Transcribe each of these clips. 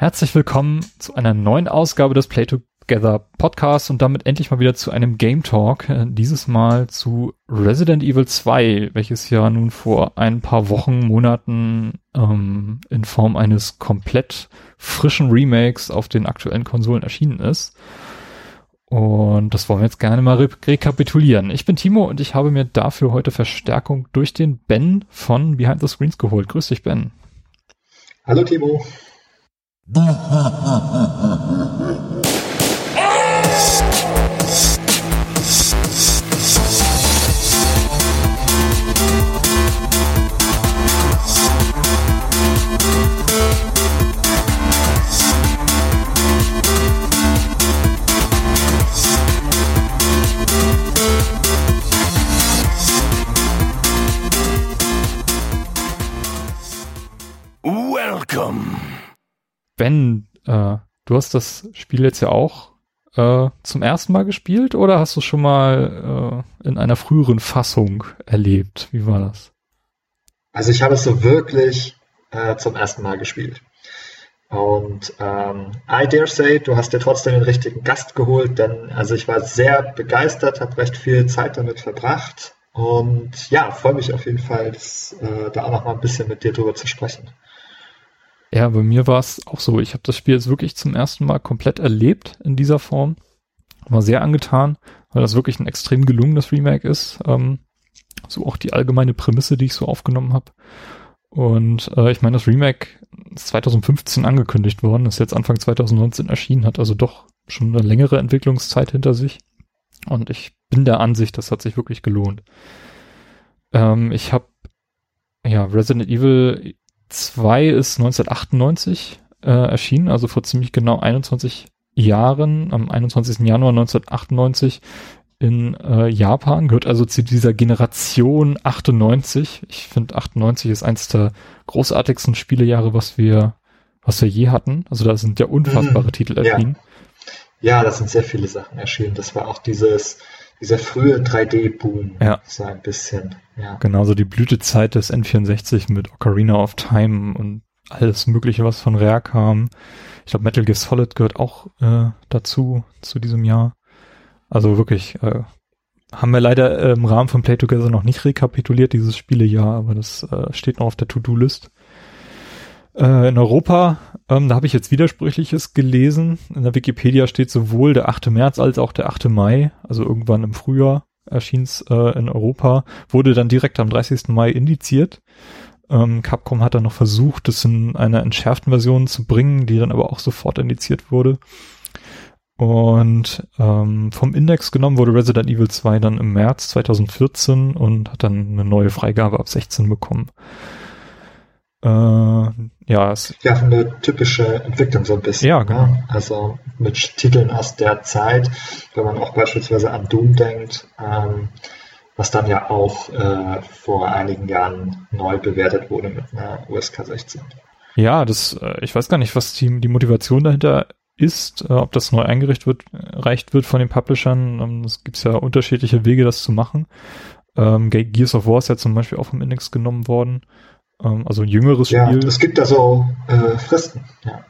Herzlich willkommen zu einer neuen Ausgabe des Play Together Podcasts und damit endlich mal wieder zu einem Game Talk. Äh, dieses Mal zu Resident Evil 2, welches ja nun vor ein paar Wochen, Monaten ähm, in Form eines komplett frischen Remakes auf den aktuellen Konsolen erschienen ist. Und das wollen wir jetzt gerne mal re rekapitulieren. Ich bin Timo und ich habe mir dafür heute Verstärkung durch den Ben von Behind the Screens geholt. Grüß dich, Ben. Hallo Timo. Welcome. Ben, äh, du hast das Spiel jetzt ja auch äh, zum ersten Mal gespielt oder hast du schon mal äh, in einer früheren Fassung erlebt? Wie war das? Also ich habe es so wirklich äh, zum ersten Mal gespielt. Und ähm, I dare say, du hast dir trotzdem den richtigen Gast geholt, denn also ich war sehr begeistert, habe recht viel Zeit damit verbracht und ja, freue mich auf jeden Fall, das, äh, da auch noch mal ein bisschen mit dir drüber zu sprechen. Ja, bei mir war es auch so. Ich habe das Spiel jetzt wirklich zum ersten Mal komplett erlebt in dieser Form. War sehr angetan, weil das wirklich ein extrem gelungenes Remake ist. Ähm, so auch die allgemeine Prämisse, die ich so aufgenommen habe. Und äh, ich meine, das Remake ist 2015 angekündigt worden, ist jetzt Anfang 2019 erschienen, hat also doch schon eine längere Entwicklungszeit hinter sich. Und ich bin der Ansicht, das hat sich wirklich gelohnt. Ähm, ich habe ja Resident Evil 2 ist 1998 äh, erschienen, also vor ziemlich genau 21 Jahren, am 21. Januar 1998 in äh, Japan, gehört also zu dieser Generation 98. Ich finde 98 ist eins der großartigsten Spielejahre, was wir, was wir je hatten. Also da sind ja unfassbare mhm. Titel erschienen. Ja. ja, da sind sehr viele Sachen erschienen. Das war auch dieses, dieser frühe 3D-Boom. Ja. So ein bisschen. Ja. Genauso die Blütezeit des N64 mit Ocarina of Time und alles Mögliche, was von Rare kam. Ich glaube, Metal Gear Solid gehört auch äh, dazu, zu diesem Jahr. Also wirklich, äh, haben wir leider im Rahmen von Play Together noch nicht rekapituliert, dieses Spielejahr, aber das äh, steht noch auf der To-Do-List. Äh, in Europa, ähm, da habe ich jetzt Widersprüchliches gelesen. In der Wikipedia steht sowohl der 8. März als auch der 8. Mai, also irgendwann im Frühjahr erschien es äh, in Europa, wurde dann direkt am 30. Mai indiziert. Ähm, Capcom hat dann noch versucht, das in einer entschärften Version zu bringen, die dann aber auch sofort indiziert wurde. Und ähm, vom Index genommen wurde Resident Evil 2 dann im März 2014 und hat dann eine neue Freigabe ab 16 bekommen. Äh, ja, es ja, eine typische Entwicklung so ein bisschen. Ja, genau. Ne? Also mit Titeln aus der Zeit, wenn man auch beispielsweise an Doom denkt, ähm, was dann ja auch äh, vor einigen Jahren neu bewertet wurde mit einer USK 16. Ja, das, äh, ich weiß gar nicht, was die, die Motivation dahinter ist, äh, ob das neu eingerichtet wird, reicht wird von den Publishern. Ähm, es gibt ja unterschiedliche Wege, das zu machen. Ähm, Gears of War ist ja zum Beispiel auch vom Index genommen worden. Ähm, also ein jüngeres Spiel. Ja, es gibt da so äh, Fristen. Ja.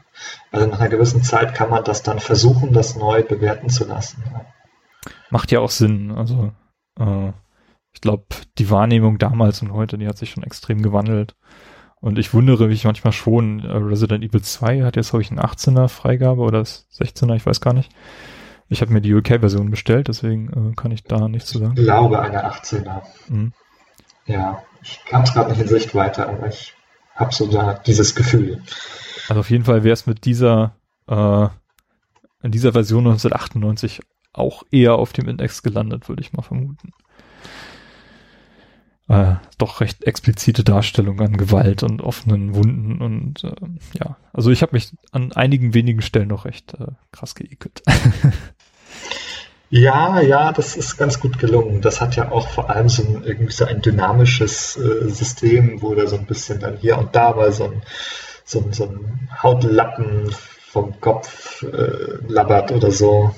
Also nach einer gewissen Zeit kann man das dann versuchen, das neu bewerten zu lassen. Ja. Macht ja auch Sinn. Also äh, ich glaube, die Wahrnehmung damals und heute, die hat sich schon extrem gewandelt. Und ich wundere mich manchmal schon, äh, Resident Evil 2 hat jetzt, glaube ich, ein 18er Freigabe oder 16er, ich weiß gar nicht. Ich habe mir die UK-Version bestellt, deswegen äh, kann ich da nichts zu sagen. Ich glaube, eine 18er. Mhm. Ja, ich habe es gerade nicht in Sichtweite, aber ich habe so da dieses Gefühl. Also auf jeden Fall wäre es mit dieser, äh, in dieser Version 1998 auch eher auf dem Index gelandet, würde ich mal vermuten. Äh, doch recht explizite Darstellung an Gewalt und offenen Wunden und äh, ja, also ich habe mich an einigen wenigen Stellen noch recht äh, krass geekelt. Ja, ja, das ist ganz gut gelungen. Das hat ja auch vor allem so ein, irgendwie so ein dynamisches äh, System, wo da so ein bisschen dann hier und da mal so ein, so ein, so ein Hautlappen vom Kopf äh, labbert oder so.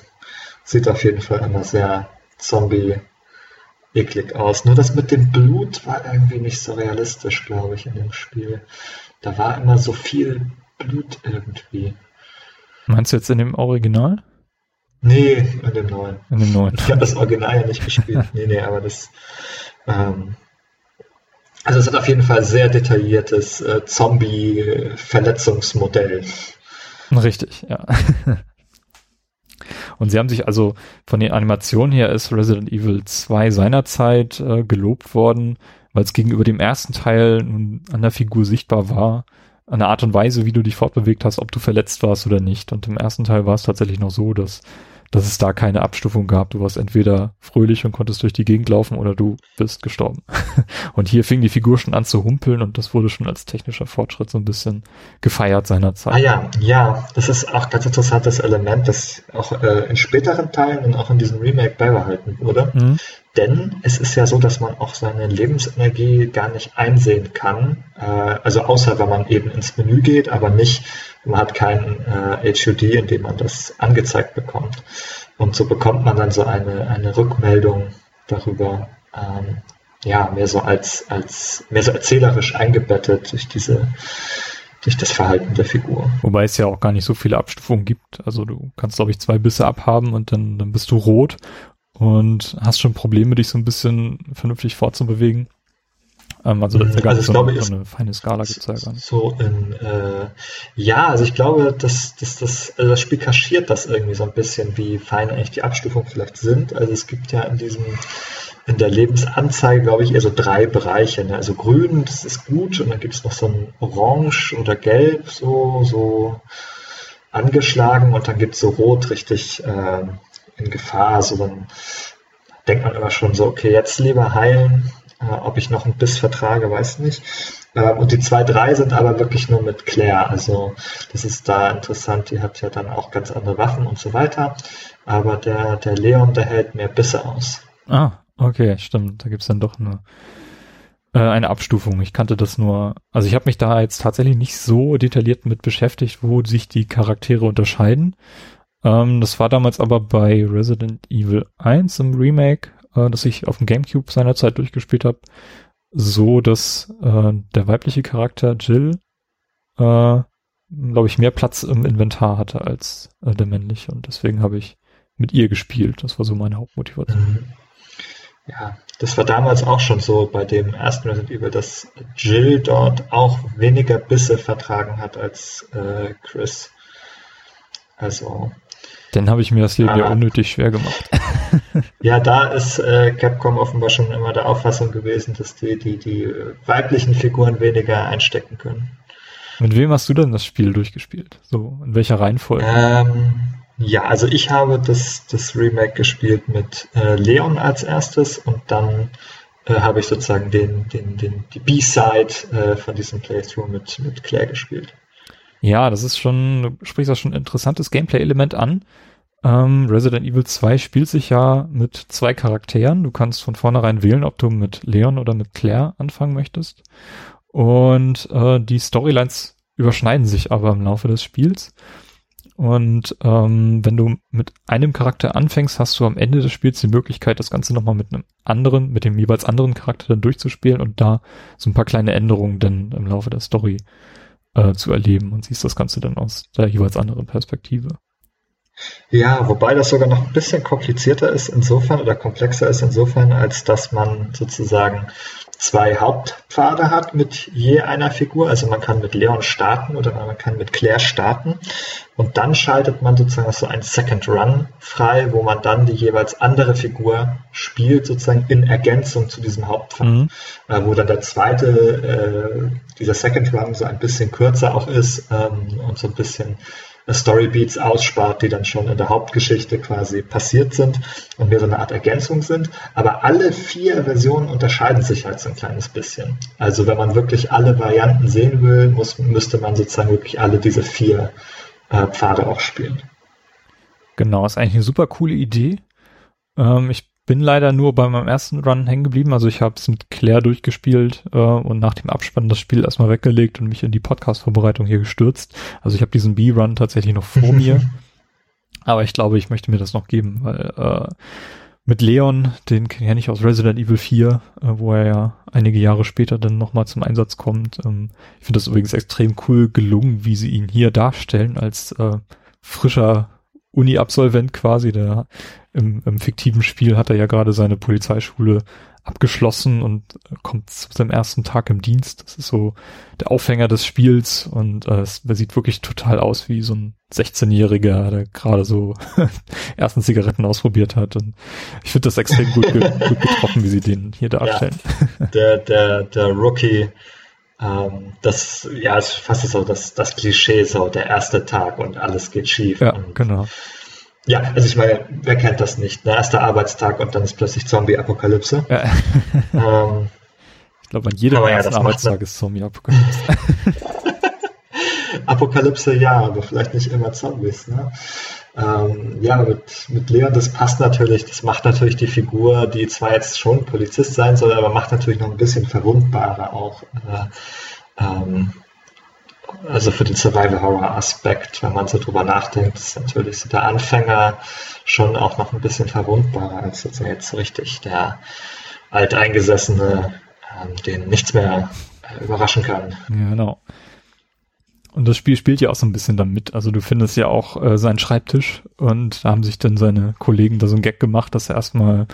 Sieht auf jeden Fall immer sehr Zombie eklig aus. Nur das mit dem Blut war irgendwie nicht so realistisch, glaube ich, in dem Spiel. Da war immer so viel Blut irgendwie. Meinst du jetzt in dem Original? Nee, in dem neuen. In dem neuen. Ich habe das Original ja nicht gespielt. nee, nee, aber das. Ähm, also es hat auf jeden Fall sehr detailliertes äh, Zombie-Verletzungsmodell. Richtig, ja. Und sie haben sich also von den Animationen her ist Resident Evil 2 seinerzeit äh, gelobt worden, weil es gegenüber dem ersten Teil nun an der Figur sichtbar war, an der Art und Weise, wie du dich fortbewegt hast, ob du verletzt warst oder nicht. Und im ersten Teil war es tatsächlich noch so, dass dass es da keine Abstufung gab. Du warst entweder fröhlich und konntest durch die Gegend laufen oder du bist gestorben. und hier fing die Figur schon an zu humpeln und das wurde schon als technischer Fortschritt so ein bisschen gefeiert seinerzeit. Ah ja, ja, das ist auch ganz interessantes Element, das auch äh, in späteren Teilen und auch in diesem Remake beibehalten wurde. Mhm. Denn es ist ja so, dass man auch seine Lebensenergie gar nicht einsehen kann. Äh, also außer wenn man eben ins Menü geht, aber nicht, man hat kein äh, HUD, in dem man das angezeigt bekommt. Und so bekommt man dann so eine, eine Rückmeldung darüber, ähm, ja, mehr so als, als, mehr so erzählerisch eingebettet durch diese, durch das Verhalten der Figur. Wobei es ja auch gar nicht so viele Abstufungen gibt. Also du kannst, glaube ich, zwei Bisse abhaben und dann, dann bist du rot und hast schon Probleme, dich so ein bisschen vernünftig fortzubewegen. Ähm, also das ist ja gar also nicht so, glaube, so eine feine Skala gibt's ja gar nicht. So in, äh, ja, also ich glaube, dass, dass das, also das Spiel kaschiert das irgendwie so ein bisschen, wie fein eigentlich die Abstufungen vielleicht sind. Also es gibt ja in diesem in der Lebensanzeige, glaube ich, eher so drei Bereiche. Ne? Also grün, das ist gut, und dann gibt es noch so ein Orange oder Gelb, so, so angeschlagen, und dann gibt es so Rot richtig äh, in Gefahr. So dann denkt man immer schon so, okay, jetzt lieber heilen. Äh, ob ich noch einen Biss vertrage, weiß nicht. Äh, und die zwei, drei sind aber wirklich nur mit Claire. Also das ist da interessant. Die hat ja dann auch ganz andere Waffen und so weiter. Aber der, der Leon, der hält mehr Bisse aus. Ah, okay, stimmt. Da gibt's dann doch eine, äh, eine Abstufung. Ich kannte das nur, also ich habe mich da jetzt tatsächlich nicht so detailliert mit beschäftigt, wo sich die Charaktere unterscheiden. Ähm, das war damals aber bei Resident Evil 1 im Remake, äh, das ich auf dem Gamecube seinerzeit durchgespielt habe, so, dass äh, der weibliche Charakter Jill, äh, glaube ich, mehr Platz im Inventar hatte als äh, der männliche und deswegen habe ich mit ihr gespielt. Das war so meine Hauptmotivation. Ja, das war damals auch schon so bei dem ersten Resident Evil, dass Jill dort auch weniger Bisse vertragen hat als äh, Chris. Also dann habe ich mir das Leben ah. ja unnötig schwer gemacht. ja, da ist äh, Capcom offenbar schon immer der Auffassung gewesen, dass die, die, die weiblichen Figuren weniger einstecken können. Mit wem hast du denn das Spiel durchgespielt? So, in welcher Reihenfolge? Ähm, ja, also ich habe das, das Remake gespielt mit äh, Leon als erstes und dann äh, habe ich sozusagen den, den, den, die B-Side äh, von diesem Playthrough mit, mit Claire gespielt. Ja, das ist schon, du sprichst da schon ein interessantes Gameplay-Element an. Ähm, Resident Evil 2 spielt sich ja mit zwei Charakteren. Du kannst von vornherein wählen, ob du mit Leon oder mit Claire anfangen möchtest. Und äh, die Storylines überschneiden sich aber im Laufe des Spiels. Und ähm, wenn du mit einem Charakter anfängst, hast du am Ende des Spiels die Möglichkeit, das Ganze nochmal mit einem anderen, mit dem jeweils anderen Charakter dann durchzuspielen und da so ein paar kleine Änderungen dann im Laufe der Story äh, zu erleben und siehst das Ganze dann aus der jeweils anderen Perspektive. Ja, wobei das sogar noch ein bisschen komplizierter ist insofern oder komplexer ist insofern, als dass man sozusagen zwei Hauptpfade hat mit je einer Figur. Also man kann mit Leon starten oder man kann mit Claire starten. Und dann schaltet man sozusagen so ein Second Run frei, wo man dann die jeweils andere Figur spielt, sozusagen in Ergänzung zu diesem Hauptpfad. Mhm. Äh, wo dann der zweite, äh, dieser Second Run so ein bisschen kürzer auch ist ähm, und so ein bisschen Storybeats ausspart, die dann schon in der Hauptgeschichte quasi passiert sind und mehr so eine Art Ergänzung sind. Aber alle vier Versionen unterscheiden sich halt so ein kleines bisschen. Also wenn man wirklich alle Varianten sehen will, muss, müsste man sozusagen wirklich alle diese vier äh, Pfade auch spielen. Genau, ist eigentlich eine super coole Idee. Ähm, ich bin leider nur bei meinem ersten Run hängen geblieben. Also ich habe es mit Claire durchgespielt äh, und nach dem Abspann das Spiel erstmal weggelegt und mich in die Podcast-Vorbereitung hier gestürzt. Also ich habe diesen B-Run tatsächlich noch vor mir. Aber ich glaube, ich möchte mir das noch geben, weil äh, mit Leon, den kenne ich aus Resident Evil 4, äh, wo er ja einige Jahre später dann nochmal zum Einsatz kommt. Ähm, ich finde das übrigens extrem cool gelungen, wie sie ihn hier darstellen als äh, frischer Uni-Absolvent quasi. Der im, im fiktiven Spiel hat er ja gerade seine Polizeischule abgeschlossen und kommt zu seinem ersten Tag im Dienst. Das ist so der Aufhänger des Spiels und äh, es sieht wirklich total aus wie so ein 16-Jähriger, der gerade so ersten Zigaretten ausprobiert hat. Und ich finde das extrem gut, ge gut getroffen, wie sie den hier darstellen. Ja, der, der, der Rookie, ähm, das, ja, ist fast so das, das Klischee, so der erste Tag und alles geht schief. Ja, und, genau. Ja, also ich meine, wer kennt das nicht? Der erste Arbeitstag und dann ist plötzlich Zombie-Apokalypse. Ja. Ähm, ich glaube, an jedem ersten ja, Arbeitstag ist Zombie-Apokalypse. Apokalypse ja, aber vielleicht nicht immer Zombies. Ne? Ähm, ja, mit, mit Leon, das passt natürlich, das macht natürlich die Figur, die zwar jetzt schon Polizist sein soll, aber macht natürlich noch ein bisschen verwundbarer auch. Äh, ähm, also für den Survival-Horror-Aspekt, wenn man so drüber nachdenkt, ist natürlich so der Anfänger schon auch noch ein bisschen verwundbarer als jetzt, jetzt richtig der alteingesessene, ähm, den nichts mehr äh, überraschen kann. Ja, genau. Und das Spiel spielt ja auch so ein bisschen damit. Also du findest ja auch äh, seinen Schreibtisch und da haben sich dann seine Kollegen da so ein Gag gemacht, dass er erstmal,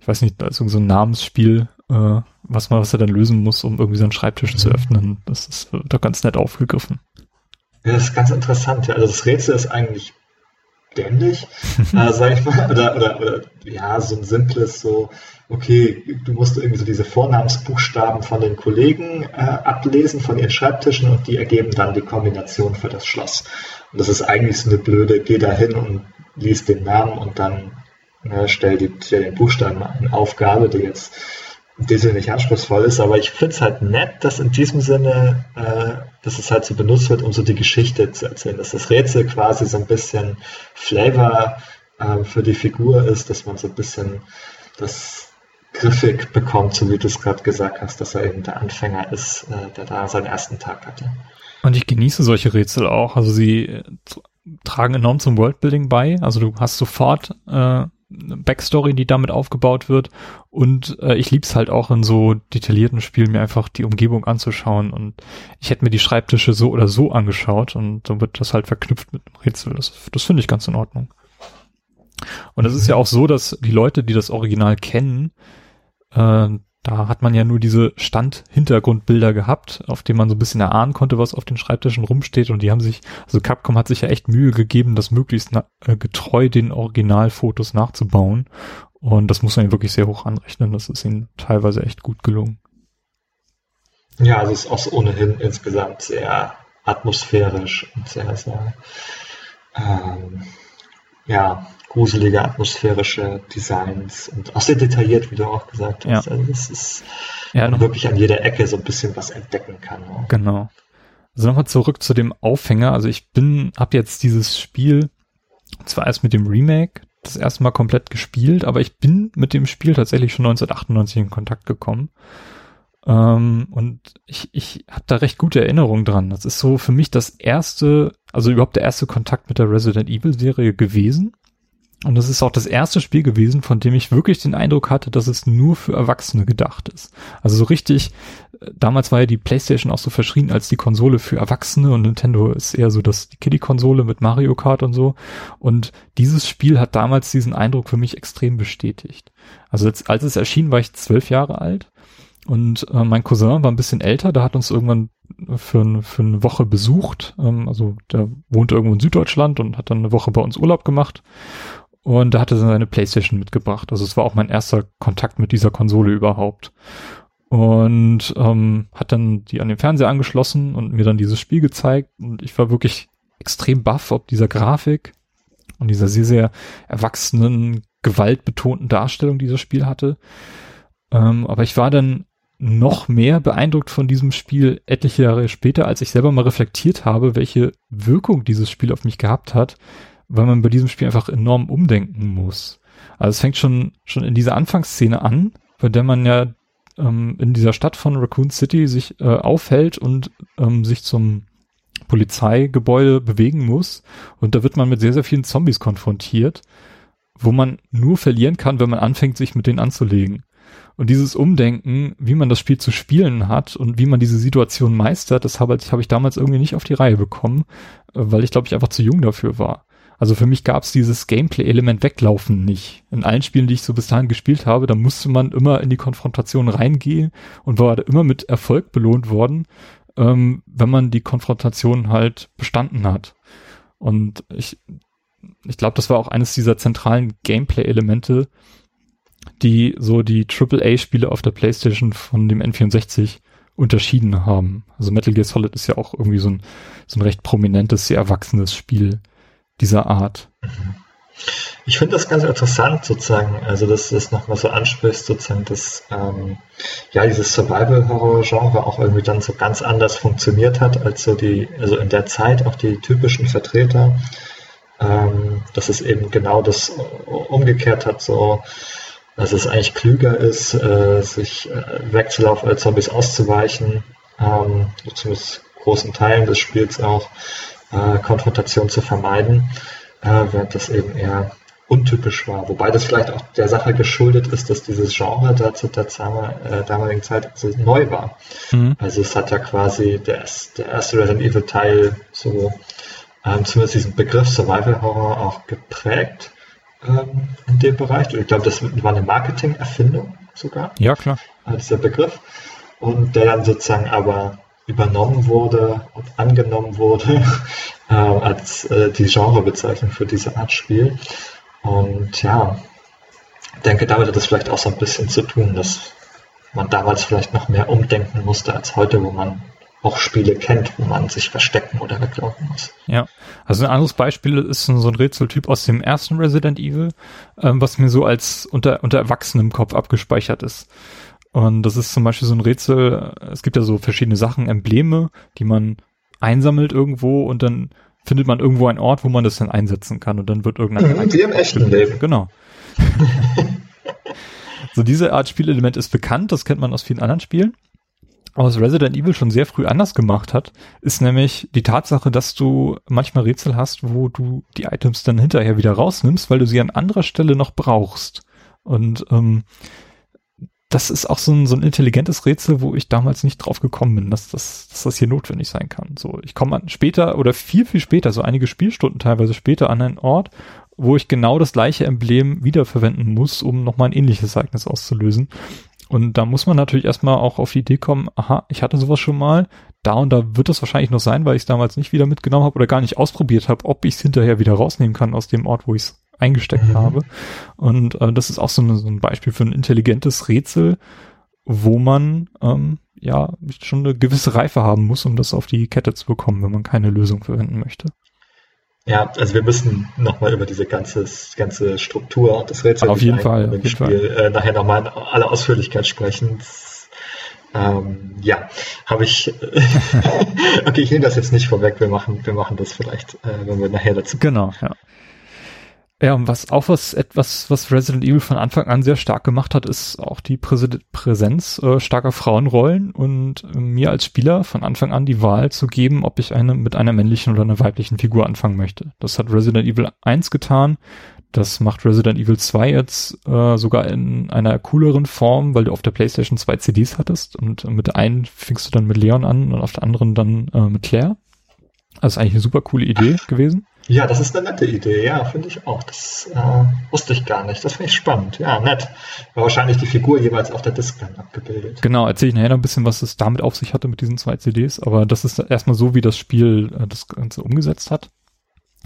ich weiß nicht, also so ein Namensspiel, äh, was man, was er dann lösen muss, um irgendwie seinen Schreibtisch zu öffnen. Das ist doch ganz nett aufgegriffen. Ja, das ist ganz interessant. Ja. Also das Rätsel ist eigentlich dämlich, äh, sag ich mal, oder, oder, oder ja, so ein simples so, okay, du musst irgendwie so diese Vornamensbuchstaben von den Kollegen äh, ablesen, von ihren Schreibtischen und die ergeben dann die Kombination für das Schloss. Und das ist eigentlich so eine blöde, geh da hin und lies den Namen und dann ne, stell, stell den Buchstaben eine Aufgabe, die jetzt die nicht anspruchsvoll ist, aber ich finde es halt nett, dass in diesem Sinne, äh, dass es halt so benutzt wird, um so die Geschichte zu erzählen, dass das Rätsel quasi so ein bisschen Flavor äh, für die Figur ist, dass man so ein bisschen das griffig bekommt, so wie du es gerade gesagt hast, dass er eben der Anfänger ist, äh, der da seinen ersten Tag hatte. Und ich genieße solche Rätsel auch. Also sie äh, tragen enorm zum Worldbuilding bei. Also du hast sofort äh, Backstory, die damit aufgebaut wird. Und äh, ich lieb's halt auch in so detaillierten Spielen, mir einfach die Umgebung anzuschauen. Und ich hätte mir die Schreibtische so oder so angeschaut und dann wird das halt verknüpft mit einem Rätsel. Das, das finde ich ganz in Ordnung. Und es ist ja auch so, dass die Leute, die das Original kennen, äh, da hat man ja nur diese Stand-Hintergrundbilder gehabt, auf denen man so ein bisschen erahnen konnte, was auf den Schreibtischen rumsteht. Und die haben sich, also Capcom hat sich ja echt Mühe gegeben, das möglichst äh, getreu den Originalfotos nachzubauen. Und das muss man wirklich sehr hoch anrechnen. Das ist ihnen teilweise echt gut gelungen. Ja, also es ist auch ohnehin insgesamt sehr atmosphärisch und sehr, sehr ähm, ja, gruselige atmosphärische Designs und auch sehr detailliert, wie du auch gesagt hast. Ja. Also es ist ja, wirklich an jeder Ecke so ein bisschen was entdecken kann. Auch. Genau. Also nochmal zurück zu dem Aufhänger. Also ich bin, hab jetzt dieses Spiel zwar erst mit dem Remake das erste Mal komplett gespielt, aber ich bin mit dem Spiel tatsächlich schon 1998 in Kontakt gekommen. Ähm, und ich, ich habe da recht gute Erinnerungen dran. Das ist so für mich das erste, also überhaupt der erste Kontakt mit der Resident Evil Serie gewesen. Und das ist auch das erste Spiel gewesen, von dem ich wirklich den Eindruck hatte, dass es nur für Erwachsene gedacht ist. Also so richtig, äh, damals war ja die PlayStation auch so verschrien als die Konsole für Erwachsene und Nintendo ist eher so das die Kiddie-Konsole mit Mario Kart und so. Und dieses Spiel hat damals diesen Eindruck für mich extrem bestätigt. Also jetzt, als es erschien, war ich zwölf Jahre alt und äh, mein Cousin war ein bisschen älter, der hat uns irgendwann für, für eine Woche besucht. Ähm, also der wohnte irgendwo in Süddeutschland und hat dann eine Woche bei uns Urlaub gemacht. Und da hatte er seine Playstation mitgebracht. Also es war auch mein erster Kontakt mit dieser Konsole überhaupt. Und ähm, hat dann die an den Fernseher angeschlossen und mir dann dieses Spiel gezeigt. Und ich war wirklich extrem baff ob dieser Grafik und dieser sehr, sehr erwachsenen, gewaltbetonten Darstellung dieses Spiel hatte. Ähm, aber ich war dann noch mehr beeindruckt von diesem Spiel etliche Jahre später, als ich selber mal reflektiert habe, welche Wirkung dieses Spiel auf mich gehabt hat, weil man bei diesem Spiel einfach enorm umdenken muss. Also es fängt schon, schon in dieser Anfangsszene an, bei der man ja ähm, in dieser Stadt von Raccoon City sich äh, aufhält und ähm, sich zum Polizeigebäude bewegen muss. Und da wird man mit sehr, sehr vielen Zombies konfrontiert. wo man nur verlieren kann, wenn man anfängt, sich mit denen anzulegen. Und dieses Umdenken, wie man das Spiel zu spielen hat und wie man diese Situation meistert, das habe, hab ich damals irgendwie nicht auf die Reihe bekommen, äh, weil ich glaube ich einfach zu jung dafür war. Also für mich gab es dieses Gameplay-Element weglaufen nicht. In allen Spielen, die ich so bis dahin gespielt habe, da musste man immer in die Konfrontation reingehen und war immer mit Erfolg belohnt worden, ähm, wenn man die Konfrontation halt bestanden hat. Und ich, ich glaube, das war auch eines dieser zentralen Gameplay-Elemente, die so die AAA-Spiele auf der PlayStation von dem N64 unterschieden haben. Also Metal Gear Solid ist ja auch irgendwie so ein, so ein recht prominentes, sehr erwachsenes Spiel dieser Art. Ich finde das ganz interessant, sozusagen, also dass du das nochmal so ansprichst, sozusagen, dass ähm, ja dieses Survival-Horror-Genre auch irgendwie dann so ganz anders funktioniert hat, als so die, also in der Zeit auch die typischen Vertreter, ähm, dass es eben genau das umgekehrt hat, so dass es eigentlich klüger ist, äh, sich äh, wegzulaufen als Zombies auszuweichen, ähm, zumindest großen Teilen des Spiels auch, äh, Konfrontation zu vermeiden, äh, während das eben eher untypisch war. Wobei das vielleicht auch der Sache geschuldet ist, dass dieses Genre da zu der äh, damaligen Zeit so neu war. Mhm. Also es hat ja quasi der, der erste Resident Evil Teil so ähm, zumindest diesen Begriff Survival Horror auch geprägt ähm, in dem Bereich. Ich glaube, das war eine Marketing-Erfindung sogar. Ja, klar. Äh, dieser Begriff. Und der dann sozusagen aber übernommen wurde und angenommen wurde äh, als äh, die Genrebezeichnung für diese Art Spiel. Und ja, denke, damit hat das vielleicht auch so ein bisschen zu tun, dass man damals vielleicht noch mehr umdenken musste als heute, wo man auch Spiele kennt, wo man sich verstecken oder weglaufen muss. Ja, also ein anderes Beispiel ist so ein Rätseltyp aus dem ersten Resident Evil, ähm, was mir so als unter, unter Erwachsenen im Kopf abgespeichert ist. Und das ist zum Beispiel so ein Rätsel, es gibt ja so verschiedene Sachen, Embleme, die man einsammelt irgendwo und dann findet man irgendwo einen Ort, wo man das dann einsetzen kann und dann wird irgendein... Mhm, wie im echten Leben. Genau. so diese Art Spielelement ist bekannt, das kennt man aus vielen anderen Spielen was Resident Evil schon sehr früh anders gemacht hat, ist nämlich die Tatsache, dass du manchmal Rätsel hast, wo du die Items dann hinterher wieder rausnimmst, weil du sie an anderer Stelle noch brauchst. Und ähm, das ist auch so ein, so ein intelligentes Rätsel, wo ich damals nicht drauf gekommen bin, dass das, dass das hier notwendig sein kann. So, ich komme später oder viel, viel später, so einige Spielstunden teilweise später an einen Ort, wo ich genau das gleiche Emblem wiederverwenden muss, um nochmal ein ähnliches Ereignis auszulösen. Und da muss man natürlich erstmal auch auf die Idee kommen, aha, ich hatte sowas schon mal, da und da wird es wahrscheinlich noch sein, weil ich es damals nicht wieder mitgenommen habe oder gar nicht ausprobiert habe, ob ich es hinterher wieder rausnehmen kann aus dem Ort, wo ich es eingesteckt mhm. habe. Und äh, das ist auch so, eine, so, ein Beispiel für ein intelligentes Rätsel, wo man ähm, ja schon eine gewisse Reife haben muss, um das auf die Kette zu bekommen, wenn man keine Lösung verwenden möchte. Ja, also wir müssen nochmal über diese ganze, ganze Struktur und das Rätsel auf jeden Fall, im Spiel Fall. Äh, nachher nochmal in aller Ausführlichkeit sprechen. Ähm, ja, habe ich. okay, ich nehme das jetzt nicht vorweg. Wir machen, wir machen das vielleicht, äh, wenn wir nachher dazu. Kommen. Genau, ja. Ja, und was auch was etwas, was Resident Evil von Anfang an sehr stark gemacht hat, ist auch die Präsenz äh, starker Frauenrollen und äh, mir als Spieler von Anfang an die Wahl zu geben, ob ich eine mit einer männlichen oder einer weiblichen Figur anfangen möchte. Das hat Resident Evil 1 getan. Das macht Resident Evil 2 jetzt äh, sogar in einer cooleren Form, weil du auf der PlayStation 2 CDs hattest und mit der einen fingst du dann mit Leon an und auf der anderen dann äh, mit Claire. Also eigentlich eine super coole Idee gewesen. Ja, das ist eine nette Idee, ja, finde ich auch. Das äh, wusste ich gar nicht. Das finde ich spannend. Ja, nett. War wahrscheinlich die Figur jeweils auf der Disc dann abgebildet. Genau, erzähle ich nachher noch ein bisschen, was es damit auf sich hatte mit diesen zwei CDs, aber das ist erstmal so, wie das Spiel äh, das Ganze umgesetzt hat.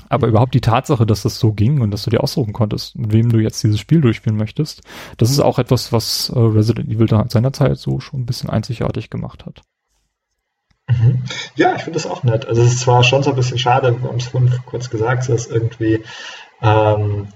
Aber mhm. überhaupt die Tatsache, dass das so ging und dass du dir aussuchen konntest, mit wem du jetzt dieses Spiel durchspielen möchtest, das ist auch etwas, was äh, Resident Evil da seinerzeit so schon ein bisschen einzigartig gemacht hat. Mhm. Ja, ich finde das auch nett. Also es ist zwar schon so ein bisschen schade, wir haben es vorhin kurz gesagt, dass irgendwie ähm,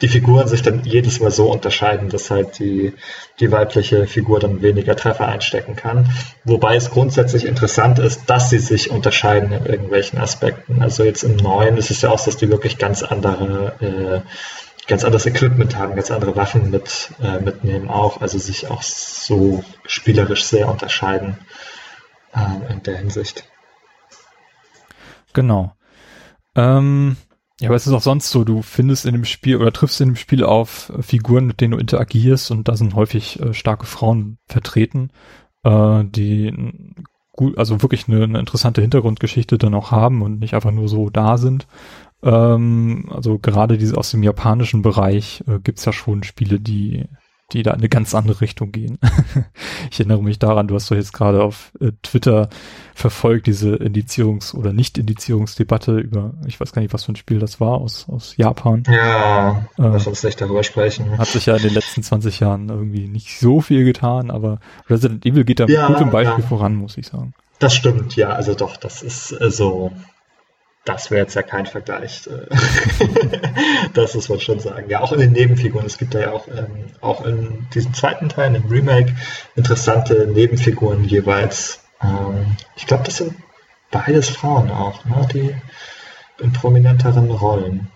die Figuren sich dann jedes Mal so unterscheiden, dass halt die, die weibliche Figur dann weniger Treffer einstecken kann. Wobei es grundsätzlich interessant ist, dass sie sich unterscheiden in irgendwelchen Aspekten. Also jetzt im Neuen ist es ja auch dass die wirklich ganz andere, äh, ganz anderes Equipment haben, ganz andere Waffen mit, äh, mitnehmen auch, also sich auch so spielerisch sehr unterscheiden äh, in der Hinsicht. Genau. Ähm, Ja, aber es ist auch sonst so, du findest in dem Spiel oder triffst in dem Spiel auf Figuren, mit denen du interagierst und da sind häufig äh, starke Frauen vertreten, äh, die gut, also wirklich eine, eine, interessante Hintergrundgeschichte dann auch haben und nicht einfach nur so da sind. Ähm, also gerade diese aus dem japanischen Bereich äh, gibt's ja schon Spiele, die die da in eine ganz andere Richtung gehen. ich erinnere mich daran, du hast doch jetzt gerade auf äh, Twitter verfolgt, diese Indizierungs- oder Nicht-Indizierungsdebatte über, ich weiß gar nicht, was für ein Spiel das war, aus, aus Japan. Ja, äh, lass uns nicht darüber sprechen. Hat sich ja in den letzten 20 Jahren irgendwie nicht so viel getan, aber Resident Evil geht da mit ja, gutem Beispiel ja. voran, muss ich sagen. Das stimmt, ja, also doch, das ist äh, so, das wäre jetzt ja kein Vergleich. Äh, das muss man schon sagen. Ja, auch in den Nebenfiguren. Es gibt da ja auch, ähm, auch in diesem zweiten Teil, im Remake, interessante Nebenfiguren jeweils. Ähm, ich glaube, das sind beides Frauen auch, ne, die in prominenteren Rollen.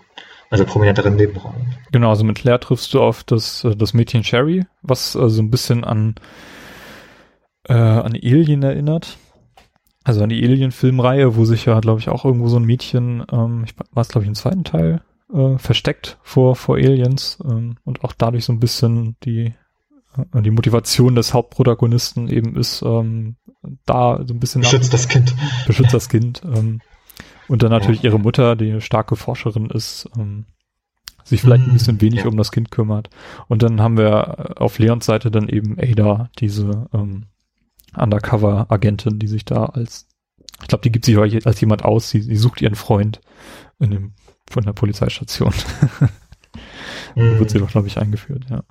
Also prominenteren Nebenrollen. Genau, also mit Claire triffst du auf das, äh, das Mädchen Sherry, was äh, so ein bisschen an, äh, an Alien erinnert. Also an die Alien-Filmreihe, wo sich ja, glaube ich, auch irgendwo so ein Mädchen, ähm, ich war es, glaube ich, im zweiten Teil, äh, versteckt vor, vor Aliens ähm, und auch dadurch so ein bisschen die, äh, die Motivation des Hauptprotagonisten eben ist, ähm, da so ein bisschen beschützt das Kind. Beschützt das Kind. Ähm, und dann natürlich ja. ihre Mutter, die eine starke Forscherin ist, ähm, sich vielleicht ein mhm. bisschen wenig ja. um das Kind kümmert. Und dann haben wir auf Leons Seite dann eben Ada, diese ähm, Undercover-Agentin, die sich da als, ich glaube, die gibt sich als jemand aus, sie, sie sucht ihren Freund in dem, von der Polizeistation. mm. Wird sie doch, glaube ich, eingeführt, ja.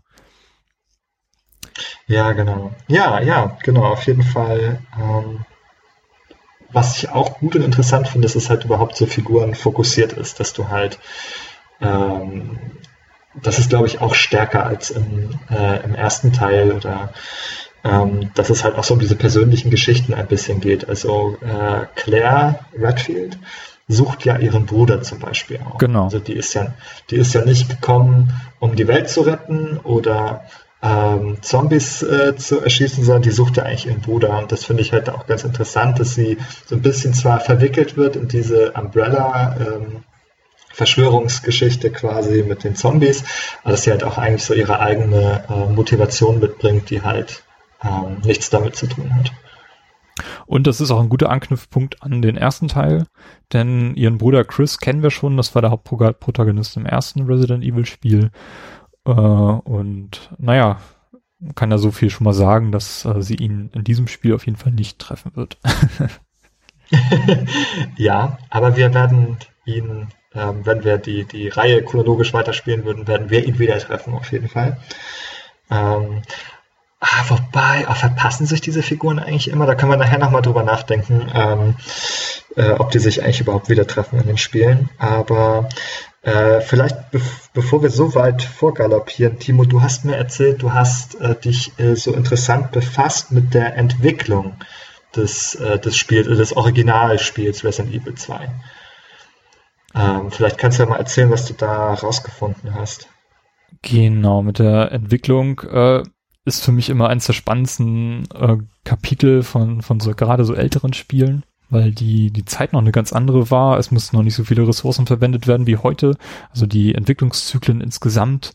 Ja, genau. Ja, ja, genau, auf jeden Fall. Ähm, was ich auch gut und interessant finde, ist, dass es halt überhaupt so Figuren fokussiert ist, dass du halt, ähm, das ist, glaube ich, auch stärker als im, äh, im ersten Teil oder ähm, dass es halt auch so um diese persönlichen Geschichten ein bisschen geht. Also äh, Claire Redfield sucht ja ihren Bruder zum Beispiel auch. Genau. Also die ist ja, die ist ja nicht gekommen, um die Welt zu retten oder ähm, Zombies äh, zu erschießen, sondern die sucht ja eigentlich ihren Bruder. Und das finde ich halt auch ganz interessant, dass sie so ein bisschen zwar verwickelt wird in diese Umbrella ähm, Verschwörungsgeschichte quasi mit den Zombies, aber dass sie halt auch eigentlich so ihre eigene äh, Motivation mitbringt, die halt ähm, nichts damit zu tun hat. Und das ist auch ein guter Anknüpfpunkt an den ersten Teil, denn ihren Bruder Chris kennen wir schon, das war der Hauptprotagonist im ersten Resident Evil Spiel. Äh, und naja, kann ja so viel schon mal sagen, dass äh, sie ihn in diesem Spiel auf jeden Fall nicht treffen wird. ja, aber wir werden ihn, ähm, wenn wir die, die Reihe chronologisch weiterspielen würden, werden wir ihn wieder treffen, auf jeden Fall. Ähm, Ah, wobei, oh, verpassen sich diese Figuren eigentlich immer? Da können wir nachher nochmal drüber nachdenken, ähm, äh, ob die sich eigentlich überhaupt wieder treffen in den Spielen. Aber äh, vielleicht, be bevor wir so weit vorgaloppieren, Timo, du hast mir erzählt, du hast äh, dich äh, so interessant befasst mit der Entwicklung des, äh, des Spiels, äh, des Originalspiels Resident Evil 2. Ähm, vielleicht kannst du ja mal erzählen, was du da rausgefunden hast. Genau, mit der Entwicklung ist für mich immer eines der spannendsten äh, Kapitel von, von so gerade so älteren Spielen, weil die, die Zeit noch eine ganz andere war. Es mussten noch nicht so viele Ressourcen verwendet werden wie heute. Also die Entwicklungszyklen insgesamt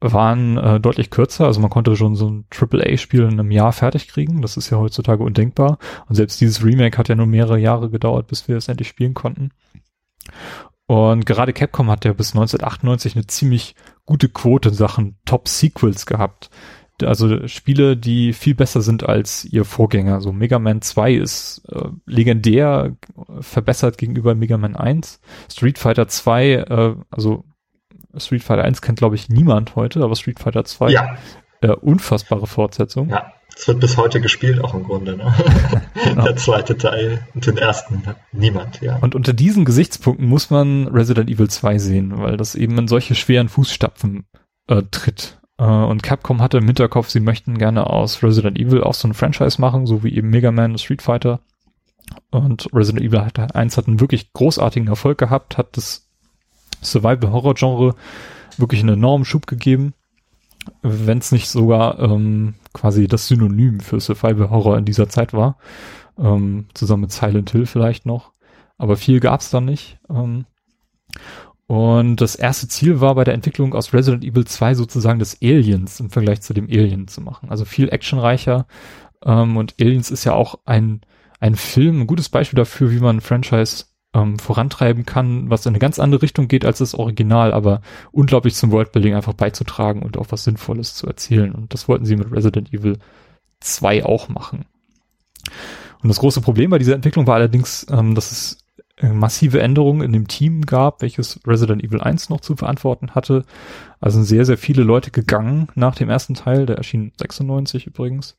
waren äh, deutlich kürzer. Also man konnte schon so ein AAA-Spiel in einem Jahr fertig kriegen. Das ist ja heutzutage undenkbar. Und selbst dieses Remake hat ja nur mehrere Jahre gedauert, bis wir es endlich spielen konnten. Und gerade Capcom hat ja bis 1998 eine ziemlich gute Quote in Sachen Top-Sequels gehabt also Spiele, die viel besser sind als ihr Vorgänger. So Mega Man 2 ist äh, legendär verbessert gegenüber Mega Man 1. Street Fighter 2, äh, also Street Fighter 1 kennt glaube ich niemand heute, aber Street Fighter 2 ja. äh, unfassbare Fortsetzung. Ja, es wird bis heute gespielt auch im Grunde. Ne? genau. Der zweite Teil und den ersten niemand, ja. Und unter diesen Gesichtspunkten muss man Resident Evil 2 sehen, weil das eben in solche schweren Fußstapfen äh, tritt. Äh, und Capcom hatte im Hinterkopf, sie möchten gerne aus Resident Evil auch so ein Franchise machen, so wie eben Mega Man und Street Fighter. Und Resident Evil 1 hat einen wirklich großartigen Erfolg gehabt, hat das Survival-Horror-Genre wirklich einen enormen Schub gegeben, wenn es nicht sogar ähm, quasi das Synonym für Survival-Horror in dieser Zeit war. Ähm, zusammen mit Silent Hill vielleicht noch. Aber viel gab's da nicht. Ähm, Und das erste Ziel war bei der Entwicklung aus Resident Evil 2 sozusagen des Aliens im Vergleich zu dem Alien zu machen. Also viel actionreicher. Ähm, und Aliens ist ja auch ein, ein Film, ein gutes Beispiel dafür, wie man ein Franchise ähm, vorantreiben kann, was in eine ganz andere Richtung geht als das Original, aber unglaublich zum Worldbuilding einfach beizutragen und auch was Sinnvolles zu erzählen. Und das wollten sie mit Resident Evil 2 auch machen. Und das große Problem bei dieser Entwicklung war allerdings, ähm, dass es massive Änderungen in dem Team gab, welches Resident Evil 1 noch zu verantworten hatte. Also sind sehr, sehr viele Leute gegangen nach dem ersten Teil, der erschien 96 übrigens.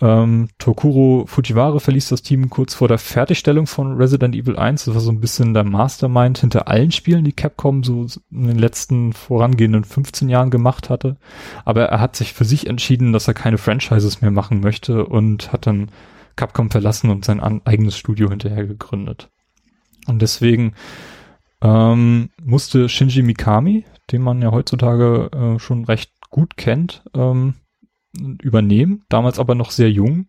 Ähm, Tokuro Fujiwara verließ das Team kurz vor der Fertigstellung von Resident Evil 1. Das war so ein bisschen der Mastermind hinter allen Spielen, die Capcom so in den letzten vorangehenden 15 Jahren gemacht hatte. Aber er hat sich für sich entschieden, dass er keine Franchises mehr machen möchte und hat dann Capcom verlassen und sein eigenes Studio hinterher gegründet. Und deswegen ähm, musste Shinji Mikami, den man ja heutzutage äh, schon recht gut kennt, ähm, übernehmen, damals aber noch sehr jung.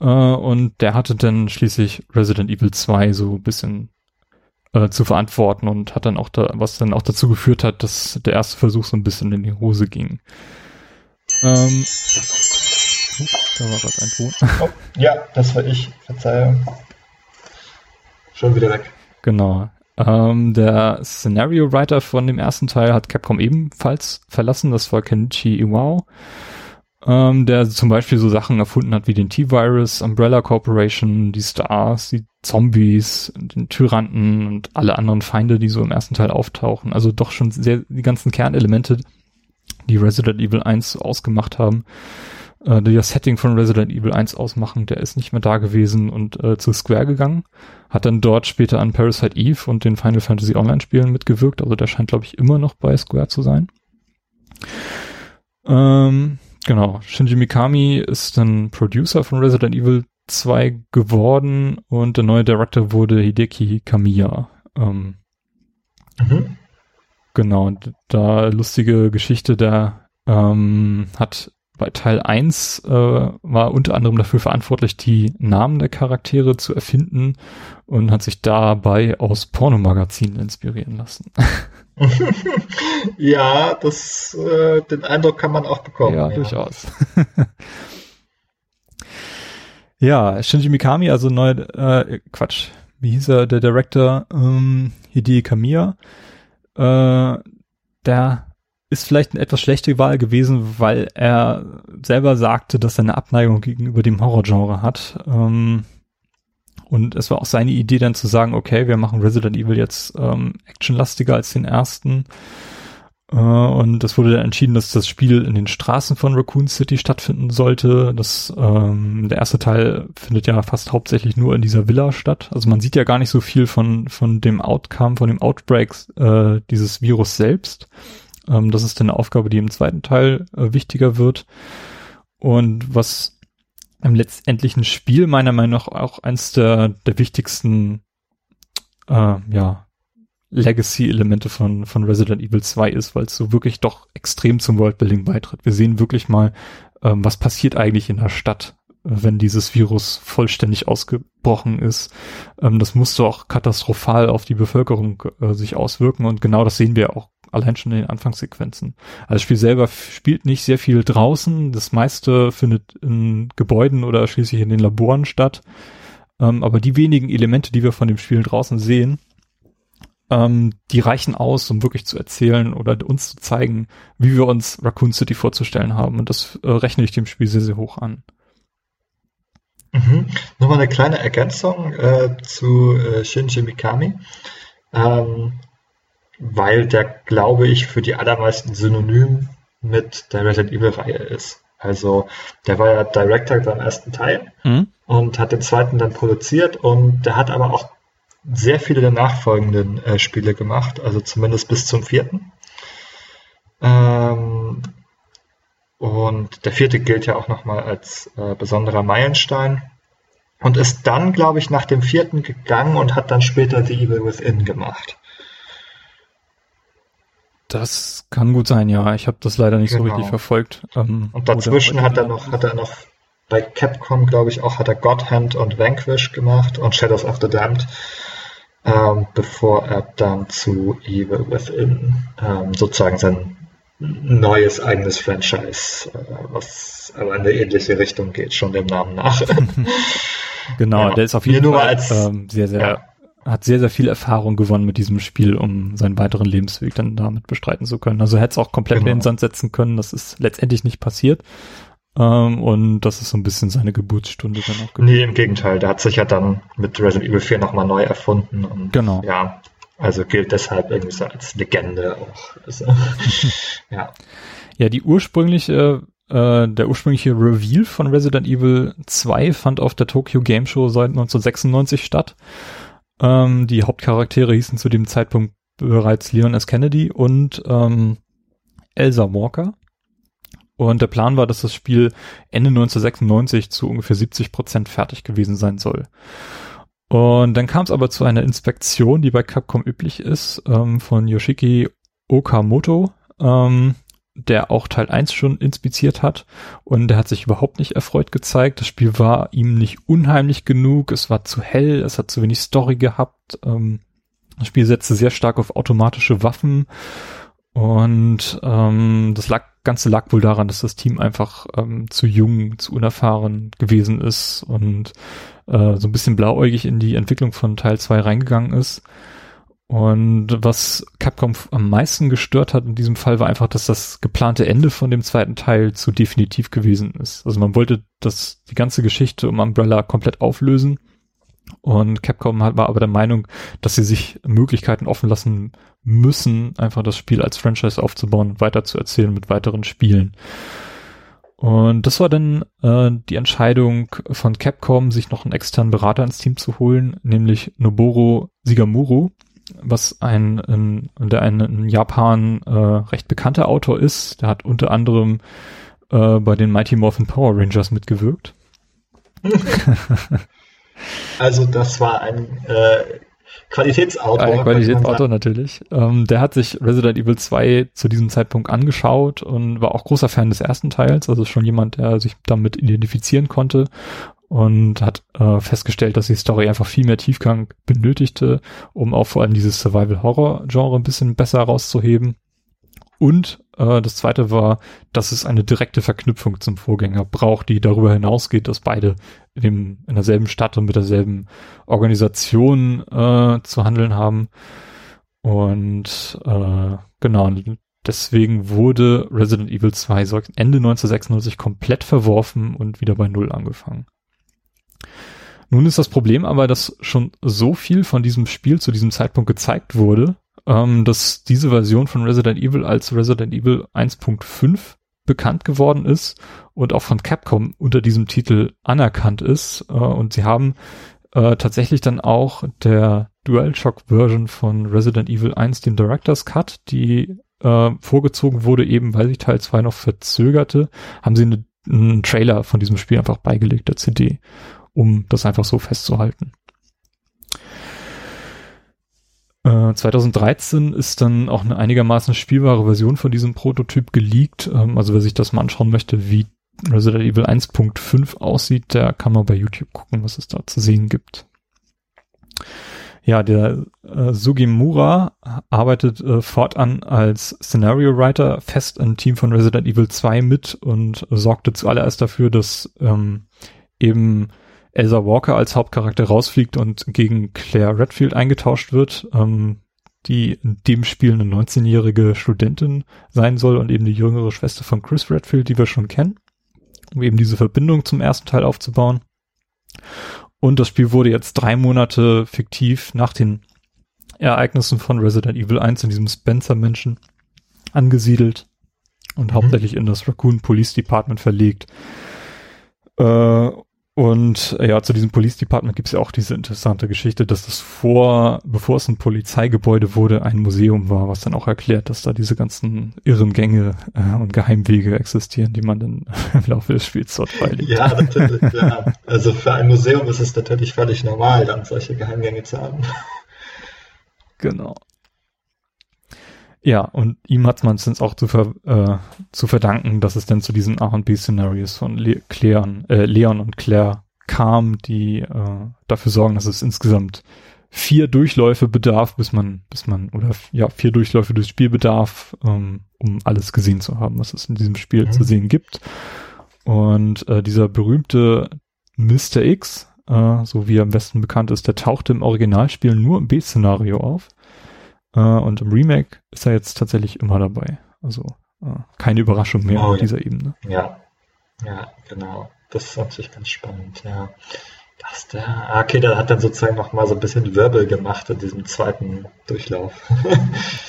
Äh, und der hatte dann schließlich Resident Evil 2 so ein bisschen äh, zu verantworten und hat dann auch da, was dann auch dazu geführt hat, dass der erste Versuch so ein bisschen in die Hose ging. Ähm, oh, da war gerade ein Ton. Oh, ja, das war ich. Verzeihung. Schon wieder weg. Genau. Ähm, der Scenario Writer von dem ersten Teil hat Capcom ebenfalls verlassen. Das war Kenichi Iwao, ähm, der zum Beispiel so Sachen erfunden hat wie den T-Virus, Umbrella Corporation, die Stars, die Zombies, den Tyranten und alle anderen Feinde, die so im ersten Teil auftauchen. Also doch schon sehr die ganzen Kernelemente, die Resident Evil 1 ausgemacht haben äh, das Setting von Resident Evil 1 ausmachen, der ist nicht mehr da gewesen und äh, zu Square gegangen. Hat dann dort später an Parasite Eve und den Final Fantasy Online Spielen mitgewirkt. Also der scheint, glaube ich, immer noch bei Square zu sein. Ähm, genau. Shinji Mikami ist dann Producer von Resident Evil 2 geworden und der neue Director wurde Hideki Kamiya. Ähm, mhm. Genau, da lustige Geschichte, der ähm, hat bei Teil 1 äh, war unter anderem dafür verantwortlich, die Namen der Charaktere zu erfinden und hat sich dabei aus Pornomagazinen inspirieren lassen. ja, das, äh, den Eindruck kann man auch bekommen. Ja, ja. durchaus. ja, Shinji Mikami, also neu, äh, Quatsch, wie hieß er, der Director, ähm, Hideo Kamiya, äh, der ist vielleicht eine etwas schlechte Wahl gewesen, weil er selber sagte, dass er eine Abneigung gegenüber dem Horrorgenre hat. Ähm, und es war auch seine Idee dann zu sagen, okay, wir machen Resident Evil jetzt ähm, actionlastiger als den ersten. Äh, und es wurde dann entschieden, dass das Spiel in den Straßen von Raccoon City stattfinden sollte. Das, ähm, der erste Teil findet ja fast hauptsächlich nur in dieser Villa statt. Also man sieht ja gar nicht so viel von, von dem Outcome, von dem Outbreak äh, dieses Virus selbst ähm, das ist eine Aufgabe, die im zweiten Teil äh, wichtiger wird. Und was im letztendlichen Spiel meiner Meinung nach auch eins der, der wichtigsten äh, ja, Legacy-Elemente von, von Resident Evil 2 ist, weil es so wirklich doch extrem zum Worldbuilding beitritt. Wir sehen wirklich mal, ähm, was passiert eigentlich in der Stadt, wenn dieses Virus vollständig ausgebrochen ist. Ähm, das musste auch katastrophal auf die Bevölkerung äh, sich auswirken und genau das sehen wir auch allein schon in den Anfangssequenzen. Also das Spiel selber spielt nicht sehr viel draußen. Das meiste findet in Gebäuden oder schließlich in den Laboren statt. Ähm, aber die wenigen Elemente, die wir von dem Spiel draußen sehen, ähm, die reichen aus, um wirklich zu erzählen oder uns zu zeigen, wie wir uns Raccoon City vorzustellen haben. Und das äh, rechne ich dem Spiel sehr, sehr hoch an. Mhm. Nochmal eine kleine Ergänzung äh, zu äh, Shinji Mikami. Ähm, weil der, glaube ich, für die allermeisten synonym mit der Resident Evil-Reihe ist. Also der war ja Director beim ersten Teil mhm. und hat den zweiten dann produziert und der hat aber auch sehr viele der nachfolgenden äh, Spiele gemacht, also zumindest bis zum vierten. Ähm, und der vierte gilt ja auch nochmal als äh, besonderer Meilenstein und ist dann, glaube ich, nach dem vierten gegangen und hat dann später The Evil Within gemacht. Das kann gut sein, ja. Ich habe das leider nicht genau. so richtig verfolgt. Ähm, und dazwischen hat er noch, hat er noch bei Capcom, glaube ich, auch hat er God Hand und Vanquish gemacht und Shadows of the Damned. ähm, bevor er dann zu Evil Within ähm, sozusagen sein neues eigenes Franchise, äh, was aber in eine ähnliche Richtung geht, schon dem Namen nach. genau, ja. der ist auf jeden Fall als, ähm, sehr, sehr, ja. Hat sehr, sehr viel Erfahrung gewonnen mit diesem Spiel, um seinen weiteren Lebensweg dann damit bestreiten zu können. Also hätte es auch komplett genau. in den Sand setzen können, das ist letztendlich nicht passiert. Ähm, und das ist so ein bisschen seine Geburtsstunde dann auch gewesen. Nee, im Gegenteil, der hat sich ja dann mit Resident Evil 4 nochmal neu erfunden und genau. ja, also gilt deshalb irgendwie so als Legende auch. Also, ja. Ja, die ursprüngliche, äh, der ursprüngliche Reveal von Resident Evil 2 fand auf der Tokyo Game Show seit 1996 statt. Ähm, die Hauptcharaktere hießen zu dem Zeitpunkt bereits Leon S. Kennedy und ähm, Elsa Walker. Und der Plan war, dass das Spiel Ende 1996 zu ungefähr 70 Prozent fertig gewesen sein soll. Und dann kam es aber zu einer Inspektion, die bei Capcom üblich ist, ähm, von Yoshiki Okamoto, ähm, der auch Teil 1 schon inspiziert hat und der hat sich überhaupt nicht erfreut gezeigt. Das Spiel war ihm nicht unheimlich genug, es war zu hell, es hat zu wenig Story gehabt. Ähm, das Spiel setzte sehr stark auf automatische Waffen und ähm, das lag, Ganze lag wohl daran, dass das Team einfach ähm, zu jung, zu unerfahren gewesen ist und äh, so ein bisschen blauäugig in die Entwicklung von Teil 2 reingegangen ist. Und was Capcom am meisten gestört hat in diesem Fall war einfach, dass das geplante Ende von dem zweiten Teil zu definitiv gewesen ist. Also man wollte das, die ganze Geschichte um Umbrella komplett auflösen. Und Capcom war aber der Meinung, dass sie sich Möglichkeiten offen lassen müssen, einfach das Spiel als Franchise aufzubauen und weiterzuerzählen mit weiteren Spielen. Und das war dann äh, die Entscheidung von Capcom, sich noch einen externen Berater ins Team zu holen, nämlich Noboru Sigamuro, was ein, ein der ein in Japan äh, recht bekannter Autor ist. Der hat unter anderem äh, bei den Mighty Morphin Power Rangers mitgewirkt. also das war ein äh, Qualitätsautor. Ein Qualitätsautor natürlich. Ähm, der hat sich Resident Evil 2 zu diesem Zeitpunkt angeschaut und war auch großer Fan des ersten Teils. Also schon jemand, der sich damit identifizieren konnte und hat äh, festgestellt, dass die Story einfach viel mehr Tiefgang benötigte, um auch vor allem dieses Survival-Horror-Genre ein bisschen besser rauszuheben. Und äh, das zweite war, dass es eine direkte Verknüpfung zum Vorgänger braucht, die darüber hinausgeht, dass beide in, dem, in derselben Stadt und mit derselben Organisation äh, zu handeln haben. Und äh, genau, deswegen wurde Resident Evil 2 Ende 1996 komplett verworfen und wieder bei Null angefangen. Nun ist das Problem aber, dass schon so viel von diesem Spiel zu diesem Zeitpunkt gezeigt wurde, ähm, dass diese Version von Resident Evil als Resident Evil 1.5 bekannt geworden ist und auch von Capcom unter diesem Titel anerkannt ist. Äh, und sie haben äh, tatsächlich dann auch der DualShock-Version von Resident Evil 1, den Director's Cut, die äh, vorgezogen wurde, eben weil sich Teil 2 noch verzögerte, haben sie eine, einen Trailer von diesem Spiel einfach beigelegt, der CD, um das einfach so festzuhalten. 2013 äh, ist dann auch eine einigermaßen spielbare Version von diesem Prototyp geleakt. Ähm, also wer sich das mal anschauen möchte, wie Resident Evil 1.5 aussieht, der kann mal bei YouTube gucken, was es da zu sehen gibt. Ja, der äh, Sugimura arbeitet äh, fortan als Scenario Writer fest im Team von Resident Evil 2 mit und sorgte zuallererst dafür, dass ähm, eben Elsa Walker als Hauptcharakter rausfliegt und gegen Claire Redfield eingetauscht wird, ähm, die in dem Spiel eine 19-jährige Studentin sein soll und eben die jüngere Schwester von Chris Redfield, die wir schon kennen, um eben diese Verbindung zum ersten Teil aufzubauen. Und das Spiel wurde jetzt drei Monate fiktiv nach den Ereignissen von Resident Evil 1 in diesem Spencer-Menschen angesiedelt und mhm. hauptsächlich in das Raccoon Police Department verlegt. Äh, und äh, ja, zu diesem Police Department gibt es ja auch diese interessante Geschichte, dass das vor, bevor es ein Polizeigebäude wurde, ein Museum war, was dann auch erklärt, dass da diese ganzen irren Gänge äh, und Geheimwege existieren, die man dann im Laufe des Spiels dort beilegt. Ja, natürlich, ja. Also für ein Museum ist es natürlich völlig normal, dann solche Geheimgänge zu haben. Genau. Ja, und ihm hat man es auch zu, ver, äh, zu verdanken, dass es denn zu diesen A und B-Szenarios von Le Claire, äh, Leon und Claire kam, die äh, dafür sorgen, dass es insgesamt vier Durchläufe bedarf, bis man, bis man, oder ja, vier Durchläufe durchs Spiel bedarf, ähm, um alles gesehen zu haben, was es in diesem Spiel mhm. zu sehen gibt. Und äh, dieser berühmte Mr. X, äh, so wie er am besten bekannt ist, der tauchte im Originalspiel nur im B-Szenario auf. Äh, und im Remake ist er jetzt tatsächlich immer dabei. Also äh, keine Überraschung mehr oh, auf dieser Ebene. Ja, ja, genau. Das ist natürlich ganz spannend, ja. Das der, ah, okay, der hat dann sozusagen noch mal so ein bisschen Wirbel gemacht in diesem zweiten Durchlauf.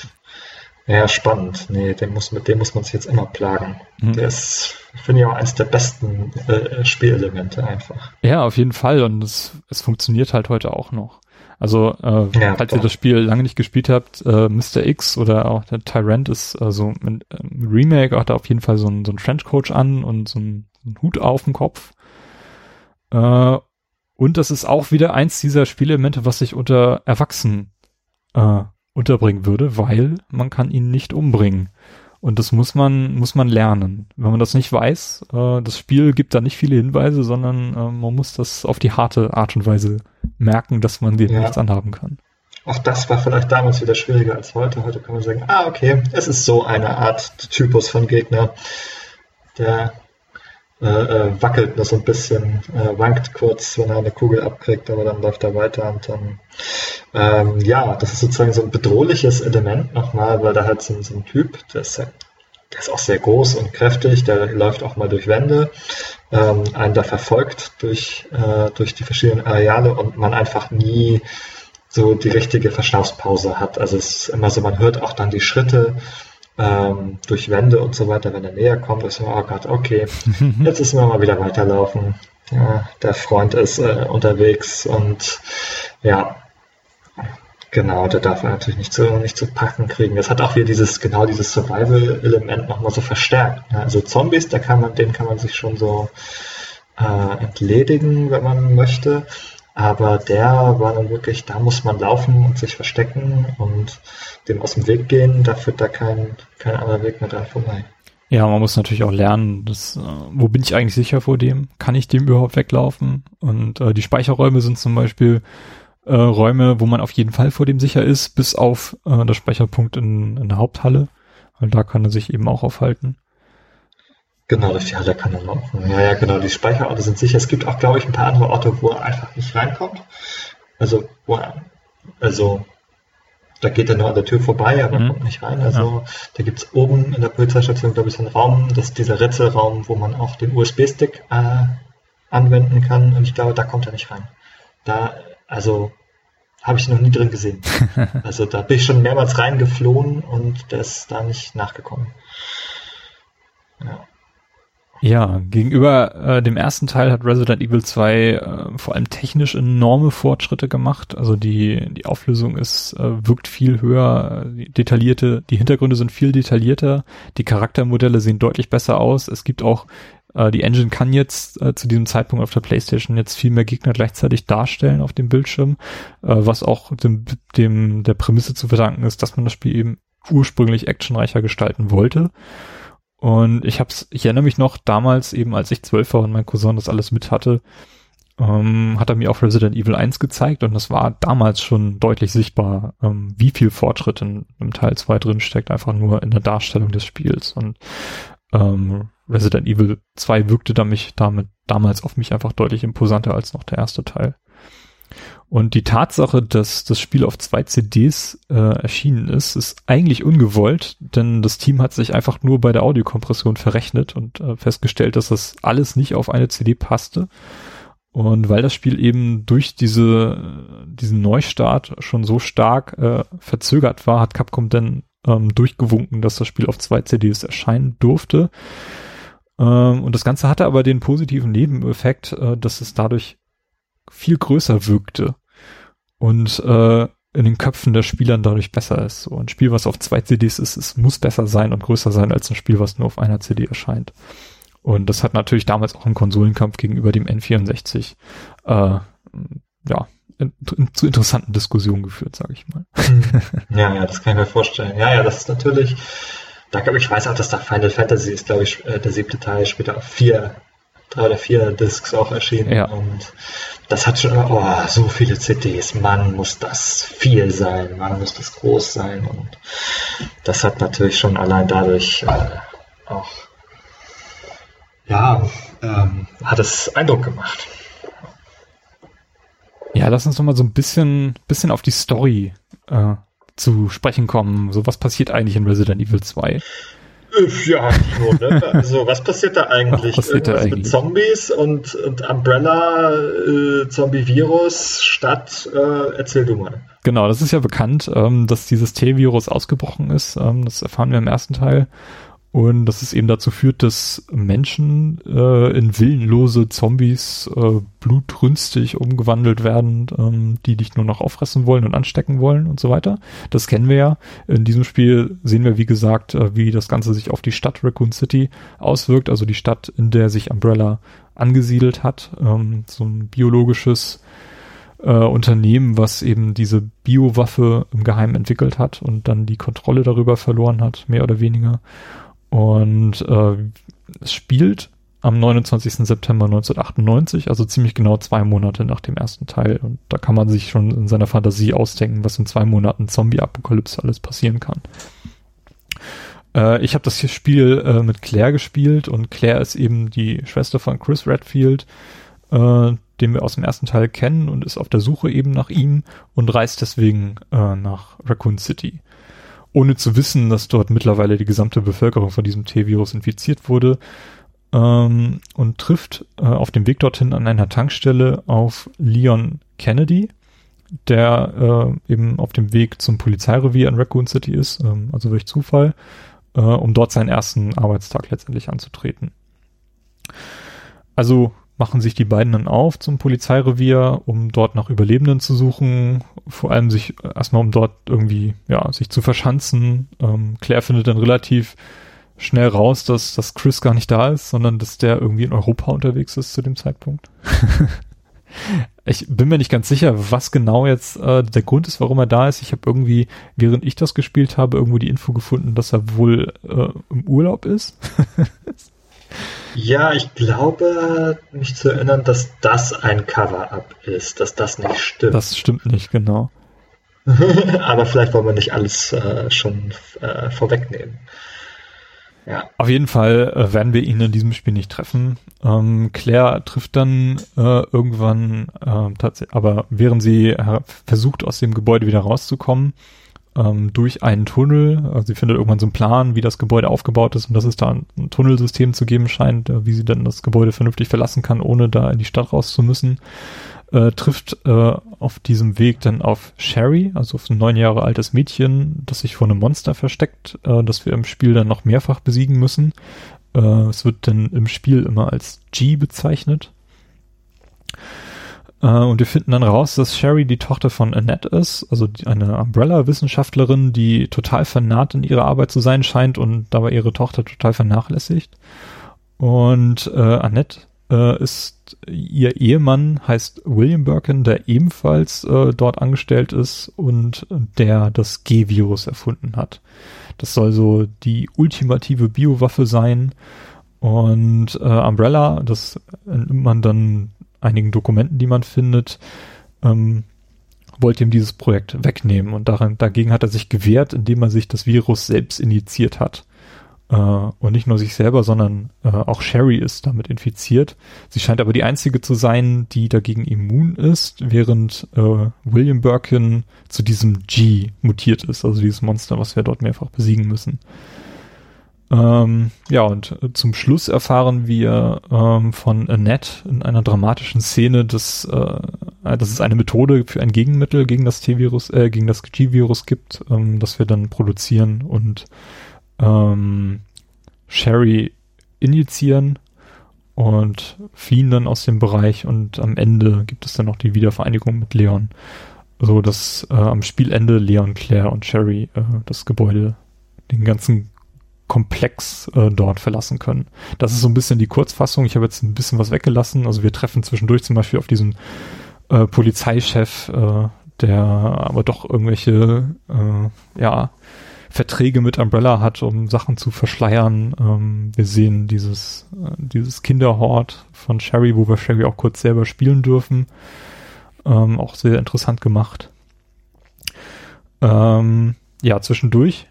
ja, spannend. Nee, den muss, mit dem muss man sich jetzt immer plagen. Mhm. Der ist, finde ich, auch eines der besten äh, Spielelemente einfach. Ja, auf jeden Fall. Und es, es funktioniert halt heute auch noch. Also, äh, ja, falls doch. ihr das Spiel lange nicht gespielt habt, äh, Mr. X oder auch der Tyrant ist also ein, ein Remake, hat er auf jeden Fall so ein, so ein Trenchcoach an und so ein, so ein Hut auf dem Kopf. Äh, und das ist auch wieder eins dieser Spielelemente, was sich unter Erwachsenen äh, unterbringen würde, weil man kann ihn nicht umbringen. Und das muss man, muss man lernen. Wenn man das nicht weiß, äh, das Spiel gibt da nicht viele Hinweise, sondern äh, man muss das auf die harte Art und Weise merken, dass man dem ja. nichts anhaben kann. Auch das war vielleicht damals wieder schwieriger als heute. Heute kann man sagen, ah, okay, es ist so eine Art Typus von Gegner. Der äh, äh, wackelt nur so ein bisschen, äh, wankt kurz, wenn er eine Kugel abkriegt, aber dann läuft er weiter und dann, ähm, ja, das ist sozusagen so ein bedrohliches Element nochmal, weil da halt so, so ein Typ, der ist, der ist auch sehr groß und kräftig, der läuft auch mal durch Wände, ähm, einen da verfolgt durch, äh, durch die verschiedenen Areale und man einfach nie so die richtige Verschnaufspause hat. Also es ist immer so, man hört auch dann die Schritte, ähm, durch Wände und so weiter, wenn er näher kommt, ist man, oh Gott, okay, jetzt müssen wir mal wieder weiterlaufen. Ja, der Freund ist äh, unterwegs und ja, genau, der darf er natürlich nicht zu, nicht zu packen kriegen. Das hat auch hier dieses, genau dieses Survival-Element nochmal so verstärkt. Ja, also Zombies, da kann man, denen kann man sich schon so äh, entledigen, wenn man möchte. Aber der war dann wirklich, da muss man laufen und sich verstecken und dem aus dem Weg gehen. Da führt da kein, kein anderer Weg mehr dran vorbei. Ja, man muss natürlich auch lernen, dass, äh, wo bin ich eigentlich sicher vor dem? Kann ich dem überhaupt weglaufen? Und äh, die Speicherräume sind zum Beispiel äh, Räume, wo man auf jeden Fall vor dem sicher ist, bis auf äh, der Speicherpunkt in, in der Haupthalle. Weil da kann er sich eben auch aufhalten. Genau, durch die Halle kann er laufen. Ja, ja, genau, die Speicherorte sind sicher. Es gibt auch, glaube ich, ein paar andere Orte, wo er einfach nicht reinkommt. Also, wo er, also, da geht er nur an der Tür vorbei, aber mhm. kommt nicht rein. Also, ja. da gibt es oben in der Polizeistation, glaube ich, so einen Raum, das ist dieser Rätselraum, wo man auch den USB-Stick äh, anwenden kann. Und ich glaube, da kommt er nicht rein. Da, also, habe ich noch nie drin gesehen. also, da bin ich schon mehrmals reingeflohen und der ist da nicht nachgekommen. Ja. Ja, gegenüber äh, dem ersten Teil hat Resident Evil 2 äh, vor allem technisch enorme Fortschritte gemacht. Also die, die Auflösung ist, äh, wirkt viel höher, die detaillierte, die Hintergründe sind viel detaillierter, die Charaktermodelle sehen deutlich besser aus. Es gibt auch, äh, die Engine kann jetzt äh, zu diesem Zeitpunkt auf der Playstation jetzt viel mehr Gegner gleichzeitig darstellen auf dem Bildschirm, äh, was auch dem, dem der Prämisse zu verdanken ist, dass man das Spiel eben ursprünglich actionreicher gestalten wollte. Und ich hab's, ich erinnere mich noch damals eben, als ich zwölf war und mein Cousin das alles mit hatte, ähm, hat er mir auch Resident Evil 1 gezeigt und das war damals schon deutlich sichtbar, ähm, wie viel Fortschritt in, im Teil 2 drin steckt, einfach nur in der Darstellung des Spiels. Und ähm, Resident Evil 2 wirkte damit, damit damals auf mich einfach deutlich imposanter als noch der erste Teil. Und die Tatsache, dass das Spiel auf zwei CDs äh, erschienen ist, ist eigentlich ungewollt, denn das Team hat sich einfach nur bei der Audiokompression verrechnet und äh, festgestellt, dass das alles nicht auf eine CD passte. Und weil das Spiel eben durch diese, diesen Neustart schon so stark äh, verzögert war, hat Capcom dann ähm, durchgewunken, dass das Spiel auf zwei CDs erscheinen durfte. Ähm, und das Ganze hatte aber den positiven Nebeneffekt, äh, dass es dadurch viel größer wirkte und äh, in den Köpfen der Spielern dadurch besser ist. So ein Spiel, was auf zwei CDs ist, es muss besser sein und größer sein als ein Spiel, was nur auf einer CD erscheint. Und das hat natürlich damals auch im Konsolenkampf gegenüber dem N64 äh, ja in, in, zu interessanten Diskussionen geführt, sage ich mal. Ja, ja, das kann ich mir vorstellen. Ja, ja, das ist natürlich. Da glaube ich, weiß auch, dass da Final Fantasy ist, glaube ich, äh, der siebte Teil später auf vier drei oder vier Discs auch erschienen. Ja. Und das hat schon oh, so viele CDs, Mann, muss das viel sein, Mann, muss das groß sein. Und das hat natürlich schon allein dadurch äh, auch, ja, ähm, hat es Eindruck gemacht. Ja, lass uns doch mal so ein bisschen, bisschen auf die Story äh, zu sprechen kommen. So, was passiert eigentlich in Resident Evil 2? Ja, so, ne? Also, was passiert da eigentlich? Was passiert da eigentlich? mit Zombies und, und Umbrella, äh, Zombie-Virus, Stadt, äh, erzähl du mal. Genau, das ist ja bekannt, ähm, dass dieses T-Virus ausgebrochen ist. Ähm, das erfahren wir im ersten Teil. Und dass es eben dazu führt, dass Menschen äh, in willenlose Zombies äh, blutrünstig umgewandelt werden, ähm, die dich nur noch auffressen wollen und anstecken wollen und so weiter. Das kennen wir ja. In diesem Spiel sehen wir, wie gesagt, äh, wie das Ganze sich auf die Stadt Raccoon City auswirkt, also die Stadt, in der sich Umbrella angesiedelt hat. Ähm, so ein biologisches äh, Unternehmen, was eben diese Biowaffe im Geheimen entwickelt hat und dann die Kontrolle darüber verloren hat, mehr oder weniger. Und äh, es spielt am 29. September 1998, also ziemlich genau zwei Monate nach dem ersten Teil. Und da kann man sich schon in seiner Fantasie ausdenken, was in zwei Monaten Zombie-Apokalypse alles passieren kann. Äh, ich habe das Spiel äh, mit Claire gespielt und Claire ist eben die Schwester von Chris Redfield, äh, den wir aus dem ersten Teil kennen und ist auf der Suche eben nach ihm und reist deswegen äh, nach Raccoon City ohne zu wissen, dass dort mittlerweile die gesamte Bevölkerung von diesem T-Virus infiziert wurde ähm, und trifft äh, auf dem Weg dorthin an einer Tankstelle auf Leon Kennedy, der äh, eben auf dem Weg zum Polizeirevier in Raccoon City ist, ähm, also durch Zufall, äh, um dort seinen ersten Arbeitstag letztendlich anzutreten. Also machen sich die beiden dann auf zum Polizeirevier, um dort nach Überlebenden zu suchen, vor allem sich erstmal um dort irgendwie, ja, sich zu verschanzen. Ähm, Claire findet dann relativ schnell raus, dass, dass Chris gar nicht da ist, sondern dass der irgendwie in Europa unterwegs ist zu dem Zeitpunkt. ich bin mir nicht ganz sicher, was genau jetzt äh, der Grund ist, warum er da ist. Ich habe irgendwie, während ich das gespielt habe, irgendwo die Info gefunden, dass er wohl äh, im Urlaub ist. Ja, ich glaube, mich zu erinnern, dass das ein Cover-up ist, dass das nicht stimmt. Das stimmt nicht, genau. Aber vielleicht wollen wir nicht alles äh, schon äh, vorwegnehmen. Ja. Auf jeden Fall äh, werden wir ihn in diesem Spiel nicht treffen. Ähm, Claire trifft dann äh, irgendwann, äh, tatsächlich, aber während sie versucht, aus dem Gebäude wieder rauszukommen, ähm, durch einen Tunnel. Also sie findet irgendwann so einen Plan, wie das Gebäude aufgebaut ist und dass es da ein, Tunnelsystem zu geben scheint, äh, wie sie dann das Gebäude vernünftig verlassen kann, ohne da in die Stadt raus zu müssen. Äh, trifft äh, auf diesem Weg dann auf Sherry, also auf ein neun Jahre altes Mädchen, das sich vor einem Monster versteckt, äh, das wir im Spiel dann noch mehrfach besiegen müssen. Äh, es wird dann im Spiel immer als G bezeichnet. Äh, und wir finden dann raus, dass Sherry die Tochter von Annette ist, also eine Umbrella-Wissenschaftlerin, die total vernarrt in ihrer Arbeit zu sein scheint und dabei ihre Tochter total vernachlässigt. Und äh, Annette äh, ist ihr Ehemann, heißt William Birkin, der ebenfalls äh, dort angestellt ist und der das G-Virus erfunden hat. Das soll so die ultimative Biowaffe sein. Und äh, Umbrella, das nimmt man dann einigen Dokumenten, die man findet, ähm, wollte ihm dieses Projekt wegnehmen und daran, dagegen hat er sich gewehrt, indem er sich das Virus selbst injiziert hat. Äh, und nicht nur sich selber, sondern äh, auch Sherry ist damit infiziert. Sie scheint aber die einzige zu sein, die dagegen immun ist, während äh, William Birkin zu diesem G mutiert ist, also dieses Monster, was wir dort mehrfach besiegen müssen. Ähm, ja, und zum Schluss erfahren wir ähm, von Annette in einer dramatischen Szene, dass, äh, dass es eine Methode für ein Gegenmittel gegen das T-Virus, äh, gegen das G-Virus gibt, ähm, das wir dann produzieren und ähm, Sherry injizieren und fliehen dann aus dem Bereich und am Ende gibt es dann noch die Wiedervereinigung mit Leon. So dass äh, am Spielende Leon, Claire und Sherry äh, das Gebäude, den ganzen Komplex äh, dort verlassen können. Das ist so ein bisschen die Kurzfassung. Ich habe jetzt ein bisschen was weggelassen. Also wir treffen zwischendurch zum Beispiel auf diesen äh, Polizeichef, äh, der aber doch irgendwelche äh, ja, Verträge mit Umbrella hat, um Sachen zu verschleiern. Ähm, wir sehen dieses, äh, dieses Kinderhort von Sherry, wo wir Sherry auch kurz selber spielen dürfen. Ähm, auch sehr interessant gemacht. Ähm, ja, zwischendurch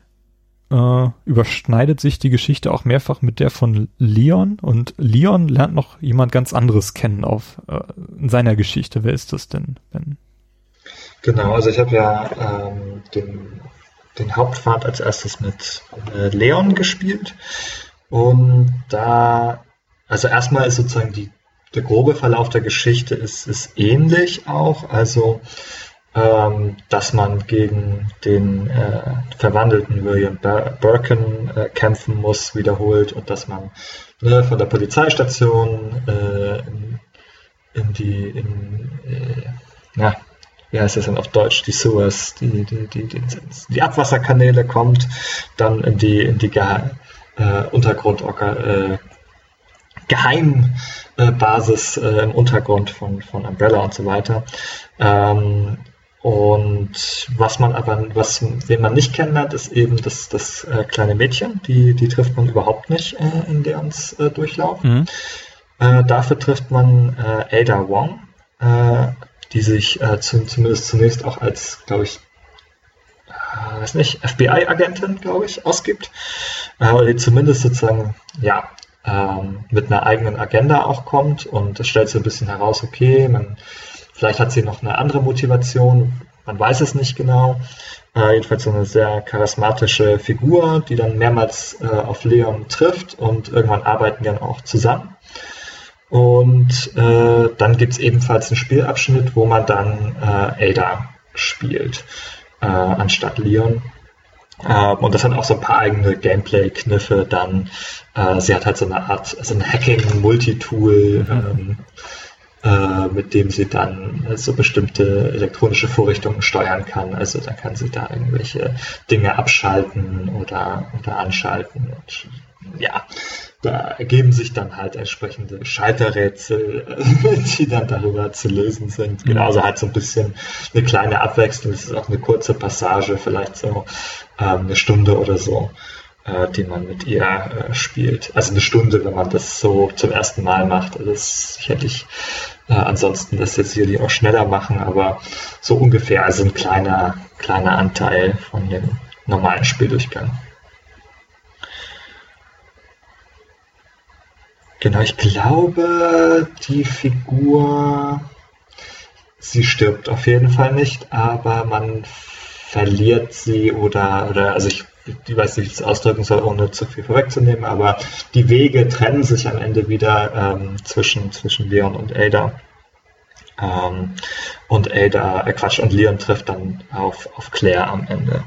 äh, überschneidet sich die Geschichte auch mehrfach mit der von Leon und Leon lernt noch jemand ganz anderes kennen auf äh, in seiner Geschichte. Wer ist das denn, Ben? Genau, also ich habe ja ähm, den, den Hauptpfad als erstes mit äh, Leon gespielt und da, also erstmal ist sozusagen die, der grobe Verlauf der Geschichte ist, ist ähnlich auch, also ähm, dass man gegen den äh, verwandelten William Birkin äh, kämpfen muss, wiederholt und dass man ne, von der Polizeistation äh, in, in, die, in, äh, na, wie heißt das denn auf Deutsch, die Sewers, die, die, die, die, die Abwasserkanäle kommt, dann in die, in die Ge äh, Untergrund, äh, Geheimbasis äh, im Untergrund von, von Umbrella und so weiter. Ähm, und was man aber, was, wen man nicht kennenlernt, ist eben das, das äh, kleine Mädchen. Die, die trifft man überhaupt nicht äh, in Leons äh, Durchlauf. Mhm. Äh, dafür trifft man äh, Ada Wong, äh, die sich äh, zu, zumindest zunächst auch als, glaube ich, äh, weiß nicht, FBI-Agentin, glaube ich, ausgibt. Äh, oder die zumindest sozusagen, ja, ähm, mit einer eigenen Agenda auch kommt und es stellt so ein bisschen heraus, okay, man Vielleicht hat sie noch eine andere Motivation, man weiß es nicht genau. Äh, jedenfalls so eine sehr charismatische Figur, die dann mehrmals äh, auf Leon trifft und irgendwann arbeiten die dann auch zusammen. Und äh, dann gibt es ebenfalls einen Spielabschnitt, wo man dann äh, Ada spielt, äh, anstatt Leon. Uh, und das hat auch so ein paar eigene Gameplay-Kniffe dann. Uh, sie hat halt so eine Art, so ein Hacking-Multitool, mhm. ähm, äh, mit dem sie dann so bestimmte elektronische Vorrichtungen steuern kann. Also dann kann sie da irgendwelche Dinge abschalten oder, oder anschalten. Und ja, da ergeben sich dann halt entsprechende Schalterrätsel, die dann darüber zu lösen sind. Mhm. Genauso halt so ein bisschen eine kleine Abwechslung. Das ist auch eine kurze Passage, vielleicht so ähm, eine Stunde oder so die man mit ihr äh, spielt. Also eine Stunde, wenn man das so zum ersten Mal macht. Also das sicherlich äh, ansonsten das jetzt hier auch schneller machen, aber so ungefähr also ein kleiner, kleiner Anteil von dem normalen Spieldurchgang. Genau, ich glaube, die Figur, sie stirbt auf jeden Fall nicht, aber man verliert sie oder, oder also ich ich weiß nicht, wie ich das ausdrücken soll, ohne zu viel vorwegzunehmen, aber die Wege trennen sich am Ende wieder ähm, zwischen, zwischen Leon und Ada. Ähm, und Ada, äh Quatsch, und Leon trifft dann auf, auf Claire am Ende.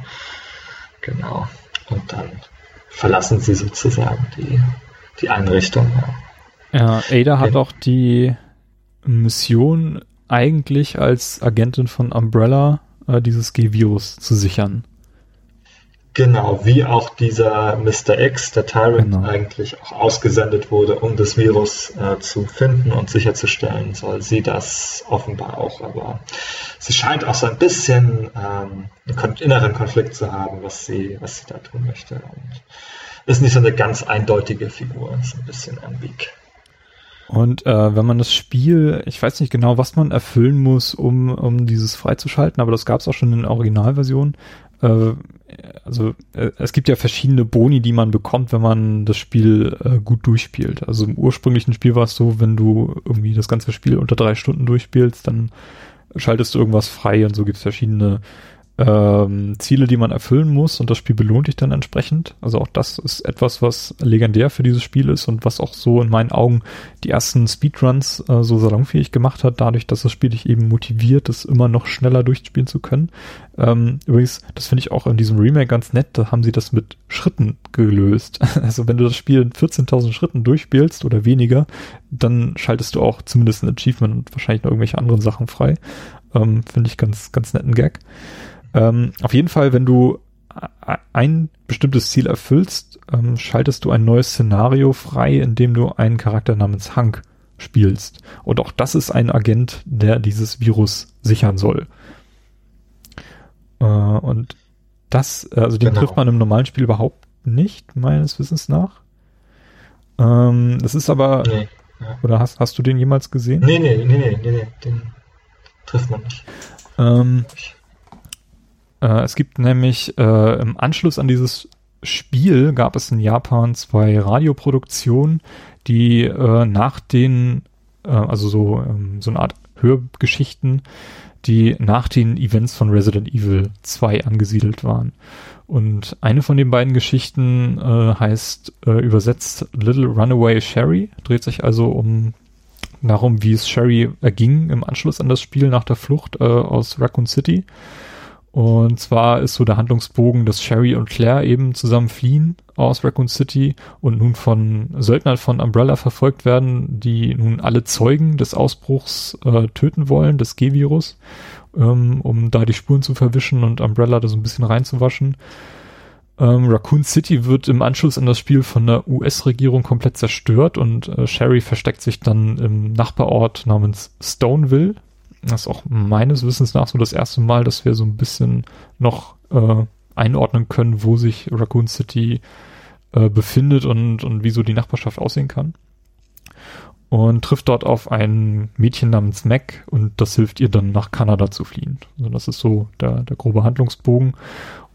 Genau. Und dann verlassen sie sozusagen die, die Einrichtung. Ja, Ada hat auch die Mission eigentlich als Agentin von Umbrella äh, dieses G-Virus zu sichern. Genau, wie auch dieser Mr. X, der Tyrant, genau. eigentlich auch ausgesendet wurde, um das Virus äh, zu finden und sicherzustellen, soll sie das offenbar auch. Aber sie scheint auch so ein bisschen ähm, einen inneren Konflikt zu haben, was sie, was sie da tun möchte. Und ist nicht so eine ganz eindeutige Figur, ist ein bisschen ambig. Und äh, wenn man das Spiel, ich weiß nicht genau, was man erfüllen muss, um, um dieses freizuschalten, aber das gab es auch schon in der Originalversion. Äh, also äh, es gibt ja verschiedene Boni, die man bekommt, wenn man das Spiel äh, gut durchspielt. Also im ursprünglichen Spiel war es so, wenn du irgendwie das ganze Spiel unter drei Stunden durchspielst, dann schaltest du irgendwas frei und so gibt es verschiedene ähm, Ziele, die man erfüllen muss und das Spiel belohnt dich dann entsprechend. Also auch das ist etwas, was legendär für dieses Spiel ist und was auch so in meinen Augen die ersten Speedruns äh, so salonfähig gemacht hat, dadurch, dass das Spiel dich eben motiviert, das immer noch schneller durchspielen zu können. Ähm, übrigens, das finde ich auch in diesem Remake ganz nett, da haben sie das mit Schritten gelöst. Also wenn du das Spiel in 14.000 Schritten durchspielst oder weniger, dann schaltest du auch zumindest ein Achievement und wahrscheinlich noch irgendwelche anderen Sachen frei. Ähm, finde ich ganz, ganz netten Gag. Ähm, auf jeden Fall, wenn du ein bestimmtes Ziel erfüllst, ähm, schaltest du ein neues Szenario frei, in dem du einen Charakter namens Hank spielst. Und auch das ist ein Agent, der dieses Virus sichern soll. Äh, und Das, also den genau. trifft man im normalen Spiel überhaupt nicht, meines Wissens nach. Ähm, das ist aber, nee, ja. oder hast, hast du den jemals gesehen? Nee, nee, nee, nee, nee, nee den trifft man nicht. Ähm, äh, es gibt nämlich äh, im Anschluss an dieses Spiel gab es in Japan zwei Radioproduktionen, die äh, nach den, äh, also so, ähm, so eine Art Hörgeschichten, die nach den Events von Resident Evil 2 angesiedelt waren. Und eine von den beiden Geschichten äh, heißt äh, übersetzt Little Runaway Sherry, dreht sich also um darum, wie es Sherry erging im Anschluss an das Spiel nach der Flucht äh, aus Raccoon City. Und zwar ist so der Handlungsbogen, dass Sherry und Claire eben zusammen fliehen aus Raccoon City und nun von Söldnern von Umbrella verfolgt werden, die nun alle Zeugen des Ausbruchs äh, töten wollen, des G-Virus, ähm, um da die Spuren zu verwischen und Umbrella da so ein bisschen reinzuwaschen. Ähm, Raccoon City wird im Anschluss an das Spiel von der US-Regierung komplett zerstört und äh, Sherry versteckt sich dann im Nachbarort namens Stoneville, das ist auch meines Wissens nach so das erste Mal, dass wir so ein bisschen noch äh, einordnen können, wo sich Raccoon City äh, befindet und, und wie so die Nachbarschaft aussehen kann. Und trifft dort auf ein Mädchen namens Mac und das hilft ihr dann nach Kanada zu fliehen. Also das ist so der, der grobe Handlungsbogen.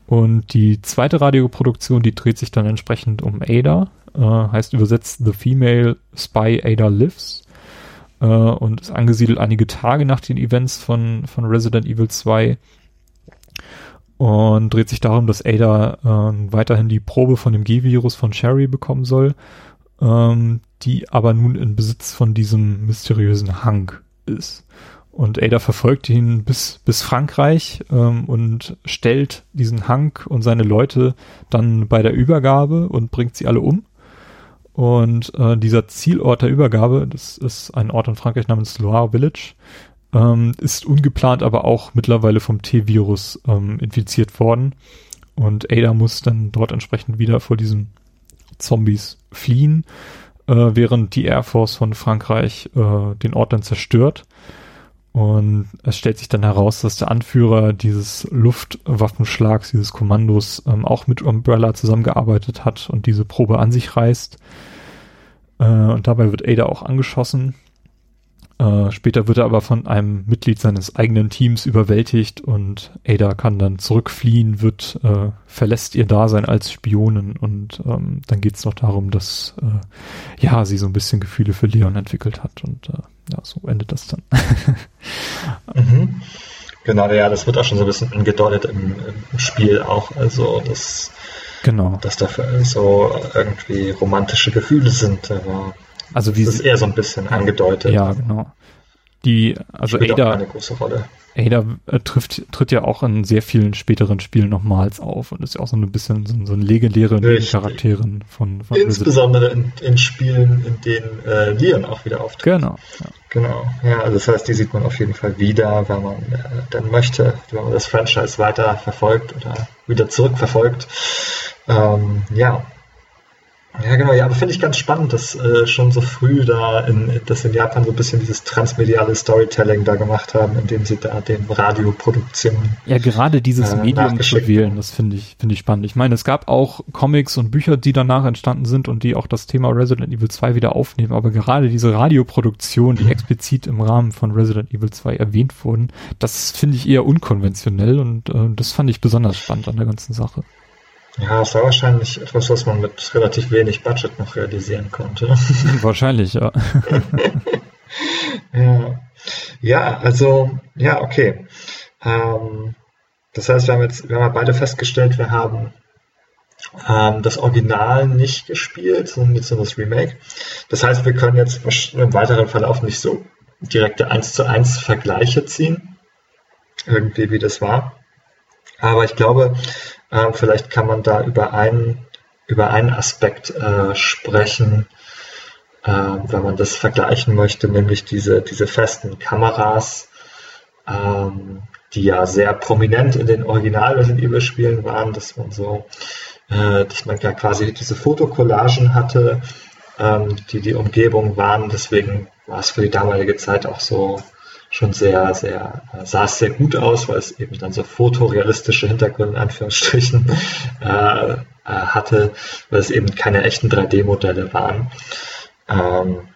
Und die zweite Radioproduktion, die dreht sich dann entsprechend um Ada, äh, heißt übersetzt The Female Spy Ada Lives äh, und ist angesiedelt einige Tage nach den Events von, von Resident Evil 2 und dreht sich darum, dass Ada äh, weiterhin die Probe von dem G-Virus von Sherry bekommen soll, ähm, die aber nun in Besitz von diesem mysteriösen Hank ist. Und Ada verfolgt ihn bis, bis Frankreich ähm, und stellt diesen Hank und seine Leute dann bei der Übergabe und bringt sie alle um. Und äh, dieser Zielort der Übergabe, das ist ein Ort in Frankreich namens Loire Village, ähm, ist ungeplant aber auch mittlerweile vom T-Virus ähm, infiziert worden. Und Ada muss dann dort entsprechend wieder vor diesen Zombies fliehen, äh, während die Air Force von Frankreich äh, den Ort dann zerstört. Und es stellt sich dann heraus, dass der Anführer dieses Luftwaffenschlags, dieses Kommandos, ähm, auch mit Umbrella zusammengearbeitet hat und diese Probe an sich reißt. Äh, und dabei wird Ada auch angeschossen. Äh, später wird er aber von einem Mitglied seines eigenen Teams überwältigt und Ada kann dann zurückfliehen, wird, äh, verlässt ihr Dasein als Spionin und ähm, dann geht es noch darum, dass äh, ja sie so ein bisschen Gefühle für Leon entwickelt hat und äh, ja, so endet das dann. mhm. Genau, ja, das wird auch schon so ein bisschen angedeutet im, im Spiel auch, also das genau. dass da so irgendwie romantische Gefühle sind, aber also wie das ist eher so ein bisschen angedeutet. Ja, genau. Die, also Spielt Ada, eine große Rolle. Ada äh, trifft, tritt ja auch in sehr vielen späteren Spielen nochmals auf und ist ja auch so ein bisschen so, so eine legendäre Charakterin von, von Insbesondere in, in, Spielen, in denen äh, Leon auch wieder auftritt. Genau. Ja. Genau. Ja, also das heißt, die sieht man auf jeden Fall wieder, wenn man äh, dann möchte, wenn man das Franchise weiter verfolgt oder wieder zurückverfolgt. Ähm, ja, ja, genau, ja, aber finde ich ganz spannend, dass äh, schon so früh da in, dass in Japan so ein bisschen dieses transmediale Storytelling da gemacht haben, indem sie da den Radioproduktionen. Ja, gerade dieses äh, Medium zu wählen, das finde ich, finde ich spannend. Ich meine, es gab auch Comics und Bücher, die danach entstanden sind und die auch das Thema Resident Evil 2 wieder aufnehmen, aber gerade diese Radioproduktion, die mhm. explizit im Rahmen von Resident Evil 2 erwähnt wurden, das finde ich eher unkonventionell und äh, das fand ich besonders spannend an der ganzen Sache. Ja, es war wahrscheinlich etwas, was man mit relativ wenig Budget noch realisieren konnte. Wahrscheinlich, ja. ja. ja. also, ja, okay. Ähm, das heißt, wir haben jetzt, wir haben beide festgestellt, wir haben ähm, das Original nicht gespielt, sondern jetzt nur das Remake. Das heißt, wir können jetzt im weiteren Verlauf nicht so direkte 1 zu 1 Vergleiche ziehen, irgendwie wie das war. Aber ich glaube, äh, vielleicht kann man da über einen, über einen Aspekt äh, sprechen, äh, wenn man das vergleichen möchte, nämlich diese, diese festen Kameras, ähm, die ja sehr prominent in den Original Resident Evil Spielen waren, dass man so, äh, dass man ja quasi diese Fotokollagen hatte, ähm, die die Umgebung waren. Deswegen war es für die damalige Zeit auch so schon sehr, sehr, äh, sah es sehr gut aus, weil es eben dann so fotorealistische Hintergründe in Anführungsstrichen äh, äh, hatte, weil es eben keine echten 3D-Modelle waren. Ähm,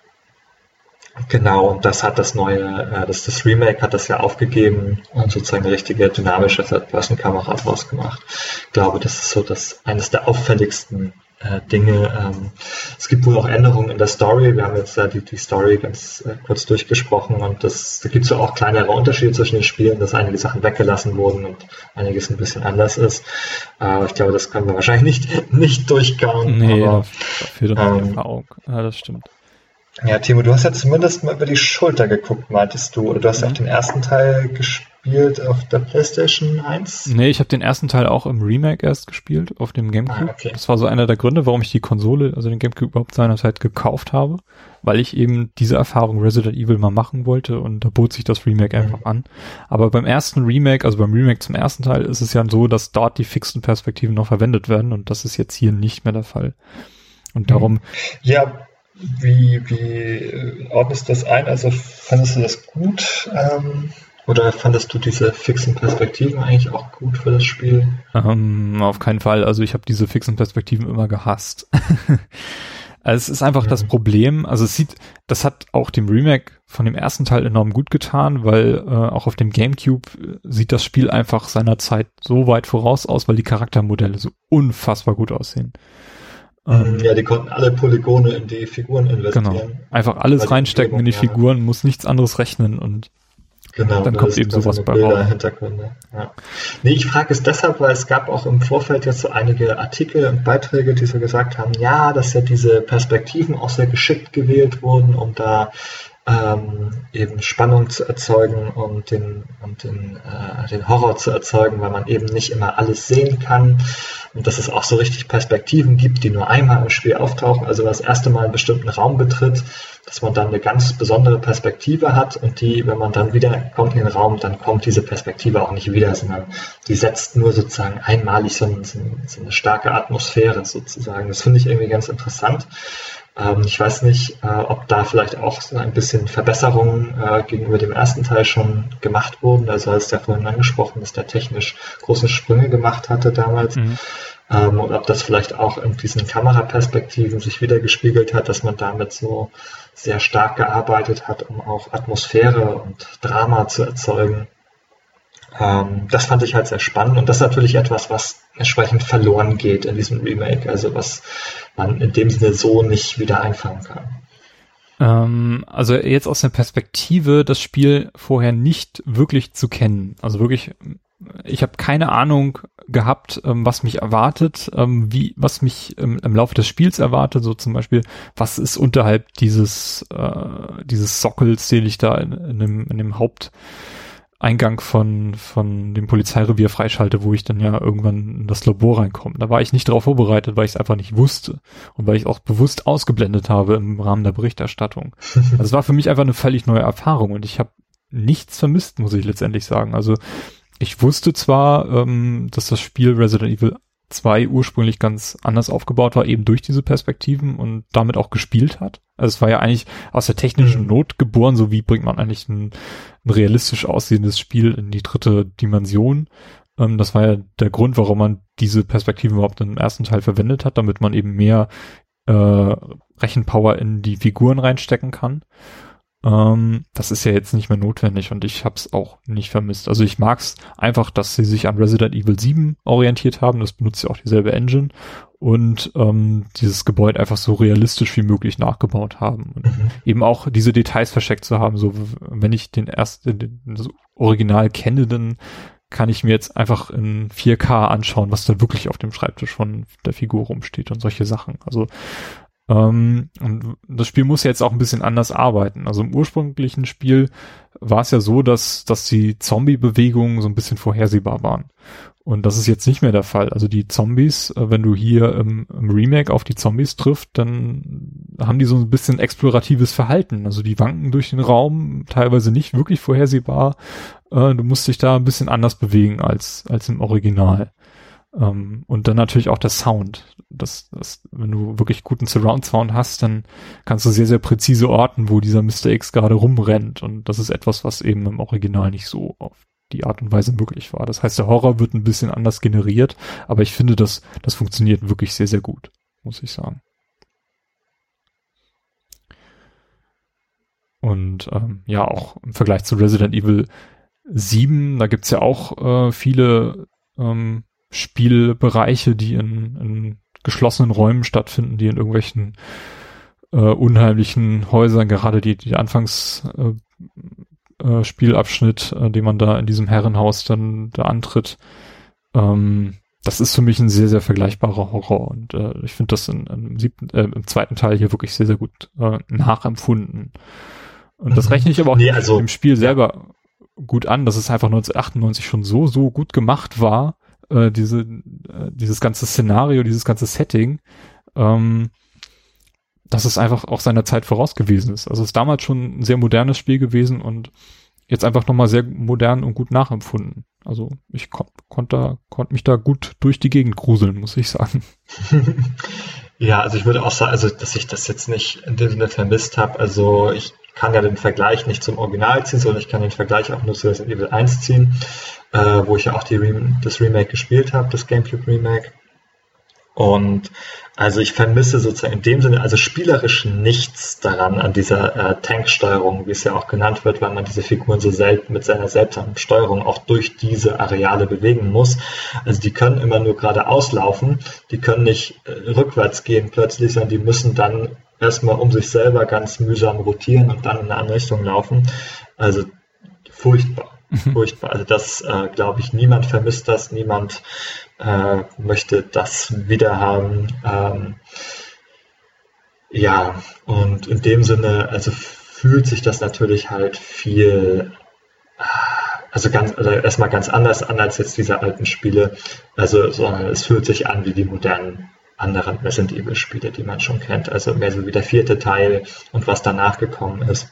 Genau, und das hat das neue, äh, das, das Remake hat das ja aufgegeben und sozusagen eine richtige dynamische Third-Person-Kamera draus gemacht. Ich glaube, das ist so das eines der auffälligsten Dinge. Ähm, es gibt wohl auch Änderungen in der Story. Wir haben jetzt ja die, die Story ganz äh, kurz durchgesprochen und das, da gibt es ja auch kleinere Unterschiede zwischen den Spielen, dass einige Sachen weggelassen wurden und einiges ein bisschen anders ist. Äh, ich glaube, das können wir wahrscheinlich nicht, nicht durchkauen. Nee, aber, dafür dann ähm, Erfahrung. Ja, das stimmt. Ja, Timo, du hast ja zumindest mal über die Schulter geguckt, meintest du. Oder du hast ja auch mhm. den ersten Teil gespielt auf der PlayStation 1? Nee, ich habe den ersten Teil auch im Remake erst gespielt, auf dem Gamecube. Ah, okay. Das war so einer der Gründe, warum ich die Konsole, also den Gamecube überhaupt seinerzeit gekauft habe, weil ich eben diese Erfahrung Resident Evil mal machen wollte und da bot sich das Remake mhm. einfach an. Aber beim ersten Remake, also beim Remake zum ersten Teil, ist es ja so, dass dort die fixen Perspektiven noch verwendet werden und das ist jetzt hier nicht mehr der Fall. Und darum. Ja, wie, wie ordnest du das ein? Also fandest du das gut? Ähm, oder fandest du diese fixen Perspektiven eigentlich auch gut für das Spiel? Ähm, auf keinen Fall. Also ich habe diese fixen Perspektiven immer gehasst. also es ist einfach mhm. das Problem. Also es sieht, das hat auch dem Remake von dem ersten Teil enorm gut getan, weil äh, auch auf dem GameCube äh, sieht das Spiel einfach seiner Zeit so weit voraus aus, weil die Charaktermodelle so unfassbar gut aussehen. Ähm, ja, die konnten alle Polygone in die Figuren investieren. Genau. Einfach alles reinstecken in die Figuren, muss nichts anderes rechnen und genau, dann kommt eben sowas bei raus. Hintergründe. Ja. Nee, ich frage es deshalb, weil es gab auch im Vorfeld jetzt so einige Artikel und Beiträge, die so gesagt haben, ja, dass ja diese Perspektiven auch sehr geschickt gewählt wurden, um da ähm, eben Spannung zu erzeugen und den, und den, äh, den Horror zu erzeugen, weil man eben nicht immer alles sehen kann und dass es auch so richtig Perspektiven gibt, die nur einmal im Spiel auftauchen. Also das erste Mal einen bestimmten Raum betritt, dass man dann eine ganz besondere Perspektive hat und die, wenn man dann wieder kommt in den Raum, dann kommt diese Perspektive auch nicht wieder, sondern die setzt nur sozusagen einmalig so, ein, so eine starke Atmosphäre sozusagen. Das finde ich irgendwie ganz interessant. Ähm, ich weiß nicht, äh, ob da vielleicht auch so ein bisschen Verbesserungen äh, gegenüber dem ersten Teil schon gemacht wurden. Also hast ja vorhin angesprochen, dass der technisch große Sprünge gemacht hatte damals. Mhm. Ähm, und ob das vielleicht auch in diesen Kameraperspektiven sich wieder gespiegelt hat, dass man damit so sehr stark gearbeitet hat, um auch Atmosphäre und Drama zu erzeugen. Ähm, das fand ich halt sehr spannend und das ist natürlich etwas, was entsprechend verloren geht in diesem Remake, also was man in dem Sinne so nicht wieder einfangen kann. Ähm, also jetzt aus der Perspektive, das Spiel vorher nicht wirklich zu kennen, also wirklich, ich habe keine Ahnung gehabt, ähm, was mich erwartet, ähm, wie, was mich im, im Laufe des Spiels erwartet, so zum Beispiel, was ist unterhalb dieses, äh, dieses Sockels, den ich da in, in dem, in dem Haupt Eingang von, von dem Polizeirevier freischalte, wo ich dann ja irgendwann in das Labor reinkomme. Da war ich nicht darauf vorbereitet, weil ich es einfach nicht wusste und weil ich auch bewusst ausgeblendet habe im Rahmen der Berichterstattung. Also es war für mich einfach eine völlig neue Erfahrung und ich habe nichts vermisst, muss ich letztendlich sagen. Also ich wusste zwar, ähm, dass das Spiel Resident Evil 2 ursprünglich ganz anders aufgebaut war, eben durch diese Perspektiven und damit auch gespielt hat. Also es war ja eigentlich aus der technischen mhm. Not geboren, so wie bringt man eigentlich ein, ein realistisch aussehendes Spiel in die dritte Dimension. Ähm, das war ja der Grund, warum man diese Perspektiven überhaupt im ersten Teil verwendet hat, damit man eben mehr äh, Rechenpower in die Figuren reinstecken kann. Ähm, das ist ja jetzt nicht mehr notwendig und ich habe es auch nicht vermisst. Also ich mag es einfach, dass sie sich an Resident Evil 7 orientiert haben. Das benutzt ja auch dieselbe Engine und ähm, dieses Gebäude einfach so realistisch wie möglich nachgebaut haben und mhm. eben auch diese Details versteckt zu haben. So wenn ich den ersten, den, das Original kenne, dann kann ich mir jetzt einfach in 4K anschauen, was da wirklich auf dem Schreibtisch von der Figur rumsteht und solche Sachen. Also ähm, und das Spiel muss jetzt auch ein bisschen anders arbeiten. Also im ursprünglichen Spiel war es ja so, dass, dass die Zombie-Bewegungen so ein bisschen vorhersehbar waren. Und das ist jetzt nicht mehr der Fall. Also die Zombies, äh, wenn du hier im, im, Remake auf die Zombies trifft, dann haben die so ein bisschen exploratives Verhalten. Also die wanken durch den Raum, teilweise nicht wirklich vorhersehbar. Äh, du musst dich da ein bisschen anders bewegen als, als im Original. Ähm, und dann natürlich auch der Sound. Das, das, wenn du wirklich guten Surround-Sound hast, dann kannst du sehr, sehr präzise orten, wo dieser Mr. X gerade rumrennt. Und das ist etwas, was eben im Original nicht so auf die Art und Weise möglich war. Das heißt, der Horror wird ein bisschen anders generiert, aber ich finde, das, das funktioniert wirklich sehr, sehr gut, muss ich sagen. Und ähm, ja, auch im Vergleich zu Resident Evil 7, da gibt's ja auch äh, viele ähm, Spielbereiche, die in, in geschlossenen Räumen stattfinden, die in irgendwelchen äh, unheimlichen Häusern, gerade die, die Anfangs äh, äh, Spielabschnitt, äh, den man da in diesem Herrenhaus dann da antritt, ähm, das ist für mich ein sehr, sehr vergleichbarer Horror und äh, ich finde das in, in, im, siebten, äh, im zweiten Teil hier wirklich sehr, sehr gut äh, nachempfunden. Und das rechne ich aber auch nee, also, im Spiel selber gut an, dass es einfach 1998 schon so, so gut gemacht war, äh, diese, äh, dieses ganze Szenario, dieses ganze Setting, ähm, dass es einfach auch seiner Zeit voraus gewesen ist. Also es ist damals schon ein sehr modernes Spiel gewesen und jetzt einfach nochmal sehr modern und gut nachempfunden. Also ich konnte konnt da, konnt mich da gut durch die Gegend gruseln, muss ich sagen. Ja, also ich würde auch sagen, also dass ich das jetzt nicht in dem Sinne vermisst habe. Also ich kann ja den Vergleich nicht zum Original ziehen, sondern ich kann den Vergleich auch nur zu Resident Evil 1 ziehen, äh, wo ich ja auch Rem das Remake gespielt habe, das GameCube Remake. Und also ich vermisse sozusagen in dem Sinne, also spielerisch nichts daran an dieser äh, Tanksteuerung, wie es ja auch genannt wird, weil man diese Figuren so selten mit seiner seltsamen Steuerung auch durch diese Areale bewegen muss. Also die können immer nur geradeaus laufen, die können nicht äh, rückwärts gehen plötzlich, sondern die müssen dann erstmal um sich selber ganz mühsam rotieren und dann in eine andere Richtung laufen. Also furchtbar. Furchtbar. Also das äh, glaube ich, niemand vermisst das, niemand äh, möchte das wieder haben. Ähm, ja, und in dem Sinne, also fühlt sich das natürlich halt viel, also ganz, also erstmal ganz anders an als jetzt diese alten Spiele. Also, sondern es fühlt sich an wie die modernen anderen Resident Evil Spiele, die man schon kennt. Also mehr so wie der vierte Teil und was danach gekommen ist.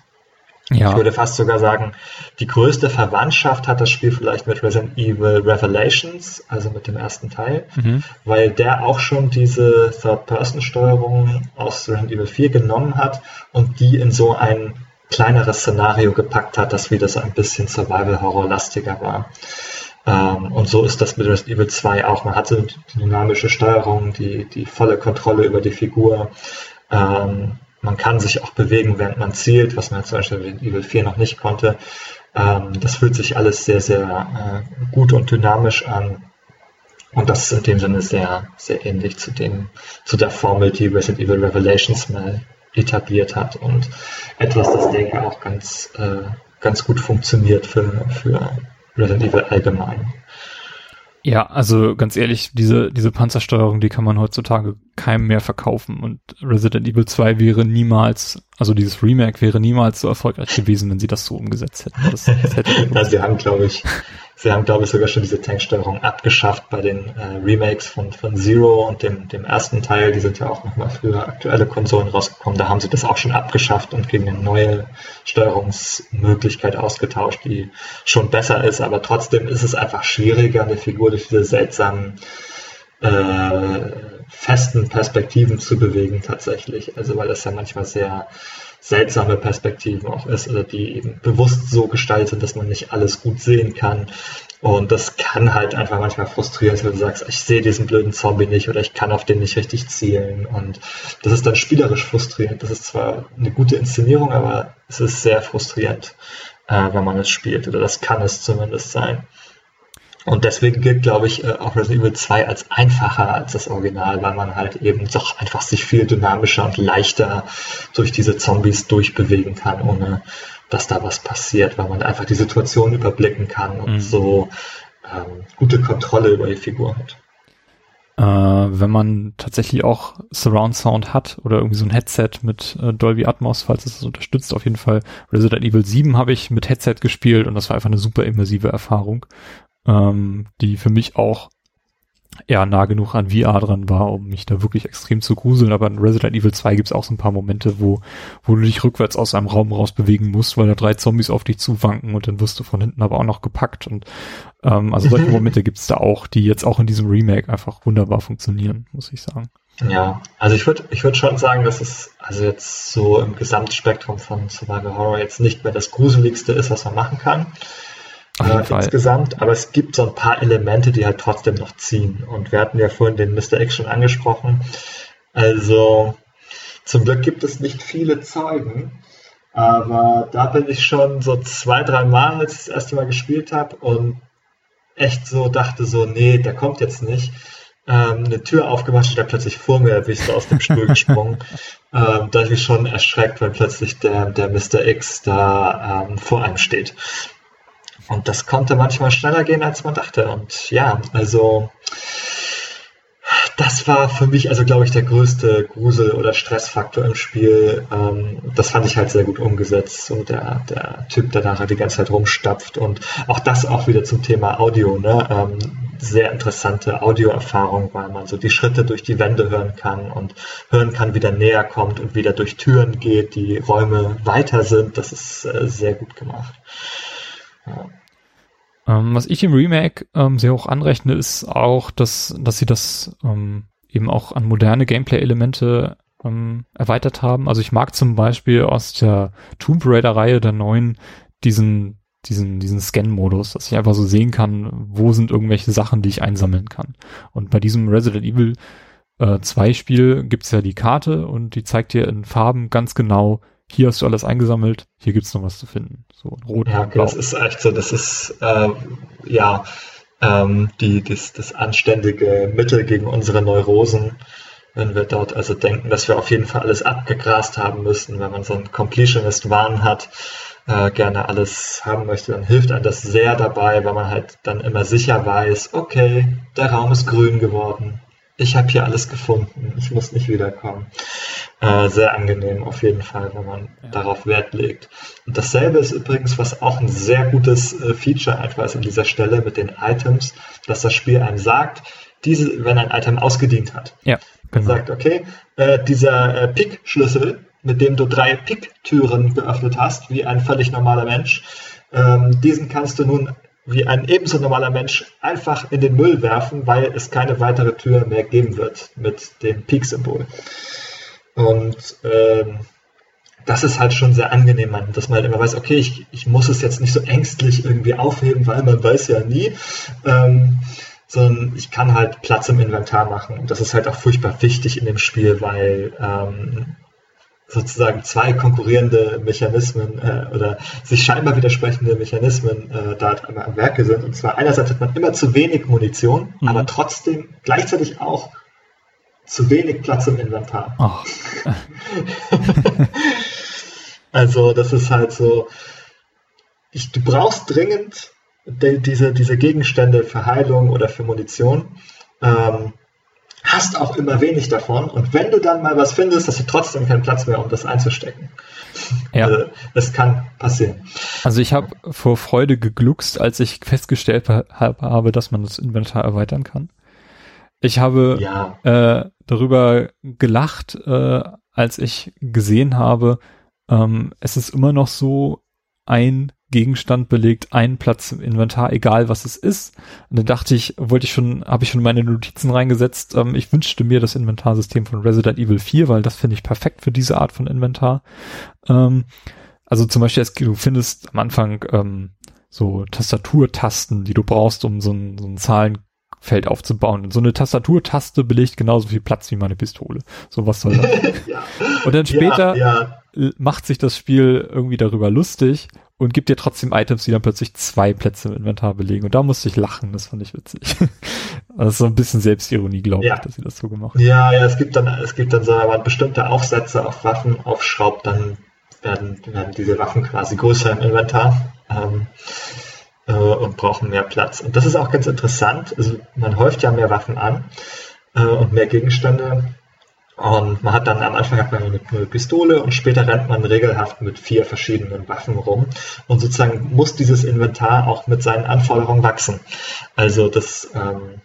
Ja. Ich würde fast sogar sagen, die größte Verwandtschaft hat das Spiel vielleicht mit Resident Evil Revelations, also mit dem ersten Teil, mhm. weil der auch schon diese Third-Person-Steuerung aus Resident Evil 4 genommen hat und die in so ein kleineres Szenario gepackt hat, das wieder so ein bisschen Survival-Horror-lastiger war. Ähm, und so ist das mit Resident Evil 2 auch. Man hatte die dynamische Steuerung, die, die volle Kontrolle über die Figur. Ähm, man kann sich auch bewegen, während man zielt, was man zum Beispiel in Evil 4 noch nicht konnte. Ähm, das fühlt sich alles sehr, sehr äh, gut und dynamisch an. Und das ist in dem Sinne sehr, sehr ähnlich zu dem, zu der Formel, die Resident Evil Revelations mal etabliert hat und etwas, das denke ich auch ganz, äh, ganz gut funktioniert für, für Resident Evil allgemein. Ja, also ganz ehrlich, diese, diese Panzersteuerung, die kann man heutzutage keinem mehr verkaufen und Resident Evil 2 wäre niemals, also dieses Remake wäre niemals so erfolgreich gewesen, wenn sie das so umgesetzt hätten. Das, das hätte ja, sie haben, glaube ich, sie haben, glaube ich, sogar schon diese Tanksteuerung abgeschafft bei den äh, Remakes von, von Zero und dem, dem ersten Teil. Die sind ja auch nochmal für aktuelle Konsolen rausgekommen. Da haben sie das auch schon abgeschafft und gegen eine neue Steuerungsmöglichkeit ausgetauscht, die schon besser ist. Aber trotzdem ist es einfach schwieriger, eine Figur durch diese seltsamen äh, festen Perspektiven zu bewegen tatsächlich. Also weil das ja manchmal sehr seltsame Perspektiven auch ist oder die eben bewusst so gestaltet sind, dass man nicht alles gut sehen kann. Und das kann halt einfach manchmal frustrieren, wenn du sagst, ich sehe diesen blöden Zombie nicht oder ich kann auf den nicht richtig zielen. Und das ist dann spielerisch frustrierend. Das ist zwar eine gute Inszenierung, aber es ist sehr frustrierend, äh, wenn man es spielt. Oder das kann es zumindest sein. Und deswegen gilt, glaube ich, äh, auch Resident Evil 2 als einfacher als das Original, weil man halt eben doch einfach sich viel dynamischer und leichter durch diese Zombies durchbewegen kann, ohne dass da was passiert, weil man einfach die Situation überblicken kann und mhm. so ähm, gute Kontrolle über die Figur hat. Äh, wenn man tatsächlich auch Surround Sound hat oder irgendwie so ein Headset mit äh, Dolby Atmos, falls es das unterstützt, auf jeden Fall. Resident Evil 7 habe ich mit Headset gespielt und das war einfach eine super immersive Erfahrung ähm, die für mich auch eher nah genug an VR dran war, um mich da wirklich extrem zu gruseln. Aber in Resident Evil 2 gibt's auch so ein paar Momente, wo, wo du dich rückwärts aus einem Raum raus bewegen musst, weil da drei Zombies auf dich zuwanken und dann wirst du von hinten aber auch noch gepackt. Und ähm, also solche Momente gibt's da auch, die jetzt auch in diesem Remake einfach wunderbar funktionieren, muss ich sagen. Ja, also ich würde ich würd schon sagen, dass es also jetzt so im Gesamtspektrum von Survival Horror jetzt nicht mehr das Gruseligste ist, was man machen kann äh, insgesamt, aber es gibt so ein paar Elemente, die halt trotzdem noch ziehen. Und wir hatten ja vorhin den Mr. X schon angesprochen. Also zum Glück gibt es nicht viele Zeugen, aber da bin ich schon so zwei, drei Mal, als ich das erste Mal gespielt habe und echt so dachte so, nee, der kommt jetzt nicht. Ähm, eine Tür aufgemacht und der plötzlich vor mir, bin ich so aus dem Stuhl gesprungen. Ähm, da ich mich schon erschreckt, weil plötzlich der, der Mr. X da ähm, vor einem steht. Und das konnte manchmal schneller gehen, als man dachte. Und ja, also das war für mich, also glaube ich, der größte Grusel- oder Stressfaktor im Spiel. Ähm, das fand ich halt sehr gut umgesetzt. So der, der Typ, der nachher die ganze Zeit rumstapft. Und auch das auch wieder zum Thema Audio. Ne? Ähm, sehr interessante Audioerfahrung, weil man so die Schritte durch die Wände hören kann und hören kann, wie der näher kommt und wieder durch Türen geht, die Räume weiter sind. Das ist äh, sehr gut gemacht. Ähm, was ich im Remake ähm, sehr hoch anrechne, ist auch, dass, dass sie das ähm, eben auch an moderne Gameplay-Elemente ähm, erweitert haben. Also ich mag zum Beispiel aus der Tomb Raider-Reihe der neuen diesen, diesen, diesen Scan-Modus, dass ich einfach so sehen kann, wo sind irgendwelche Sachen, die ich einsammeln kann. Und bei diesem Resident Evil äh, 2 Spiel gibt's ja die Karte und die zeigt dir in Farben ganz genau, hier hast du alles eingesammelt, hier gibt's noch was zu finden. So rot. Ja, okay, das ist echt so, das ist äh, ja ähm, die, das, das anständige Mittel gegen unsere Neurosen, wenn wir dort also denken, dass wir auf jeden Fall alles abgegrast haben müssen, wenn man so einen Completionist-Wahn hat, äh, gerne alles haben möchte, dann hilft einem das sehr dabei, weil man halt dann immer sicher weiß, okay, der Raum ist grün geworden, ich habe hier alles gefunden, ich muss nicht wiederkommen. Äh, sehr angenehm auf jeden Fall, wenn man ja. darauf Wert legt. Und dasselbe ist übrigens, was auch ein sehr gutes äh, Feature einfach ist an dieser Stelle mit den Items, dass das Spiel einem sagt, diese, wenn ein Item ausgedient hat. Ja, genau. Sagt, okay, äh, dieser äh, Pick-Schlüssel, mit dem du drei Pick-Türen geöffnet hast, wie ein völlig normaler Mensch, ähm, diesen kannst du nun wie ein ebenso normaler Mensch einfach in den Müll werfen, weil es keine weitere Tür mehr geben wird mit dem Peak-Symbol. Und ähm, das ist halt schon sehr angenehm, dass man halt immer weiß, okay, ich, ich muss es jetzt nicht so ängstlich irgendwie aufheben, weil man weiß ja nie, ähm, sondern ich kann halt Platz im Inventar machen. Und das ist halt auch furchtbar wichtig in dem Spiel, weil ähm, sozusagen zwei konkurrierende Mechanismen äh, oder sich scheinbar widersprechende Mechanismen äh, da einmal am Werke sind. Und zwar einerseits hat man immer zu wenig Munition, mhm. aber trotzdem gleichzeitig auch zu wenig Platz im Inventar. Oh. also das ist halt so, ich, du brauchst dringend de, diese, diese Gegenstände für Heilung oder für Munition. Ähm, hast auch immer wenig davon. Und wenn du dann mal was findest, hast du trotzdem keinen Platz mehr, um das einzustecken. Ja. Also, das kann passieren. Also ich habe vor Freude gegluckst, als ich festgestellt habe, dass man das Inventar erweitern kann. Ich habe ja. äh, darüber gelacht, äh, als ich gesehen habe, ähm, es ist immer noch so ein Gegenstand belegt einen Platz im Inventar, egal was es ist. Und dann dachte ich, wollte ich schon, habe ich schon meine Notizen reingesetzt. Ähm, ich wünschte mir das Inventarsystem von Resident Evil 4, weil das finde ich perfekt für diese Art von Inventar. Ähm, also zum Beispiel, du findest am Anfang ähm, so Tastaturtasten, die du brauchst, um so ein, so ein Zahlenfeld aufzubauen. Und so eine Tastaturtaste belegt genauso viel Platz wie meine Pistole. So was soll das? ja. Und dann später ja, ja. macht sich das Spiel irgendwie darüber lustig und gibt dir trotzdem Items, die dann plötzlich zwei Plätze im Inventar belegen. Und da musste ich lachen, das fand ich witzig. Das ist so ein bisschen Selbstironie, glaube ja. ich, dass sie das so gemacht haben. Ja, ja, es gibt dann, es gibt dann so, wenn man bestimmte Aufsätze auf Waffen aufschraubt, dann werden, werden diese Waffen quasi größer im Inventar ähm, äh, und brauchen mehr Platz. Und das ist auch ganz interessant. Also man häuft ja mehr Waffen an äh, und mehr Gegenstände und man hat dann am Anfang hat man eine, Pistole und später rennt man regelhaft mit vier verschiedenen Waffen rum. Und sozusagen muss dieses Inventar auch mit seinen Anforderungen wachsen. Also das, ähm,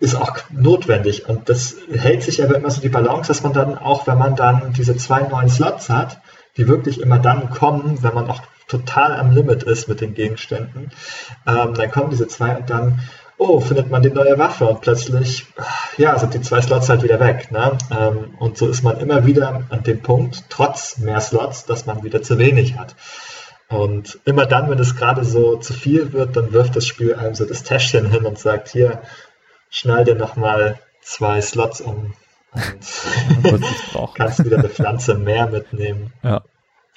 ist auch notwendig. Und das hält sich aber immer so die Balance, dass man dann auch, wenn man dann diese zwei neuen Slots hat, die wirklich immer dann kommen, wenn man auch total am Limit ist mit den Gegenständen, ähm, dann kommen diese zwei und dann, oh, findet man die neue Waffe und plötzlich, ja, sind die zwei Slots halt wieder weg. Ne? Ähm, und so ist man immer wieder an dem Punkt, trotz mehr Slots, dass man wieder zu wenig hat. Und immer dann, wenn es gerade so zu viel wird, dann wirft das Spiel einem so das Täschchen hin und sagt, hier, schnall dir nochmal zwei Slots um und kannst wieder eine Pflanze mehr mitnehmen. Ja.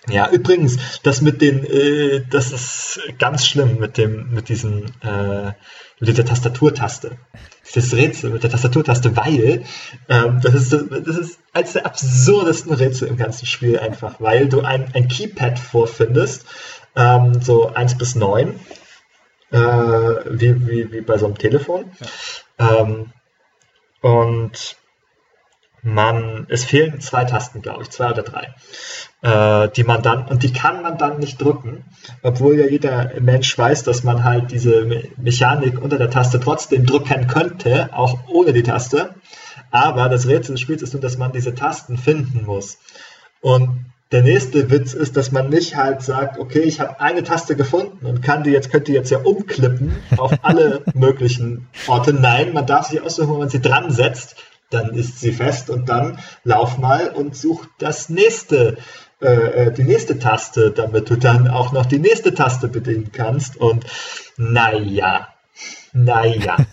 Ja, übrigens, das mit den, äh, das ist ganz schlimm mit dem, mit diesen, äh, mit dieser Tastaturtaste. Das Rätsel mit der Tastaturtaste, weil ähm, das ist das ist eines der absurdesten Rätsel im ganzen Spiel einfach, weil du ein, ein Keypad vorfindest, ähm, so 1 bis 9, äh, wie, wie, wie bei so einem Telefon. Ja. Ähm, und man, es fehlen zwei Tasten, glaube ich, zwei oder drei, äh, die man dann, und die kann man dann nicht drücken, obwohl ja jeder Mensch weiß, dass man halt diese Me Mechanik unter der Taste trotzdem drücken könnte, auch ohne die Taste. Aber das Rätsel des Spiels ist nur, dass man diese Tasten finden muss. Und der nächste Witz ist, dass man nicht halt sagt, okay, ich habe eine Taste gefunden und kann die jetzt, könnte die jetzt ja umklippen auf alle möglichen Orte. Nein, man darf sich aussuchen, wo man sie dran setzt dann ist sie fest und dann lauf mal und such das nächste, äh, äh, die nächste Taste, damit du dann auch noch die nächste Taste bedienen kannst. Und naja, naja.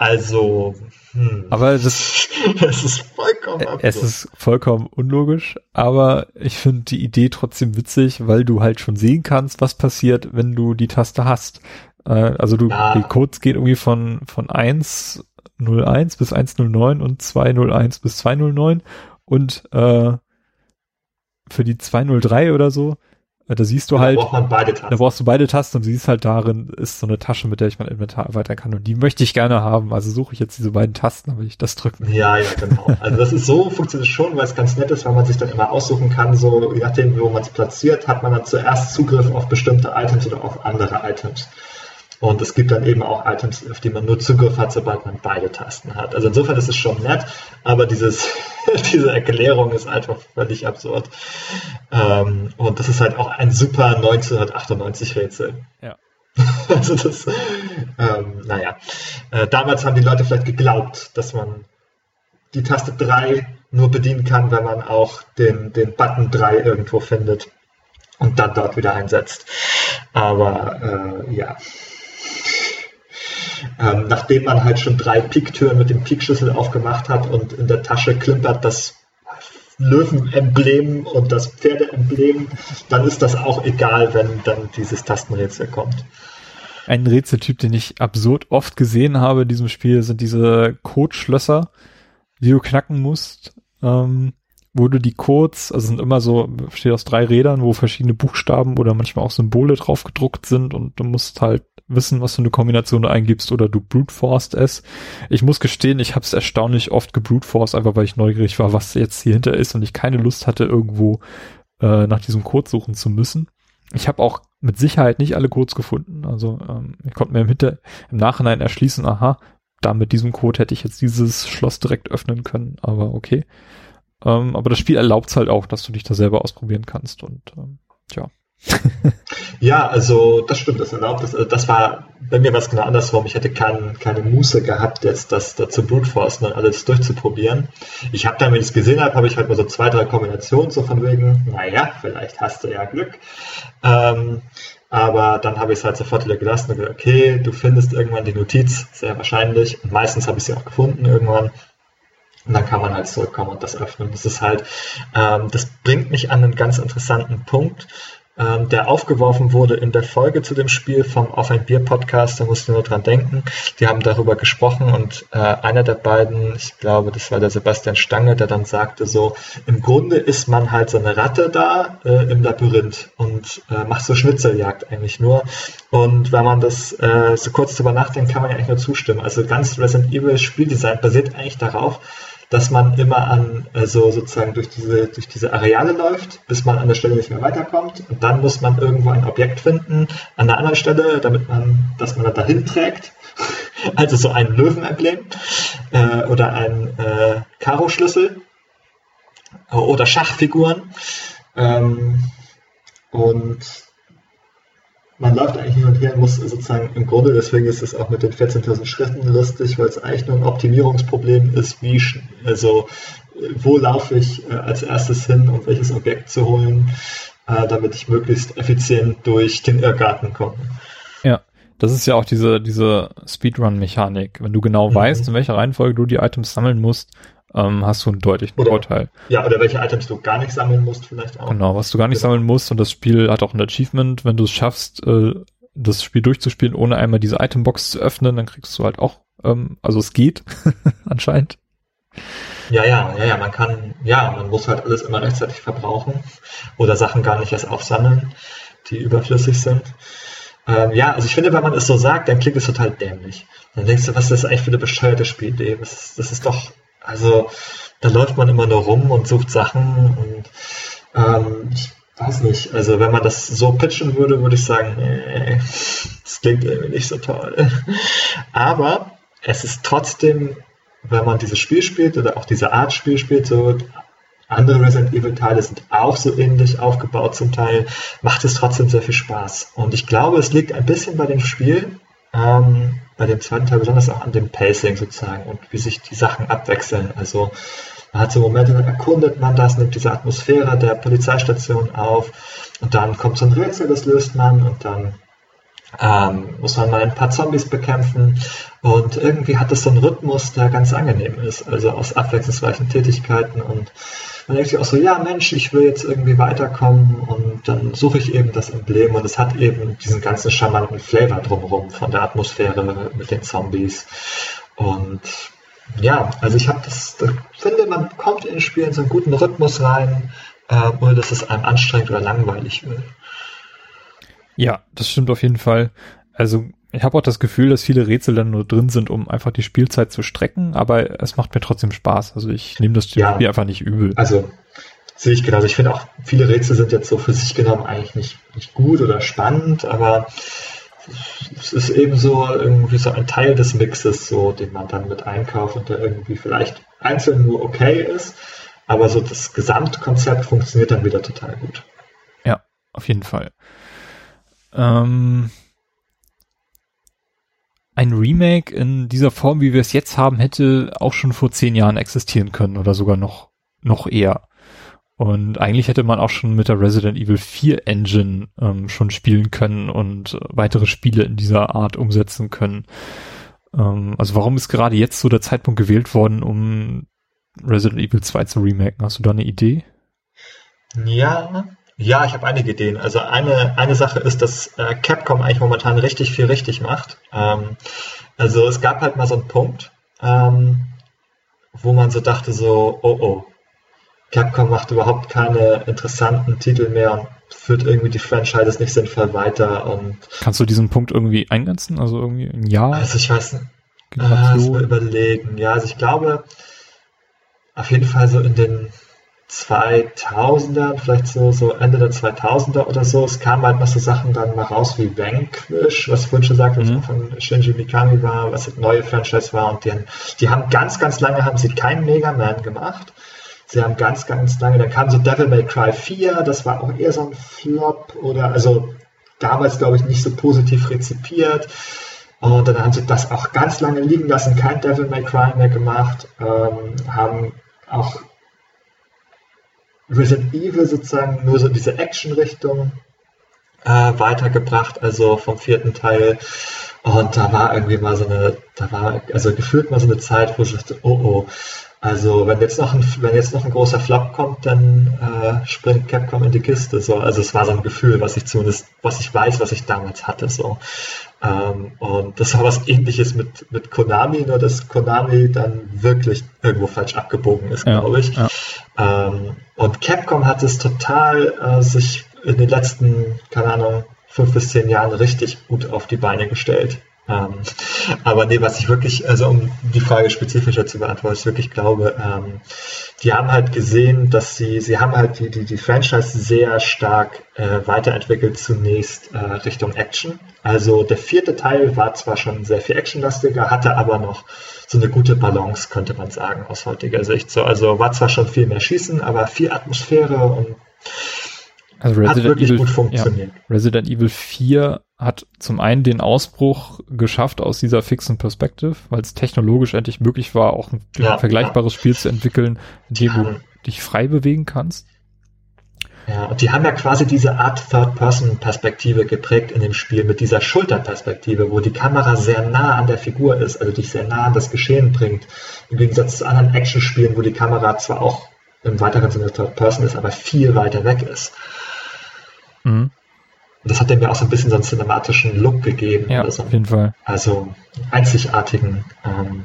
Also, hm. aber das, das ist vollkommen absurd. Es ist vollkommen unlogisch, aber ich finde die Idee trotzdem witzig, weil du halt schon sehen kannst, was passiert, wenn du die Taste hast. Äh, also du, ja. die Codes gehen irgendwie von, von eins 01 bis 109 und 201 bis 209 und äh, für die 203 oder so, äh, da siehst du da halt, da brauchst du beide Tasten und siehst halt darin ist so eine Tasche, mit der ich mein Inventar erweitern kann und die möchte ich gerne haben, also suche ich jetzt diese beiden Tasten, damit ich das drücken. Ja, ja, genau. Also das ist so, funktioniert schon, weil es ganz nett ist, weil man sich dann immer aussuchen kann, so je nachdem, wo man es platziert, hat man dann zuerst Zugriff auf bestimmte Items oder auf andere Items. Und es gibt dann eben auch Items, auf die man nur Zugriff hat, sobald man beide Tasten hat. Also insofern ist es schon nett, aber dieses, diese Erklärung ist einfach völlig absurd. Ähm, und das ist halt auch ein super 1998 Rätsel. Ja. Also das, ähm, naja. Äh, damals haben die Leute vielleicht geglaubt, dass man die Taste 3 nur bedienen kann, wenn man auch den, den Button 3 irgendwo findet und dann dort wieder einsetzt. Aber äh, ja, ähm, nachdem man halt schon drei Piktüren mit dem Pikschlüssel aufgemacht hat und in der Tasche klimpert das Löwenemblem und das Pferdeemblem, dann ist das auch egal, wenn dann dieses Tastenrätsel kommt. Ein Rätseltyp, den ich absurd oft gesehen habe in diesem Spiel, sind diese Codeschlösser, die du knacken musst, ähm, wo du die Codes, also sind immer so, besteht aus drei Rädern, wo verschiedene Buchstaben oder manchmal auch Symbole drauf gedruckt sind und du musst halt wissen, was für eine Kombination du eingibst oder du brute forced es. Ich muss gestehen, ich habe es erstaunlich oft gebrute forced, einfach weil ich neugierig war, was jetzt hier hinter ist und ich keine Lust hatte, irgendwo äh, nach diesem Code suchen zu müssen. Ich habe auch mit Sicherheit nicht alle Codes gefunden. Also ähm, ich konnte mir im, Hinter im Nachhinein erschließen, aha, da mit diesem Code hätte ich jetzt dieses Schloss direkt öffnen können, aber okay. Ähm, aber das Spiel erlaubt es halt auch, dass du dich da selber ausprobieren kannst und ähm, tja. Ja, also das stimmt, das erlaubt es. Also das war bei mir was genau andersrum. Ich hätte kein, keine Muße gehabt, jetzt das dazu brute forcen und alles durchzuprobieren. Ich habe dann, wenn ich es gesehen habe, habe ich halt mal so zwei, drei Kombinationen so von wegen, naja, vielleicht hast du ja Glück. Ähm, aber dann habe ich es halt sofort wieder gelassen und gesagt, okay, du findest irgendwann die Notiz, sehr wahrscheinlich. Und meistens habe ich sie auch gefunden irgendwann. Und dann kann man halt zurückkommen und das öffnen. Das ist halt, ähm, das bringt mich an einen ganz interessanten Punkt, ähm, der aufgeworfen wurde in der Folge zu dem Spiel vom Auf ein Bier Podcast. Da musst du nur dran denken. Die haben darüber gesprochen und äh, einer der beiden, ich glaube, das war der Sebastian Stange, der dann sagte so, im Grunde ist man halt so eine Ratte da äh, im Labyrinth und äh, macht so Schnitzeljagd eigentlich nur. Und wenn man das äh, so kurz drüber nachdenkt, kann man ja eigentlich nur zustimmen. Also ganz Resident Evil Spieldesign basiert eigentlich darauf, dass man immer an, also sozusagen durch diese, durch diese Areale läuft, bis man an der Stelle nicht mehr weiterkommt. Und dann muss man irgendwo ein Objekt finden an einer anderen Stelle, damit man, dass man da dahin trägt. also so ein Löwenemblem äh, oder ein äh, Karo-Schlüssel oder Schachfiguren. Ähm, und man läuft eigentlich hin und her und muss sozusagen im Grunde, deswegen ist es auch mit den 14.000 Schritten lustig, weil es eigentlich nur ein Optimierungsproblem ist, wie, also wo laufe ich äh, als erstes hin, um welches Objekt zu holen, äh, damit ich möglichst effizient durch den Irrgarten komme. Ja, das ist ja auch diese, diese Speedrun-Mechanik. Wenn du genau mhm. weißt, in welcher Reihenfolge du die Items sammeln musst, ähm, hast du einen deutlichen oder, Vorteil. Ja, oder welche Items du gar nicht sammeln musst, vielleicht auch. Genau, was du gar nicht genau. sammeln musst und das Spiel hat auch ein Achievement, wenn du es schaffst, äh, das Spiel durchzuspielen, ohne einmal diese Itembox zu öffnen, dann kriegst du halt auch, ähm, also es geht anscheinend. Ja, ja, ja, ja, man kann, ja, man muss halt alles immer rechtzeitig verbrauchen oder Sachen gar nicht erst aufsammeln, die überflüssig sind. Ähm, ja, also ich finde, wenn man es so sagt, dann klingt es total dämlich. Dann denkst du, was ist das eigentlich für eine bescheuerte Spielidee? Das, das ist doch, also da läuft man immer nur rum und sucht Sachen und ähm, ich weiß nicht, also wenn man das so pitchen würde, würde ich sagen, nee, das klingt irgendwie nicht so toll. Aber es ist trotzdem, wenn man dieses Spiel spielt oder auch diese Art Spiel spielt, so andere Resident Evil Teile sind auch so ähnlich aufgebaut zum Teil, macht es trotzdem sehr viel Spaß. Und ich glaube, es liegt ein bisschen bei dem Spiel, ähm, bei dem zweiten Teil besonders auch an dem Pacing sozusagen und wie sich die Sachen abwechseln. Also man hat so Momente, dann erkundet man das, nimmt diese Atmosphäre der Polizeistation auf und dann kommt so ein Rätsel, das löst man und dann ähm, muss man mal ein paar Zombies bekämpfen. Und irgendwie hat es so einen Rhythmus, der ganz angenehm ist, also aus abwechslungsreichen Tätigkeiten. Und man denkt sich auch so, ja Mensch, ich will jetzt irgendwie weiterkommen. Und dann suche ich eben das Emblem. Und es hat eben diesen ganzen charmanten Flavor drumherum von der Atmosphäre mit den Zombies. Und ja, also ich habe das, das, finde, man kommt in den Spiel in so einen guten Rhythmus rein, äh, ohne dass es einem anstrengend oder langweilig wird. Ja, das stimmt auf jeden Fall. Also ich habe auch das Gefühl, dass viele Rätsel dann nur drin sind, um einfach die Spielzeit zu strecken, aber es macht mir trotzdem Spaß. Also ich nehme das ja, Spiel einfach nicht übel. Also sehe ich genau. Ich finde auch, viele Rätsel sind jetzt so für sich genommen eigentlich nicht, nicht gut oder spannend, aber es ist eben so irgendwie so ein Teil des Mixes, so, den man dann mit einkauft und der irgendwie vielleicht einzeln nur okay ist, aber so das Gesamtkonzept funktioniert dann wieder total gut. Ja, auf jeden Fall. Ähm, ein Remake in dieser Form, wie wir es jetzt haben, hätte auch schon vor zehn Jahren existieren können oder sogar noch, noch eher. Und eigentlich hätte man auch schon mit der Resident Evil 4 Engine ähm, schon spielen können und weitere Spiele in dieser Art umsetzen können. Ähm, also warum ist gerade jetzt so der Zeitpunkt gewählt worden, um Resident Evil 2 zu remaken? Hast du da eine Idee? Ja, ja, ich habe einige Ideen. Also eine, eine Sache ist, dass äh, Capcom eigentlich momentan richtig viel richtig macht. Ähm, also es gab halt mal so einen Punkt, ähm, wo man so dachte so, oh oh, Capcom macht überhaupt keine interessanten Titel mehr und führt irgendwie die Franchises nicht sinnvoll weiter und Kannst du diesen Punkt irgendwie eingrenzen? Also irgendwie ein Jahr? Also ich weiß nicht. Äh, mal überlegen. Ja, also ich glaube auf jeden Fall so in den 2000er, vielleicht so, so Ende der 2000er oder so. Es kamen halt noch so Sachen dann mal raus wie Vanquish, was vorhin schon sagte, was mhm. von Shinji Mikami war, was das neue Franchise war. Und die, die haben ganz, ganz lange haben sie keinen Mega Man gemacht. Sie haben ganz, ganz lange, dann kam so Devil May Cry 4, das war auch eher so ein Flop oder also damals, glaube ich, nicht so positiv rezipiert. Und dann haben sie das auch ganz lange liegen lassen, kein Devil May Cry mehr gemacht, ähm, haben auch Resident Evil sozusagen nur so diese Action-Richtung äh, weitergebracht, also vom vierten Teil. Und da war irgendwie mal so eine, da war also gefühlt mal so eine Zeit, wo ich dachte, oh oh, also wenn jetzt noch ein, wenn jetzt noch ein großer Flop kommt, dann äh, springt Capcom in die Kiste. So, also es war so ein Gefühl, was ich zumindest, was ich weiß, was ich damals hatte. So. Ähm, und das war was ähnliches mit, mit Konami, nur dass Konami dann wirklich irgendwo falsch abgebogen ist, ja, glaube ich. Ja. Ähm, und Capcom hat es total äh, sich in den letzten, keine Ahnung, fünf bis zehn Jahren richtig gut auf die Beine gestellt. Ähm, aber nee, was ich wirklich, also um die Frage spezifischer zu beantworten, ich wirklich glaube, ähm, die haben halt gesehen, dass sie, sie haben halt die, die, die Franchise sehr stark äh, weiterentwickelt zunächst äh, Richtung Action. Also der vierte Teil war zwar schon sehr viel actionlastiger, hatte aber noch so eine gute Balance, könnte man sagen, aus heutiger Sicht. So, also war zwar schon viel mehr Schießen, aber viel Atmosphäre und also Resident hat wirklich Evil, gut funktioniert. Ja, Resident Evil 4 hat zum einen den Ausbruch geschafft aus dieser fixen Perspective, weil es technologisch endlich möglich war, auch ein ja, vergleichbares ja. Spiel zu entwickeln, in dem du dich frei bewegen kannst. Ja, und die haben ja quasi diese Art Third-Person-Perspektive geprägt in dem Spiel mit dieser Schulterperspektive, wo die Kamera sehr nah an der Figur ist, also dich sehr nah an das Geschehen bringt. Im Gegensatz zu anderen Action-Spielen, wo die Kamera zwar auch im weiteren Sinne Third-Person ist, aber viel weiter weg ist. Mhm. Und das hat dem ja auch so ein bisschen so einen cinematischen Look gegeben. Ja, so. auf jeden Fall. Also einzigartigen ähm,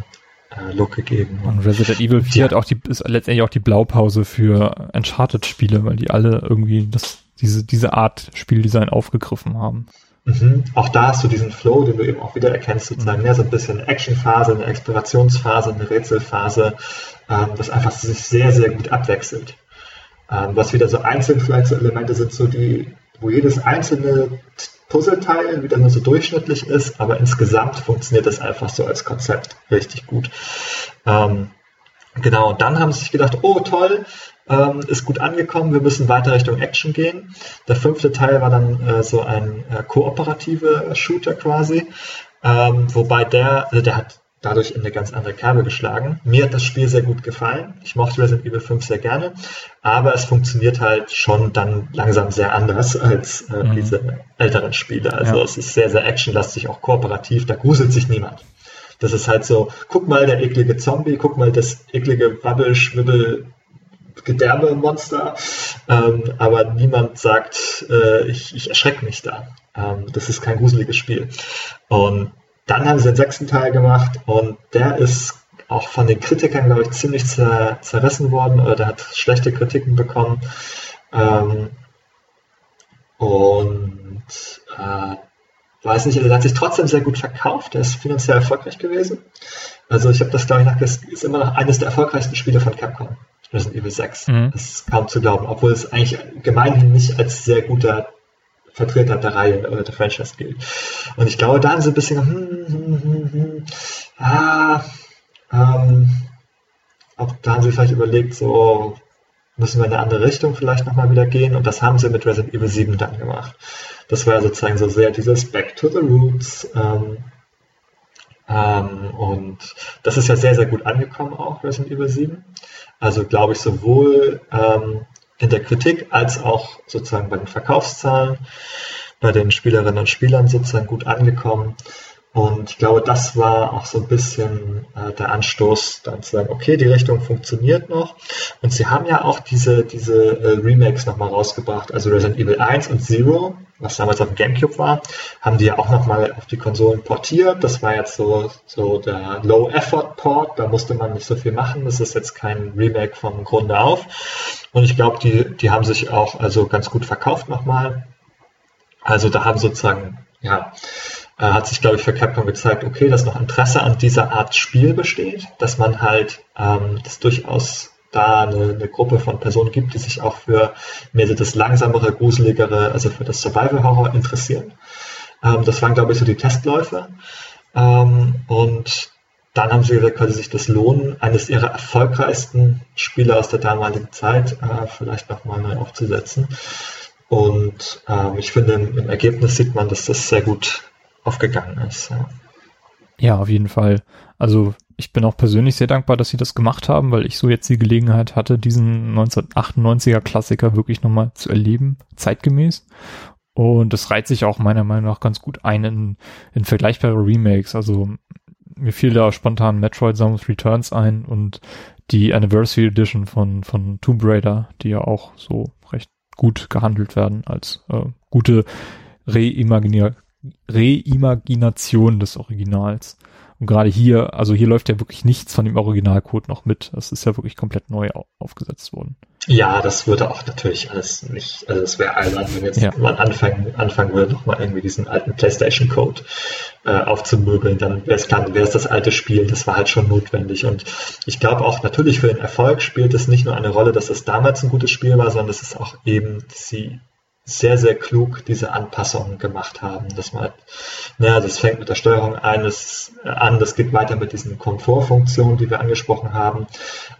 äh, Look gegeben. Und Resident Evil 4 ja. hat auch die, ist letztendlich auch die Blaupause für Uncharted-Spiele, weil die alle irgendwie das, diese, diese Art Spieldesign aufgegriffen haben. Mhm. Auch da hast du diesen Flow, den du eben auch wieder erkennst, sozusagen mhm. mehr so ein bisschen Actionphase, eine Explorationsphase, eine Rätselphase, ähm, das einfach sich sehr, sehr gut abwechselt. Ähm, was wieder so einzeln vielleicht so Elemente sind, so die, wo jedes einzelne Puzzleteil wieder nur so durchschnittlich ist, aber insgesamt funktioniert das einfach so als Konzept richtig gut. Ähm, genau, und dann haben sie sich gedacht, oh toll, ähm, ist gut angekommen, wir müssen weiter Richtung Action gehen. Der fünfte Teil war dann äh, so ein äh, kooperativer Shooter quasi, ähm, wobei der, also der hat dadurch in eine ganz andere Kerbe geschlagen. Mir hat das Spiel sehr gut gefallen. Ich mochte Resident Evil 5 sehr gerne, aber es funktioniert halt schon dann langsam sehr anders als äh, mhm. diese älteren Spiele. Also ja. es ist sehr, sehr actionlastig, auch kooperativ, da gruselt sich niemand. Das ist halt so, guck mal der eklige Zombie, guck mal das eklige Wabbel, Schwibbel, Gedärme-Monster, ähm, aber niemand sagt, äh, ich, ich erschrecke mich da. Ähm, das ist kein gruseliges Spiel. Und dann haben sie den sechsten Teil gemacht und der ist auch von den Kritikern, glaube ich, ziemlich zer zerrissen worden oder der hat schlechte Kritiken bekommen. Ähm, und äh, weiß nicht, der hat sich trotzdem sehr gut verkauft, der ist finanziell erfolgreich gewesen. Also ich habe das, glaube ich, nach, das ist immer noch eines der erfolgreichsten Spiele von Capcom. Resident Evil 6. Mhm. Das ist kaum zu glauben, obwohl es eigentlich gemeinhin nicht als sehr guter Vertreter der Reihe oder der Franchise gilt. Und ich glaube, da haben sie ein bisschen, hm, hm, hm, hm, ah, ähm, auch da haben sie vielleicht überlegt, so müssen wir in eine andere Richtung vielleicht nochmal wieder gehen. Und das haben sie mit Resident Evil 7 dann gemacht. Das war sozusagen so sehr dieses Back to the Roots. Ähm, ähm, und das ist ja sehr, sehr gut angekommen auch, Resident Evil 7. Also glaube ich sowohl ähm, in der Kritik als auch sozusagen bei den Verkaufszahlen, bei den Spielerinnen und Spielern sozusagen gut angekommen. Und ich glaube, das war auch so ein bisschen äh, der Anstoß, dann zu sagen, okay, die Richtung funktioniert noch. Und sie haben ja auch diese, diese äh, Remakes nochmal rausgebracht, also Resident Evil 1 und Zero, was damals auf dem Gamecube war, haben die ja auch nochmal auf die Konsolen portiert. Das war jetzt so, so der Low-Effort-Port, da musste man nicht so viel machen. Das ist jetzt kein Remake vom Grunde auf. Und ich glaube, die, die haben sich auch also ganz gut verkauft nochmal. Also da haben sozusagen, ja, hat sich, glaube ich, für Capcom gezeigt, okay, dass noch Interesse an dieser Art Spiel besteht, dass man halt ähm, das durchaus da eine, eine Gruppe von Personen gibt, die sich auch für mehr so das langsamere, gruseligere, also für das Survival Horror interessieren. Ähm, das waren, glaube ich, so die Testläufe. Ähm, und dann haben sie gesagt, könnte sich das lohnen, eines ihrer erfolgreichsten Spiele aus der damaligen Zeit äh, vielleicht nochmal neu aufzusetzen. Und ähm, ich finde, im, im, Ergebnis sieht man, dass das sehr gut aufgegangen ist. Ja. ja, auf jeden Fall. Also ich bin auch persönlich sehr dankbar, dass sie das gemacht haben, weil ich so jetzt die Gelegenheit hatte, diesen 1998er Klassiker wirklich nochmal zu erleben, zeitgemäß. Und das reiht sich auch meiner Meinung nach ganz gut ein in, in vergleichbare Remakes. Also mir fiel da spontan Metroid Samus Returns ein und die Anniversary Edition von, von Tomb Raider, die ja auch so recht gut gehandelt werden als äh, gute Reimagina Reimagination des Originals. Und gerade hier, also hier läuft ja wirklich nichts von dem Originalcode noch mit. Das ist ja wirklich komplett neu aufgesetzt worden. Ja, das würde auch natürlich alles nicht, also es wäre albern, wenn jetzt ja. man anfangen, anfangen würde, nochmal irgendwie diesen alten PlayStation-Code äh, aufzumöbeln, dann wäre es klar, wäre es das alte Spiel, das war halt schon notwendig. Und ich glaube auch natürlich für den Erfolg spielt es nicht nur eine Rolle, dass es damals ein gutes Spiel war, sondern es ist auch eben, sie sehr, sehr klug diese Anpassungen gemacht haben. Dass man, naja, das fängt mit der Steuerung eines an, das geht weiter mit diesen Komfortfunktionen, die wir angesprochen haben,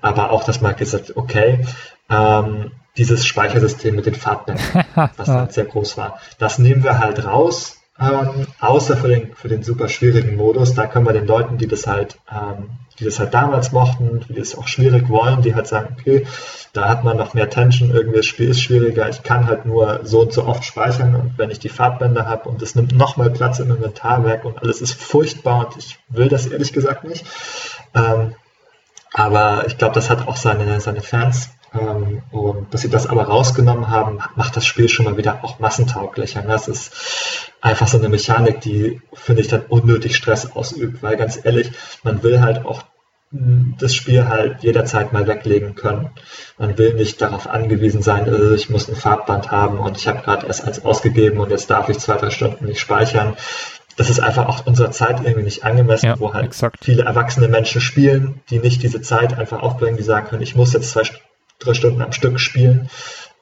aber auch, dass man gesagt okay, ähm, dieses Speichersystem mit den Farbbändern, was halt sehr groß war, das nehmen wir halt raus, ähm, außer für den, für den super schwierigen Modus. Da können wir den Leuten, die das halt, ähm, die das halt damals mochten, die das auch schwierig wollen, die halt sagen, okay, da hat man noch mehr Tension, irgendwie das Spiel ist schwieriger, ich kann halt nur so und so oft speichern und wenn ich die Farbbänder habe und es nimmt nochmal Platz im Inventar weg und alles ist furchtbar und ich will das ehrlich gesagt nicht. Ähm, aber ich glaube, das hat auch seine, seine Fans. Ähm, und dass sie das aber rausgenommen haben, macht das Spiel schon mal wieder auch massentauglicher. Ne? Das ist einfach so eine Mechanik, die, finde ich, dann unnötig Stress ausübt, weil ganz ehrlich, man will halt auch das Spiel halt jederzeit mal weglegen können. Man will nicht darauf angewiesen sein, äh, ich muss ein Farbband haben und ich habe gerade erst eins ausgegeben und jetzt darf ich zwei, drei Stunden nicht speichern. Das ist einfach auch unserer Zeit irgendwie nicht angemessen, ja, wo halt exakt. viele erwachsene Menschen spielen, die nicht diese Zeit einfach aufbringen, die sagen können, ich muss jetzt zwei, drei Stunden am Stück spielen,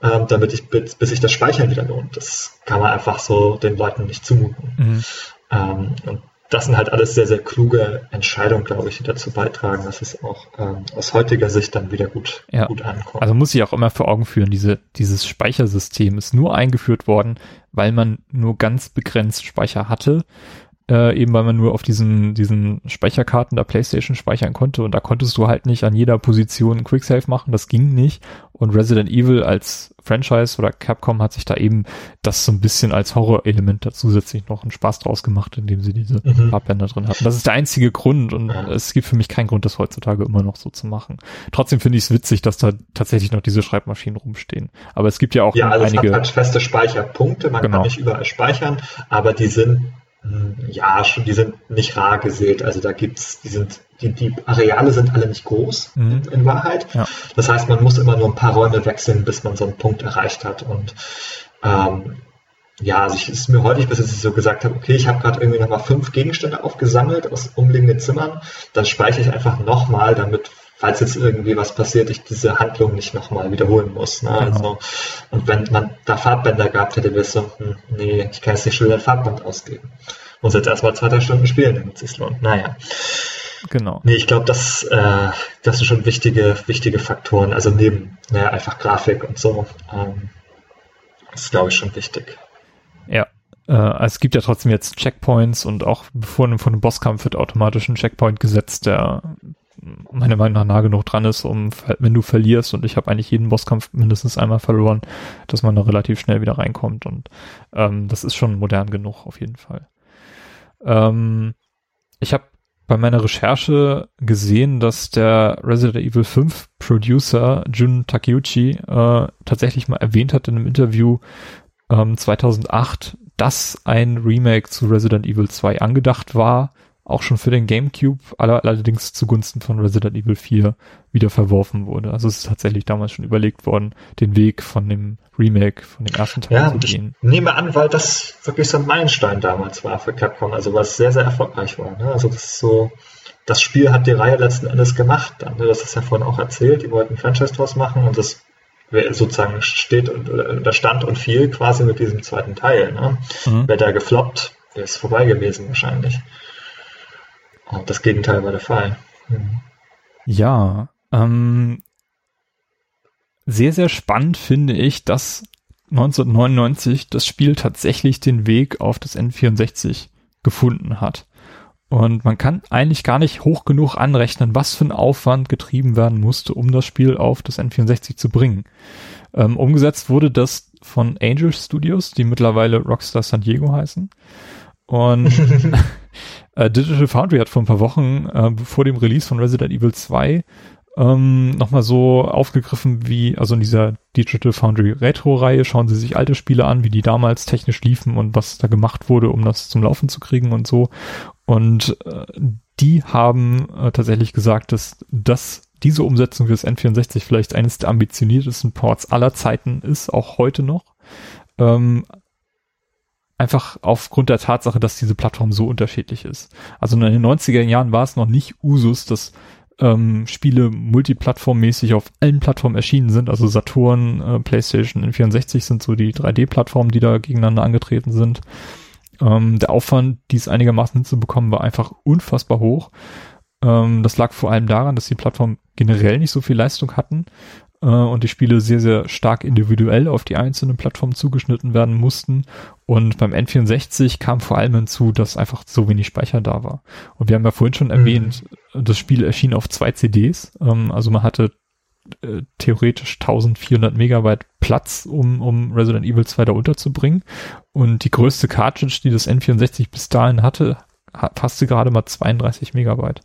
ähm, damit ich bis, bis sich das Speichern wieder lohnt. Das kann man einfach so den Leuten nicht zumuten. Mhm. Ähm, und das sind halt alles sehr, sehr kluge Entscheidungen, glaube ich, die dazu beitragen, dass es auch ähm, aus heutiger Sicht dann wieder gut, ja. gut ankommt. Also muss ich auch immer vor Augen führen, diese, dieses Speichersystem ist nur eingeführt worden, weil man nur ganz begrenzt Speicher hatte äh, eben weil man nur auf diesen, diesen Speicherkarten der Playstation speichern konnte und da konntest du halt nicht an jeder Position Quicksave machen, das ging nicht und Resident Evil als Franchise oder Capcom hat sich da eben das so ein bisschen als Horrorelement da zusätzlich noch einen Spaß draus gemacht, indem sie diese mhm. Farbbänder drin hatten. Das ist der einzige Grund und es gibt für mich keinen Grund, das heutzutage immer noch so zu machen. Trotzdem finde ich es witzig, dass da tatsächlich noch diese Schreibmaschinen rumstehen. Aber es gibt ja auch ja, also einige. Es hat halt feste Speicherpunkte, man genau. kann nicht überall speichern, aber die sind ja, schon, die sind nicht rar gesät. Also da gibt's, die sind, die, die Areale sind alle nicht groß mhm. in, in, Wahrheit. Ja. Das heißt, man muss immer nur ein paar Räume wechseln, bis man so einen Punkt erreicht hat. Und ähm, ja, also ich ist mir heute, bis ich so gesagt habe, okay, ich habe gerade irgendwie nochmal fünf Gegenstände aufgesammelt aus umliegenden Zimmern, dann speichere ich einfach nochmal, damit falls jetzt irgendwie was passiert, ich diese Handlung nicht nochmal wiederholen muss. Ne? Genau. Also, und wenn man da Farbbänder gehabt hätte, wäre es so, hm, nee, ich kann jetzt nicht schon wieder ein Farbband ausgeben. Muss jetzt erstmal zwei, drei Stunden spielen, damit es sich lohnt. Naja. Genau. Nee, ich glaube, das, äh, das sind schon wichtige, wichtige Faktoren. Also neben naja, einfach Grafik und so. Ähm, das ist, glaube ich, schon wichtig. Ja. Äh, es gibt ja trotzdem jetzt Checkpoints und auch bevor einem von einem Bosskampf wird automatisch ein Checkpoint gesetzt, der meiner Meinung nach nah genug dran ist, um, wenn du verlierst, und ich habe eigentlich jeden Bosskampf mindestens einmal verloren, dass man da relativ schnell wieder reinkommt. Und ähm, das ist schon modern genug, auf jeden Fall. Ähm, ich habe bei meiner Recherche gesehen, dass der Resident Evil 5 Producer Jun Takeuchi äh, tatsächlich mal erwähnt hat in einem Interview ähm, 2008, dass ein Remake zu Resident Evil 2 angedacht war auch schon für den GameCube, allerdings zugunsten von Resident Evil 4 wieder verworfen wurde. Also es ist tatsächlich damals schon überlegt worden, den Weg von dem Remake, von dem ersten Teil ja, zu gehen. Ich nehme an, weil das wirklich so ein Meilenstein damals war für Capcom, also was sehr, sehr erfolgreich war. Ne? Also das ist so, das Spiel hat die Reihe letzten Endes gemacht. Dann, ne? Das ist ja vorhin auch erzählt, die wollten Franchise draus machen und das sozusagen steht und oder stand und fiel quasi mit diesem zweiten Teil. Ne? Mhm. Wäre der gefloppt, wäre es vorbei gewesen wahrscheinlich. Und das Gegenteil war der Fall. Mhm. Ja, ähm, sehr, sehr spannend finde ich, dass 1999 das Spiel tatsächlich den Weg auf das N64 gefunden hat. Und man kann eigentlich gar nicht hoch genug anrechnen, was für ein Aufwand getrieben werden musste, um das Spiel auf das N64 zu bringen. Ähm, umgesetzt wurde das von Angel Studios, die mittlerweile Rockstar San Diego heißen. Und Äh, Digital Foundry hat vor ein paar Wochen äh, vor dem Release von Resident Evil 2 ähm, nochmal so aufgegriffen, wie, also in dieser Digital Foundry Retro-Reihe schauen sie sich alte Spiele an, wie die damals technisch liefen und was da gemacht wurde, um das zum Laufen zu kriegen und so. Und äh, die haben äh, tatsächlich gesagt, dass das diese Umsetzung fürs N64 vielleicht eines der ambitioniertesten Ports aller Zeiten ist, auch heute noch. Ähm, einfach aufgrund der Tatsache, dass diese Plattform so unterschiedlich ist. Also in den 90er Jahren war es noch nicht Usus, dass ähm, Spiele multiplattformmäßig auf allen Plattformen erschienen sind. Also Saturn, äh, PlayStation, N64 sind so die 3D-Plattformen, die da gegeneinander angetreten sind. Ähm, der Aufwand, dies einigermaßen hinzubekommen, war einfach unfassbar hoch. Ähm, das lag vor allem daran, dass die Plattformen generell nicht so viel Leistung hatten äh, und die Spiele sehr, sehr stark individuell auf die einzelnen Plattformen zugeschnitten werden mussten. Und beim N64 kam vor allem hinzu, dass einfach so wenig Speicher da war. Und wir haben ja vorhin schon mhm. erwähnt, das Spiel erschien auf zwei CDs. Ähm, also man hatte äh, theoretisch 1400 Megabyte Platz, um, um Resident Evil 2 da unterzubringen. Und die größte Cartridge, die das N64 bis dahin hatte, passte gerade mal 32 Megabyte.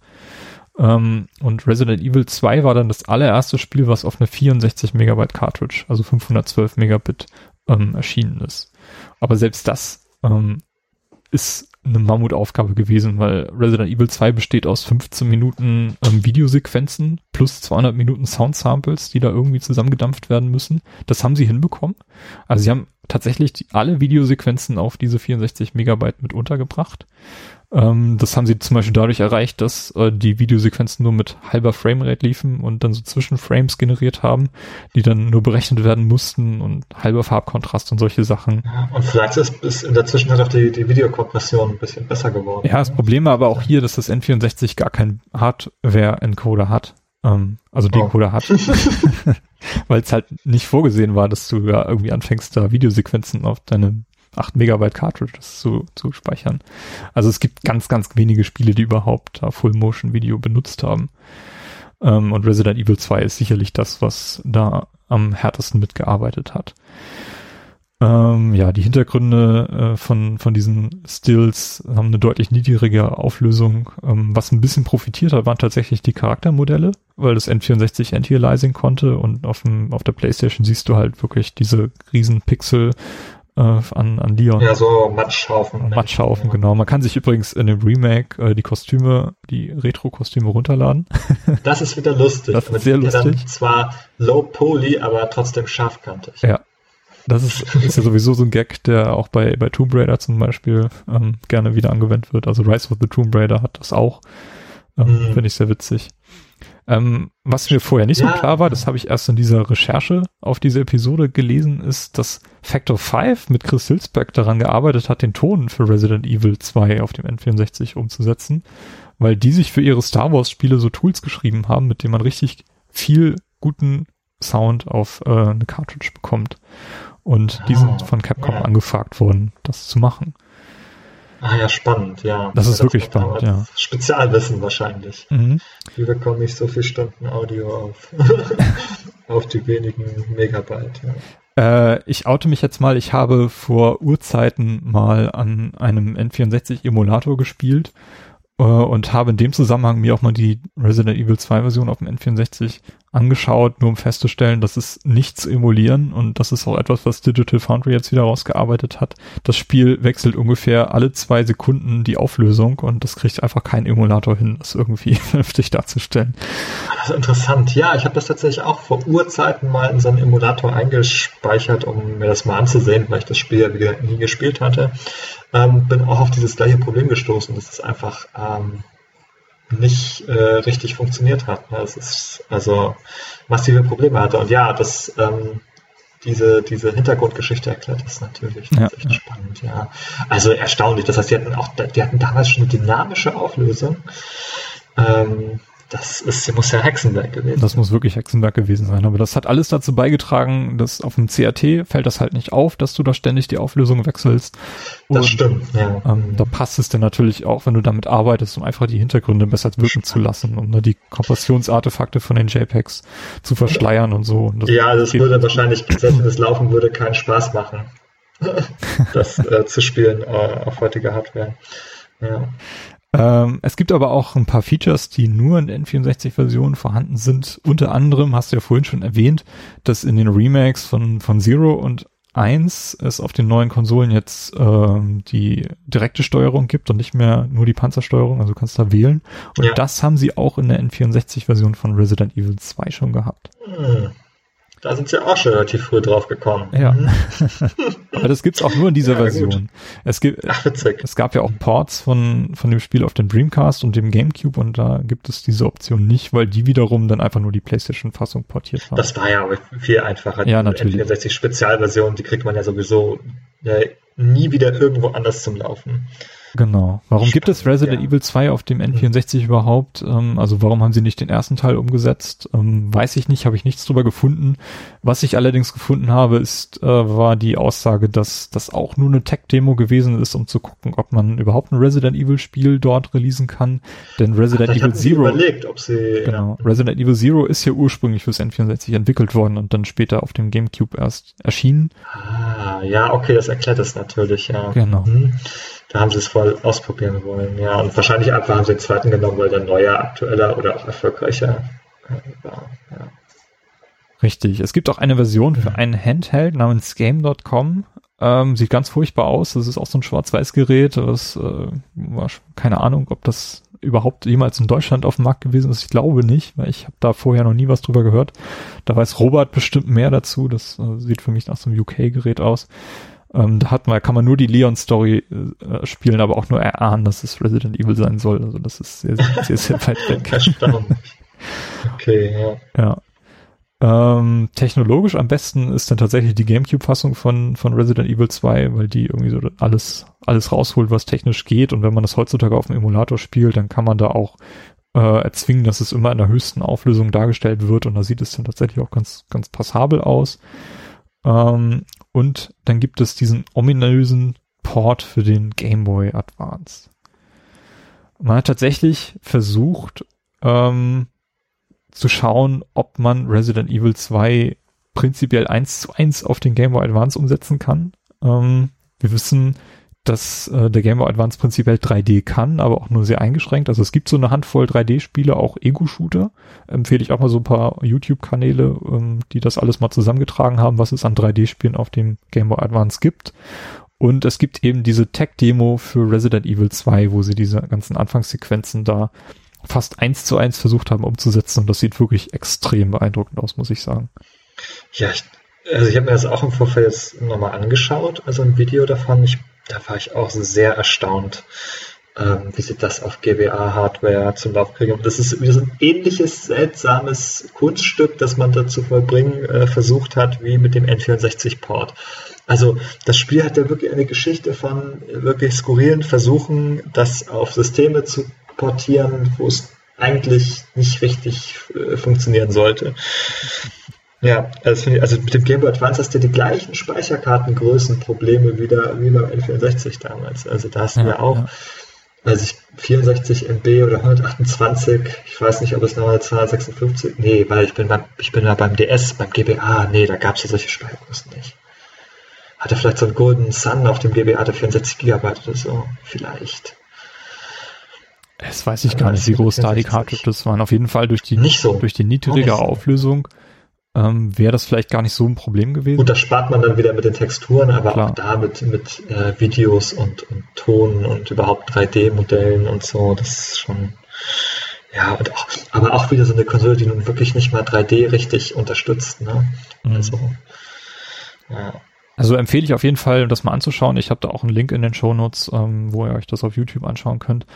Ähm, und Resident Evil 2 war dann das allererste Spiel, was auf eine 64 Megabyte Cartridge, also 512 Megabit, ähm, erschienen ist. Aber selbst das ähm, ist eine Mammutaufgabe gewesen, weil Resident Evil 2 besteht aus 15 Minuten ähm, Videosequenzen plus 200 Minuten Sound-Samples, die da irgendwie zusammengedampft werden müssen. Das haben sie hinbekommen. Also sie haben tatsächlich die, alle Videosequenzen auf diese 64 Megabyte mit untergebracht. Ähm, das haben sie zum Beispiel dadurch erreicht, dass äh, die Videosequenzen nur mit halber Framerate liefen und dann so Zwischenframes generiert haben, die dann nur berechnet werden mussten und halber Farbkontrast und solche Sachen. Ja, und vielleicht ist, ist in der Zwischenzeit auch die, die Videokompression ein bisschen besser geworden. Ja, das Problem war aber auch hier, dass das N64 gar keinen Hardware-Encoder hat. Ähm, also Decoder oh. hat. Weil es halt nicht vorgesehen war, dass du ja irgendwie anfängst, da Videosequenzen auf deine 8 Megabyte Cartridges zu, zu speichern. Also es gibt ganz, ganz wenige Spiele, die überhaupt da Full Motion Video benutzt haben. Ähm, und Resident Evil 2 ist sicherlich das, was da am härtesten mitgearbeitet hat. Ähm, ja, die Hintergründe äh, von, von diesen Stills haben eine deutlich niedrigere Auflösung. Ähm, was ein bisschen profitiert hat, waren tatsächlich die Charaktermodelle, weil das N64 Anti-Aliasing konnte und auf, dem, auf der Playstation siehst du halt wirklich diese riesen Pixel äh, an, an Leon. Ja, so Matschhaufen. Matschhaufen, genau. Man kann sich übrigens in dem Remake äh, die Kostüme, die Retro-Kostüme runterladen. Das ist wieder lustig. Das ist sehr lustig. Dann zwar low poly, aber trotzdem scharfkantig. Ja. Das ist, ist ja sowieso so ein Gag, der auch bei, bei Tomb Raider zum Beispiel ähm, gerne wieder angewendet wird. Also Rise of the Tomb Raider hat das auch. Ähm, mm. Finde ich sehr witzig. Ähm, was mir vorher nicht ja. so klar war, das habe ich erst in dieser Recherche auf diese Episode gelesen, ist, dass Factor 5 mit Chris Hilsberg daran gearbeitet hat, den Ton für Resident Evil 2 auf dem N64 umzusetzen, weil die sich für ihre Star Wars Spiele so Tools geschrieben haben, mit denen man richtig viel guten Sound auf äh, eine Cartridge bekommt. Und die sind ah, von Capcom angefragt worden, das zu machen. Ah ja, spannend, ja. Das ist ja, wirklich spannend, ja. Spezialwissen wahrscheinlich. Mhm. Wie bekomme ich so viele Stunden Audio auf, auf die wenigen Megabyte? Ja. Äh, ich oute mich jetzt mal, ich habe vor Urzeiten mal an einem N64-Emulator gespielt äh, und habe in dem Zusammenhang mir auch mal die Resident Evil 2 Version auf dem N64 angeschaut, nur um festzustellen, dass es nicht zu emulieren und das ist auch etwas, was Digital Foundry jetzt wieder rausgearbeitet hat. Das Spiel wechselt ungefähr alle zwei Sekunden die Auflösung und das kriegt einfach kein Emulator hin, das irgendwie vernünftig darzustellen. Das ist interessant. Ja, ich habe das tatsächlich auch vor Urzeiten mal in so einen Emulator eingespeichert, um mir das mal anzusehen, weil ich das Spiel ja wie gesagt nie gespielt hatte. Ähm, bin auch auf dieses gleiche Problem gestoßen. Das ist einfach ähm, nicht äh, richtig funktioniert hat. Es ist also massive Probleme hatte. Und ja, das ähm, diese, diese Hintergrundgeschichte erklärt ist natürlich ja, echt ja. spannend, ja. Also erstaunlich. Das heißt, die hatten auch, die hatten damals schon eine dynamische Auflösung. Ähm, das ist, muss ja Hexenwerk gewesen Das muss wirklich Hexenwerk gewesen sein. Aber das hat alles dazu beigetragen, dass auf dem CRT fällt das halt nicht auf, dass du da ständig die Auflösung wechselst. Und, das stimmt, ja. Ähm, da passt es dir natürlich auch, wenn du damit arbeitest, um einfach die Hintergründe besser wirken zu lassen, um ne, die Kompressionsartefakte von den JPEGs zu verschleiern und so. Und das ja, das würde wahrscheinlich, selbst wenn es laufen würde, keinen Spaß machen, das äh, zu spielen äh, auf heutiger Hardware. Ja. Ähm, es gibt aber auch ein paar Features, die nur in der N64-Version vorhanden sind. Unter anderem hast du ja vorhin schon erwähnt, dass in den Remakes von, von Zero und 1 es auf den neuen Konsolen jetzt ähm, die direkte Steuerung gibt und nicht mehr nur die Panzersteuerung, also du kannst da wählen. Und ja. das haben sie auch in der N64-Version von Resident Evil 2 schon gehabt. Hm. Da sind sie auch schon relativ früh drauf gekommen. Ja. Mhm. Aber das gibt's auch nur in dieser ja, Version. Es gibt, Ach, es gab ja auch Ports von, von dem Spiel auf den Dreamcast und dem Gamecube und da gibt es diese Option nicht, weil die wiederum dann einfach nur die PlayStation-Fassung portiert haben. Das war ja viel einfacher. Ja, natürlich. Die N64 Spezialversion, die kriegt man ja sowieso äh, nie wieder irgendwo anders zum Laufen. Genau. Warum gibt es Resident ja. Evil 2 auf dem N64 mhm. überhaupt? Ähm, also warum haben sie nicht den ersten Teil umgesetzt? Ähm, weiß ich nicht, habe ich nichts drüber gefunden. Was ich allerdings gefunden habe, ist, äh, war die Aussage, dass das auch nur eine Tech-Demo gewesen ist, um zu gucken, ob man überhaupt ein Resident Evil Spiel dort releasen kann. Denn Resident Ach, Evil Zero. Überlegt, ob sie, genau. Ja. Resident Evil Zero ist ja ursprünglich fürs N64 entwickelt worden und dann später auf dem GameCube erst erschienen. Ah, ja, okay, das erklärt es natürlich, ja. Genau. Mhm da haben sie es voll ausprobieren wollen. Ja, und wahrscheinlich einfach haben sie den zweiten genommen, weil der neuer, aktueller oder auch erfolgreicher äh, war. Ja. Richtig. Es gibt auch eine Version für einen Handheld namens Game.com. Ähm, sieht ganz furchtbar aus. Das ist auch so ein Schwarz-Weiß-Gerät. Das äh, war keine Ahnung, ob das überhaupt jemals in Deutschland auf dem Markt gewesen ist. Ich glaube nicht, weil ich habe da vorher noch nie was drüber gehört. Da weiß Robert bestimmt mehr dazu. Das äh, sieht für mich nach so einem UK-Gerät aus. Ähm, da hat man, kann man nur die Leon-Story äh, spielen, aber auch nur erahnen, dass es Resident Evil sein soll. Also das ist sehr, sehr, sehr, sehr weit weg. okay, ja. Ja. Ähm, technologisch am besten ist dann tatsächlich die GameCube-Fassung von, von Resident Evil 2, weil die irgendwie so alles, alles rausholt, was technisch geht. Und wenn man das heutzutage auf dem Emulator spielt, dann kann man da auch äh, erzwingen, dass es immer in der höchsten Auflösung dargestellt wird. Und da sieht es dann tatsächlich auch ganz, ganz passabel aus. Ähm, und dann gibt es diesen ominösen Port für den Game Boy Advance. Man hat tatsächlich versucht ähm, zu schauen, ob man Resident Evil 2 prinzipiell eins zu eins auf den Game Boy Advance umsetzen kann. Ähm, wir wissen, dass äh, der Game Boy Advance prinzipiell 3D kann, aber auch nur sehr eingeschränkt. Also es gibt so eine Handvoll 3D-Spiele, auch Ego-Shooter. Empfehle ich auch mal so ein paar YouTube-Kanäle, ähm, die das alles mal zusammengetragen haben, was es an 3D-Spielen auf dem Game Boy Advance gibt. Und es gibt eben diese Tech-Demo für Resident Evil 2, wo sie diese ganzen Anfangssequenzen da fast eins zu eins versucht haben umzusetzen. Und das sieht wirklich extrem beeindruckend aus, muss ich sagen. Ja, ich, also ich habe mir das auch im Vorfeld nochmal angeschaut, also ein Video davon. Ich da war ich auch sehr erstaunt, ähm, wie sie das auf GBA-Hardware zum Lauf kriegen. Das ist wie so ein ähnliches, seltsames Kunststück, das man da zu vollbringen äh, versucht hat, wie mit dem N64-Port. Also das Spiel hat ja wirklich eine Geschichte von wirklich skurrilen Versuchen, das auf Systeme zu portieren, wo es eigentlich nicht richtig äh, funktionieren sollte. Ja, also, also mit dem Game Boy Advance hast du die gleichen Speicherkartengrößenprobleme wieder wie beim N64 damals. Also da hast du ja, ja auch, ja. also ich 64 MB oder 128, ich weiß nicht, ob es nochmal 256, nee, weil ich bin beim, ich bin da beim DS, beim GBA, nee, da gab es ja solche Speichergrößen nicht. Hatte vielleicht so einen Golden Sun auf dem GBA, der 64 GB oder so, vielleicht. Das weiß ich gar nicht, wie groß da die Cartridges waren. Auf jeden Fall durch die, nicht so. durch die niedrige Auflösung ähm, wäre das vielleicht gar nicht so ein Problem gewesen. Gut, da spart man dann wieder mit den Texturen, aber Klar. auch da mit, mit äh, Videos und, und Ton und überhaupt 3D-Modellen und so, das ist schon, ja, und auch, aber auch wieder so eine Konsole, die nun wirklich nicht mal 3D richtig unterstützt, ne? Mhm. Also, ja. Also empfehle ich auf jeden Fall, das mal anzuschauen. Ich habe da auch einen Link in den Shownotes, ähm, wo ihr euch das auf YouTube anschauen könnt.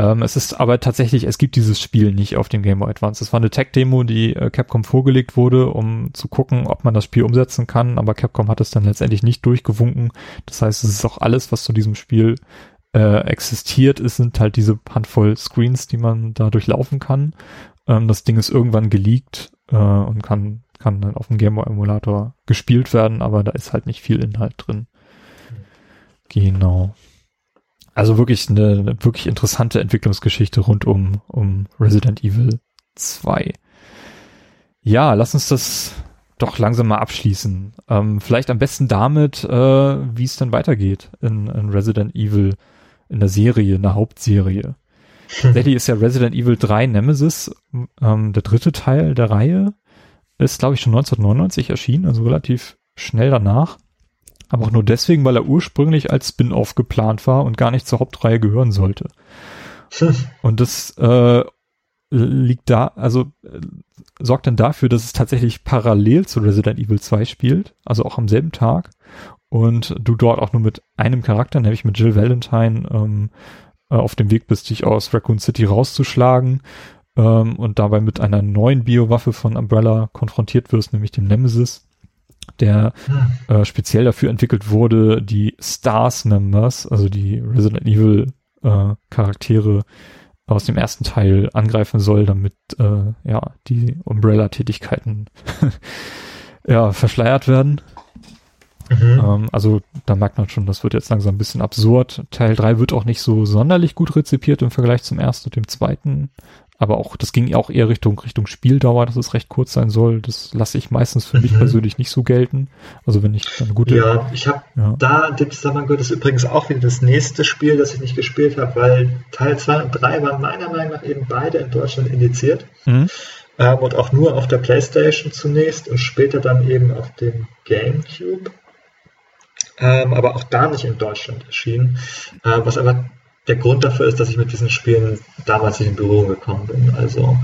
Ähm, es ist aber tatsächlich, es gibt dieses Spiel nicht auf dem Game Boy Advance. Es war eine Tech-Demo, die äh, Capcom vorgelegt wurde, um zu gucken, ob man das Spiel umsetzen kann, aber Capcom hat es dann letztendlich nicht durchgewunken. Das heißt, es ist auch alles, was zu diesem Spiel äh, existiert. Es sind halt diese Handvoll Screens, die man da durchlaufen kann. Ähm, das Ding ist irgendwann geleakt äh, und kann, kann dann auf dem Game Boy Emulator gespielt werden, aber da ist halt nicht viel Inhalt drin. Genau. Also wirklich eine, eine wirklich interessante Entwicklungsgeschichte rund um, um Resident Evil 2. Ja, lass uns das doch langsam mal abschließen. Ähm, vielleicht am besten damit, äh, wie es dann weitergeht in, in Resident Evil, in der Serie, in der Hauptserie. Tatsächlich ist ja Resident Evil 3 Nemesis, ähm, der dritte Teil der Reihe, ist glaube ich schon 1999 erschienen, also relativ schnell danach. Aber auch nur deswegen, weil er ursprünglich als Spin-off geplant war und gar nicht zur Hauptreihe gehören sollte. Und das äh, liegt da, also äh, sorgt dann dafür, dass es tatsächlich parallel zu Resident Evil 2 spielt, also auch am selben Tag. Und du dort auch nur mit einem Charakter, nämlich mit Jill Valentine, ähm, äh, auf dem Weg bist, dich aus Raccoon City rauszuschlagen ähm, und dabei mit einer neuen Biowaffe von Umbrella konfrontiert wirst, nämlich dem Nemesis, der äh, speziell dafür entwickelt wurde, die Stars Members, also die Resident Evil äh, Charaktere aus dem ersten Teil angreifen soll, damit äh, ja die Umbrella-Tätigkeiten ja verschleiert werden. Mhm. Ähm, also da merkt man schon, das wird jetzt langsam ein bisschen absurd. Teil 3 wird auch nicht so sonderlich gut rezipiert im Vergleich zum ersten und dem zweiten. Aber auch, das ging auch eher Richtung, Richtung Spieldauer, dass es recht kurz sein soll. Das lasse ich meistens für mhm. mich persönlich nicht so gelten. Also wenn ich dann gute. Ja, ich habe ja. da in dem Zusammenhang gehört, das ist übrigens auch wieder das nächste Spiel, das ich nicht gespielt habe, weil Teil 2 und 3 waren meiner Meinung nach eben beide in Deutschland indiziert. Mhm. Ähm, und auch nur auf der Playstation zunächst und später dann eben auf dem GameCube ähm, aber auch da nicht in Deutschland erschienen. Äh, was aber der Grund dafür ist, dass ich mit diesen Spielen damals nicht in Berührung gekommen bin. Also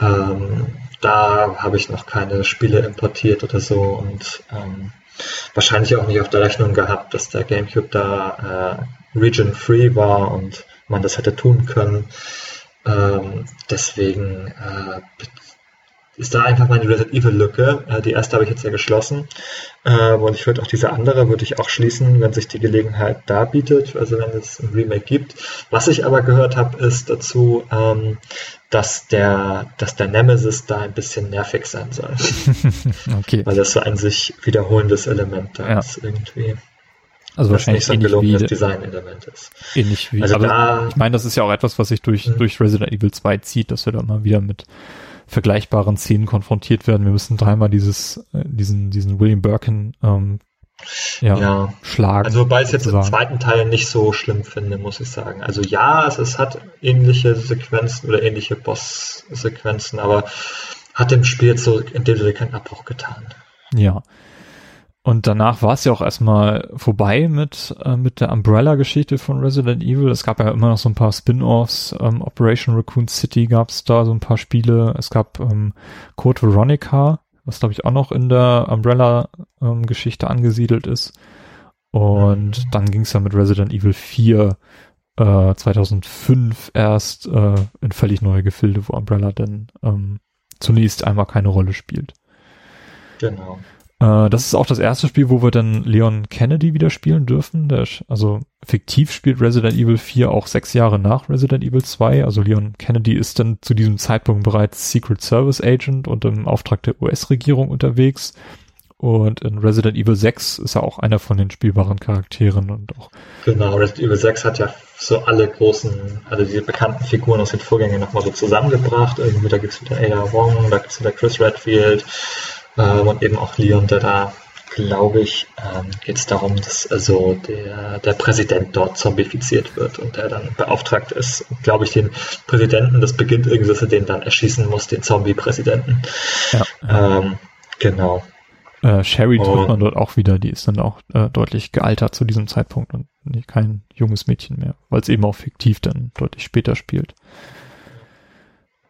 ähm, da habe ich noch keine Spiele importiert oder so und ähm, wahrscheinlich auch nicht auf der Rechnung gehabt, dass der GameCube da äh, region free war und man das hätte tun können. Ähm, deswegen äh, ist da einfach meine Resident Evil Lücke. Äh, die erste habe ich jetzt ja geschlossen. Ähm, und ich würde auch diese andere würde ich auch schließen, wenn sich die Gelegenheit da bietet, also wenn es ein Remake gibt. Was ich aber gehört habe, ist dazu, ähm, dass der, dass der Nemesis da ein bisschen nervig sein soll. okay. Weil das so ein sich wiederholendes Element da ja. ist irgendwie. Also wahrscheinlich nicht so ein gelungenes Design-Element ist. Ähnlich wie, also da, ich meine, das ist ja auch etwas, was sich durch, mhm. durch Resident Evil 2 zieht, dass wir da mal wieder mit vergleichbaren Szenen konfrontiert werden. Wir müssen dreimal dieses, äh, diesen, diesen William Birkin ähm, ja, ja, schlagen. Also wobei ich es jetzt im zweiten Teil nicht so schlimm finde, muss ich sagen. Also ja, es, es hat ähnliche Sequenzen oder ähnliche Boss-Sequenzen, aber hat dem Spiel jetzt so in dem Sinne keinen Abbruch getan. Ja. Und danach war es ja auch erstmal vorbei mit, äh, mit der Umbrella-Geschichte von Resident Evil. Es gab ja immer noch so ein paar Spin-offs. Ähm, Operation Raccoon City gab es da so ein paar Spiele. Es gab ähm, Code Veronica, was glaube ich auch noch in der Umbrella-Geschichte ähm, angesiedelt ist. Und dann ging es ja mit Resident Evil 4 äh, 2005 erst äh, in völlig neue Gefilde, wo Umbrella dann ähm, zunächst einmal keine Rolle spielt. Genau. Äh, das ist auch das erste Spiel, wo wir dann Leon Kennedy wieder spielen dürfen. Der, also fiktiv spielt Resident Evil 4 auch sechs Jahre nach Resident Evil 2. Also Leon Kennedy ist dann zu diesem Zeitpunkt bereits Secret Service Agent und im Auftrag der US-Regierung unterwegs. Und in Resident Evil 6 ist er auch einer von den spielbaren Charakteren und auch. Genau, Resident Evil 6 hat ja so alle großen, alle diese bekannten Figuren aus den Vorgängen nochmal so zusammengebracht. Irgendwie, da gibt's wieder Ada Wong, da gibt's wieder Chris Redfield, und eben auch Leon, der da, glaube ich, ähm, geht es darum, dass also der, der Präsident dort zombifiziert wird und der dann beauftragt ist, glaube ich, den Präsidenten, das beginnt irgendwie, dass er den dann erschießen muss, den Zombie-Präsidenten. Ja, Ähm, genau. Äh, Sherry trifft man dort auch wieder, die ist dann auch äh, deutlich gealtert zu diesem Zeitpunkt und kein junges Mädchen mehr, weil es eben auch fiktiv dann deutlich später spielt.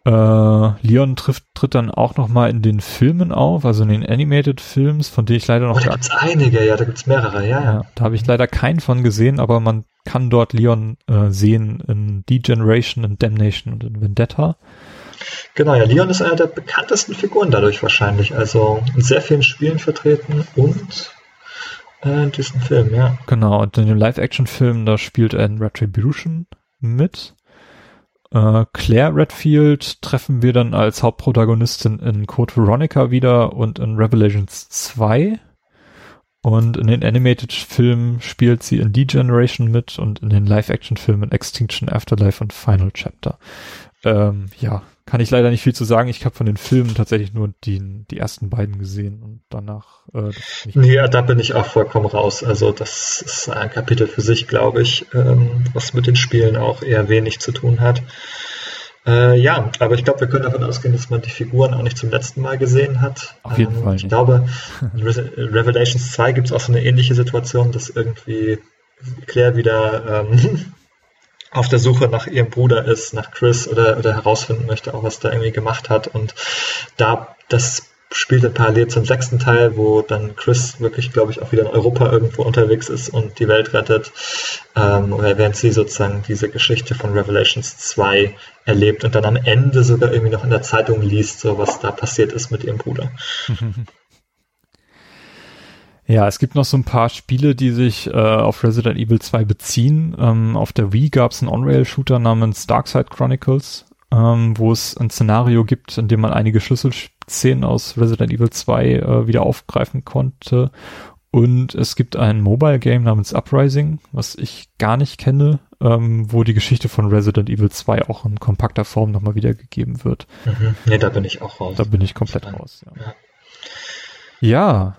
Äh, Leon trifft, tritt dann auch noch mal in den Filmen auf, also in den Animated Films, von denen ich leider noch... Oh, da gibt's einige, ja, da gibt's mehrere, ja. ja da habe ich leider keinen von gesehen, aber man kann dort Leon äh, sehen in Degeneration, in Damnation und in Vendetta. Genau, ja, Leon ist einer der bekanntesten Figuren dadurch wahrscheinlich, also in sehr vielen Spielen vertreten und äh, in diesem Film, ja. Genau, und in dem Live-Action-Film, da spielt er in Retribution mit. Äh, Claire Redfield treffen wir dann als Hauptprotagonistin in Code Veronica wieder und in Revelations 2. Und in den Animated-Filmen spielt sie in Degeneration mit und in den Live-Action-Filmen Extinction Afterlife und Final Chapter. Ähm, ja, kann ich leider nicht viel zu sagen. Ich habe von den Filmen tatsächlich nur die, die ersten beiden gesehen und danach. Äh, nee, ja, da bin ich auch vollkommen raus. Also das ist ein Kapitel für sich, glaube ich, ähm, was mit den Spielen auch eher wenig zu tun hat. Äh, ja, aber ich glaube, wir können davon ausgehen, dass man die Figuren auch nicht zum letzten Mal gesehen hat. Auf jeden ähm, Fall Ich nicht. glaube, in Re Revelations 2 gibt es auch so eine ähnliche Situation, dass irgendwie Claire wieder ähm, auf der Suche nach ihrem Bruder ist, nach Chris oder, oder herausfinden möchte, auch was der irgendwie gemacht hat. Und da das spielt dann parallel zum sechsten Teil, wo dann Chris wirklich, glaube ich, auch wieder in Europa irgendwo unterwegs ist und die Welt rettet. Ähm, oder während sie sozusagen diese Geschichte von Revelations 2 erlebt und dann am Ende sogar irgendwie noch in der Zeitung liest, so was da passiert ist mit ihrem Bruder. Ja, es gibt noch so ein paar Spiele, die sich äh, auf Resident Evil 2 beziehen. Ähm, auf der Wii gab es einen On-Rail-Shooter namens Darkside Chronicles, ähm, wo es ein Szenario gibt, in dem man einige Schlüsselszenen aus Resident Evil 2 äh, wieder aufgreifen konnte. Und es gibt ein Mobile-Game namens Uprising, was ich gar nicht kenne, ähm, wo die Geschichte von Resident Evil 2 auch in kompakter Form nochmal wiedergegeben wird. Mhm. Nee, da bin ich auch raus. Da bin ich komplett raus. Ja. Ja. ja,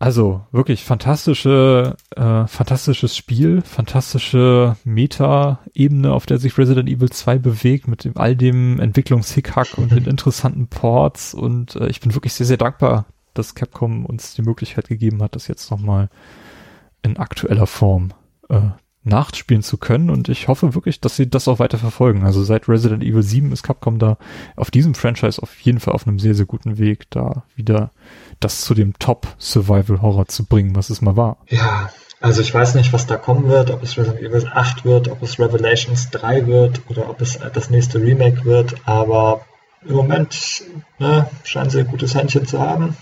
also wirklich fantastische, äh, fantastisches Spiel, fantastische Meta-Ebene, auf der sich Resident Evil 2 bewegt, mit dem, all dem Entwicklungshickhack und den interessanten Ports. Und äh, ich bin wirklich sehr, sehr dankbar, dass Capcom uns die Möglichkeit gegeben hat, das jetzt nochmal in aktueller Form äh, nachspielen zu können. Und ich hoffe wirklich, dass sie das auch weiter verfolgen. Also seit Resident Evil 7 ist Capcom da auf diesem Franchise auf jeden Fall auf einem sehr, sehr guten Weg, da wieder das zu dem Top-Survival-Horror zu bringen, was es mal war. Ja, also ich weiß nicht, was da kommen wird, ob es Resident Evil 8 wird, ob es Revelations 3 wird oder ob es das nächste Remake wird, aber im Moment ne, scheinen sie ein gutes Händchen zu haben.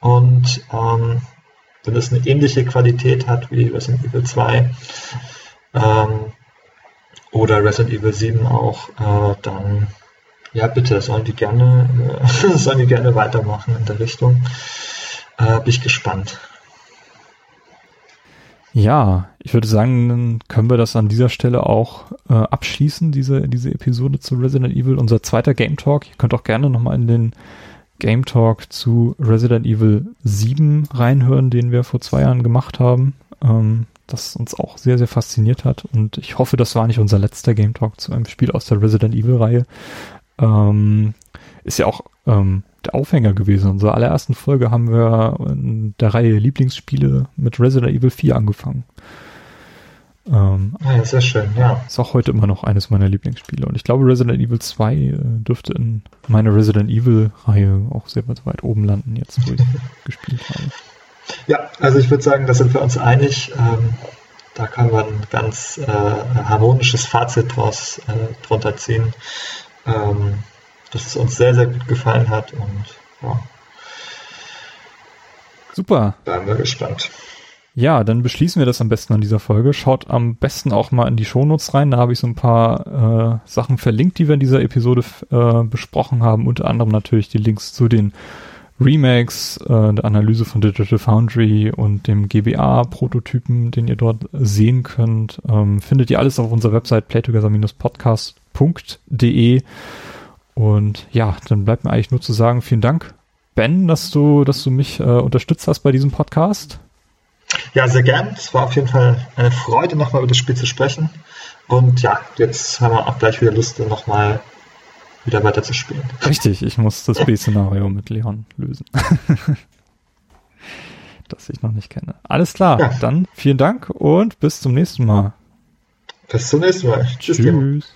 Und ähm, wenn es eine ähnliche Qualität hat wie Resident Evil 2 ähm, oder Resident Evil 7 auch, äh, dann ja bitte, sollen die gerne, äh, sollen die gerne weitermachen in der Richtung. Äh, bin ich gespannt. Ja, ich würde sagen, dann können wir das an dieser Stelle auch äh, abschließen, diese, diese Episode zu Resident Evil, unser zweiter Game Talk. Ihr könnt auch gerne nochmal in den Game Talk zu Resident Evil 7 reinhören, den wir vor zwei Jahren gemacht haben, ähm, das uns auch sehr, sehr fasziniert hat. Und ich hoffe, das war nicht unser letzter Game Talk zu einem Spiel aus der Resident Evil Reihe. Ähm, ist ja auch ähm, der Aufhänger gewesen. In unserer allerersten Folge haben wir in der Reihe Lieblingsspiele mit Resident Evil 4 angefangen. Ähm, Ah, ja, sehr schön, ja. ist auch heute immer noch eines meiner Lieblingsspiele. Und ich glaube, Resident Evil 2 äh, dürfte in meiner Resident Evil-Reihe auch sehr weit weit oben landen, jetzt wo ich gespielt habe. Ja, also ich würde sagen, da sind wir uns einig. Ähm, da kann man ein ganz äh, harmonisches Fazit draus äh, drunter ziehen, ähm, dass es uns sehr, sehr gut gefallen hat und ja, Super. bleiben wir gespannt. Ja, dann beschließen wir das am besten an dieser Folge. Schaut am besten auch mal in die Shownotes rein. Da habe ich so ein paar äh, Sachen verlinkt, die wir in dieser Episode äh, besprochen haben. Unter anderem natürlich die Links zu den Remakes, äh, der Analyse von Digital Foundry und dem GBA-Prototypen, den ihr dort sehen könnt. Ähm, findet ihr alles auf unserer Website playtogether-podcast.de. Und ja, dann bleibt mir eigentlich nur zu sagen, vielen Dank, Ben, dass du, dass du mich äh, unterstützt hast bei diesem Podcast. Ja, sehr gern. Es war auf jeden Fall eine Freude, nochmal über das Spiel zu sprechen. Und ja, jetzt haben wir auch gleich wieder Lust, nochmal wieder weiter zu spielen. Richtig, ich muss das B-Szenario mit Leon lösen. das ich noch nicht kenne. Alles klar, Ja. dann vielen Dank und bis zum nächsten Mal. Bis zum nächsten Mal. Tschüss. Tschüss.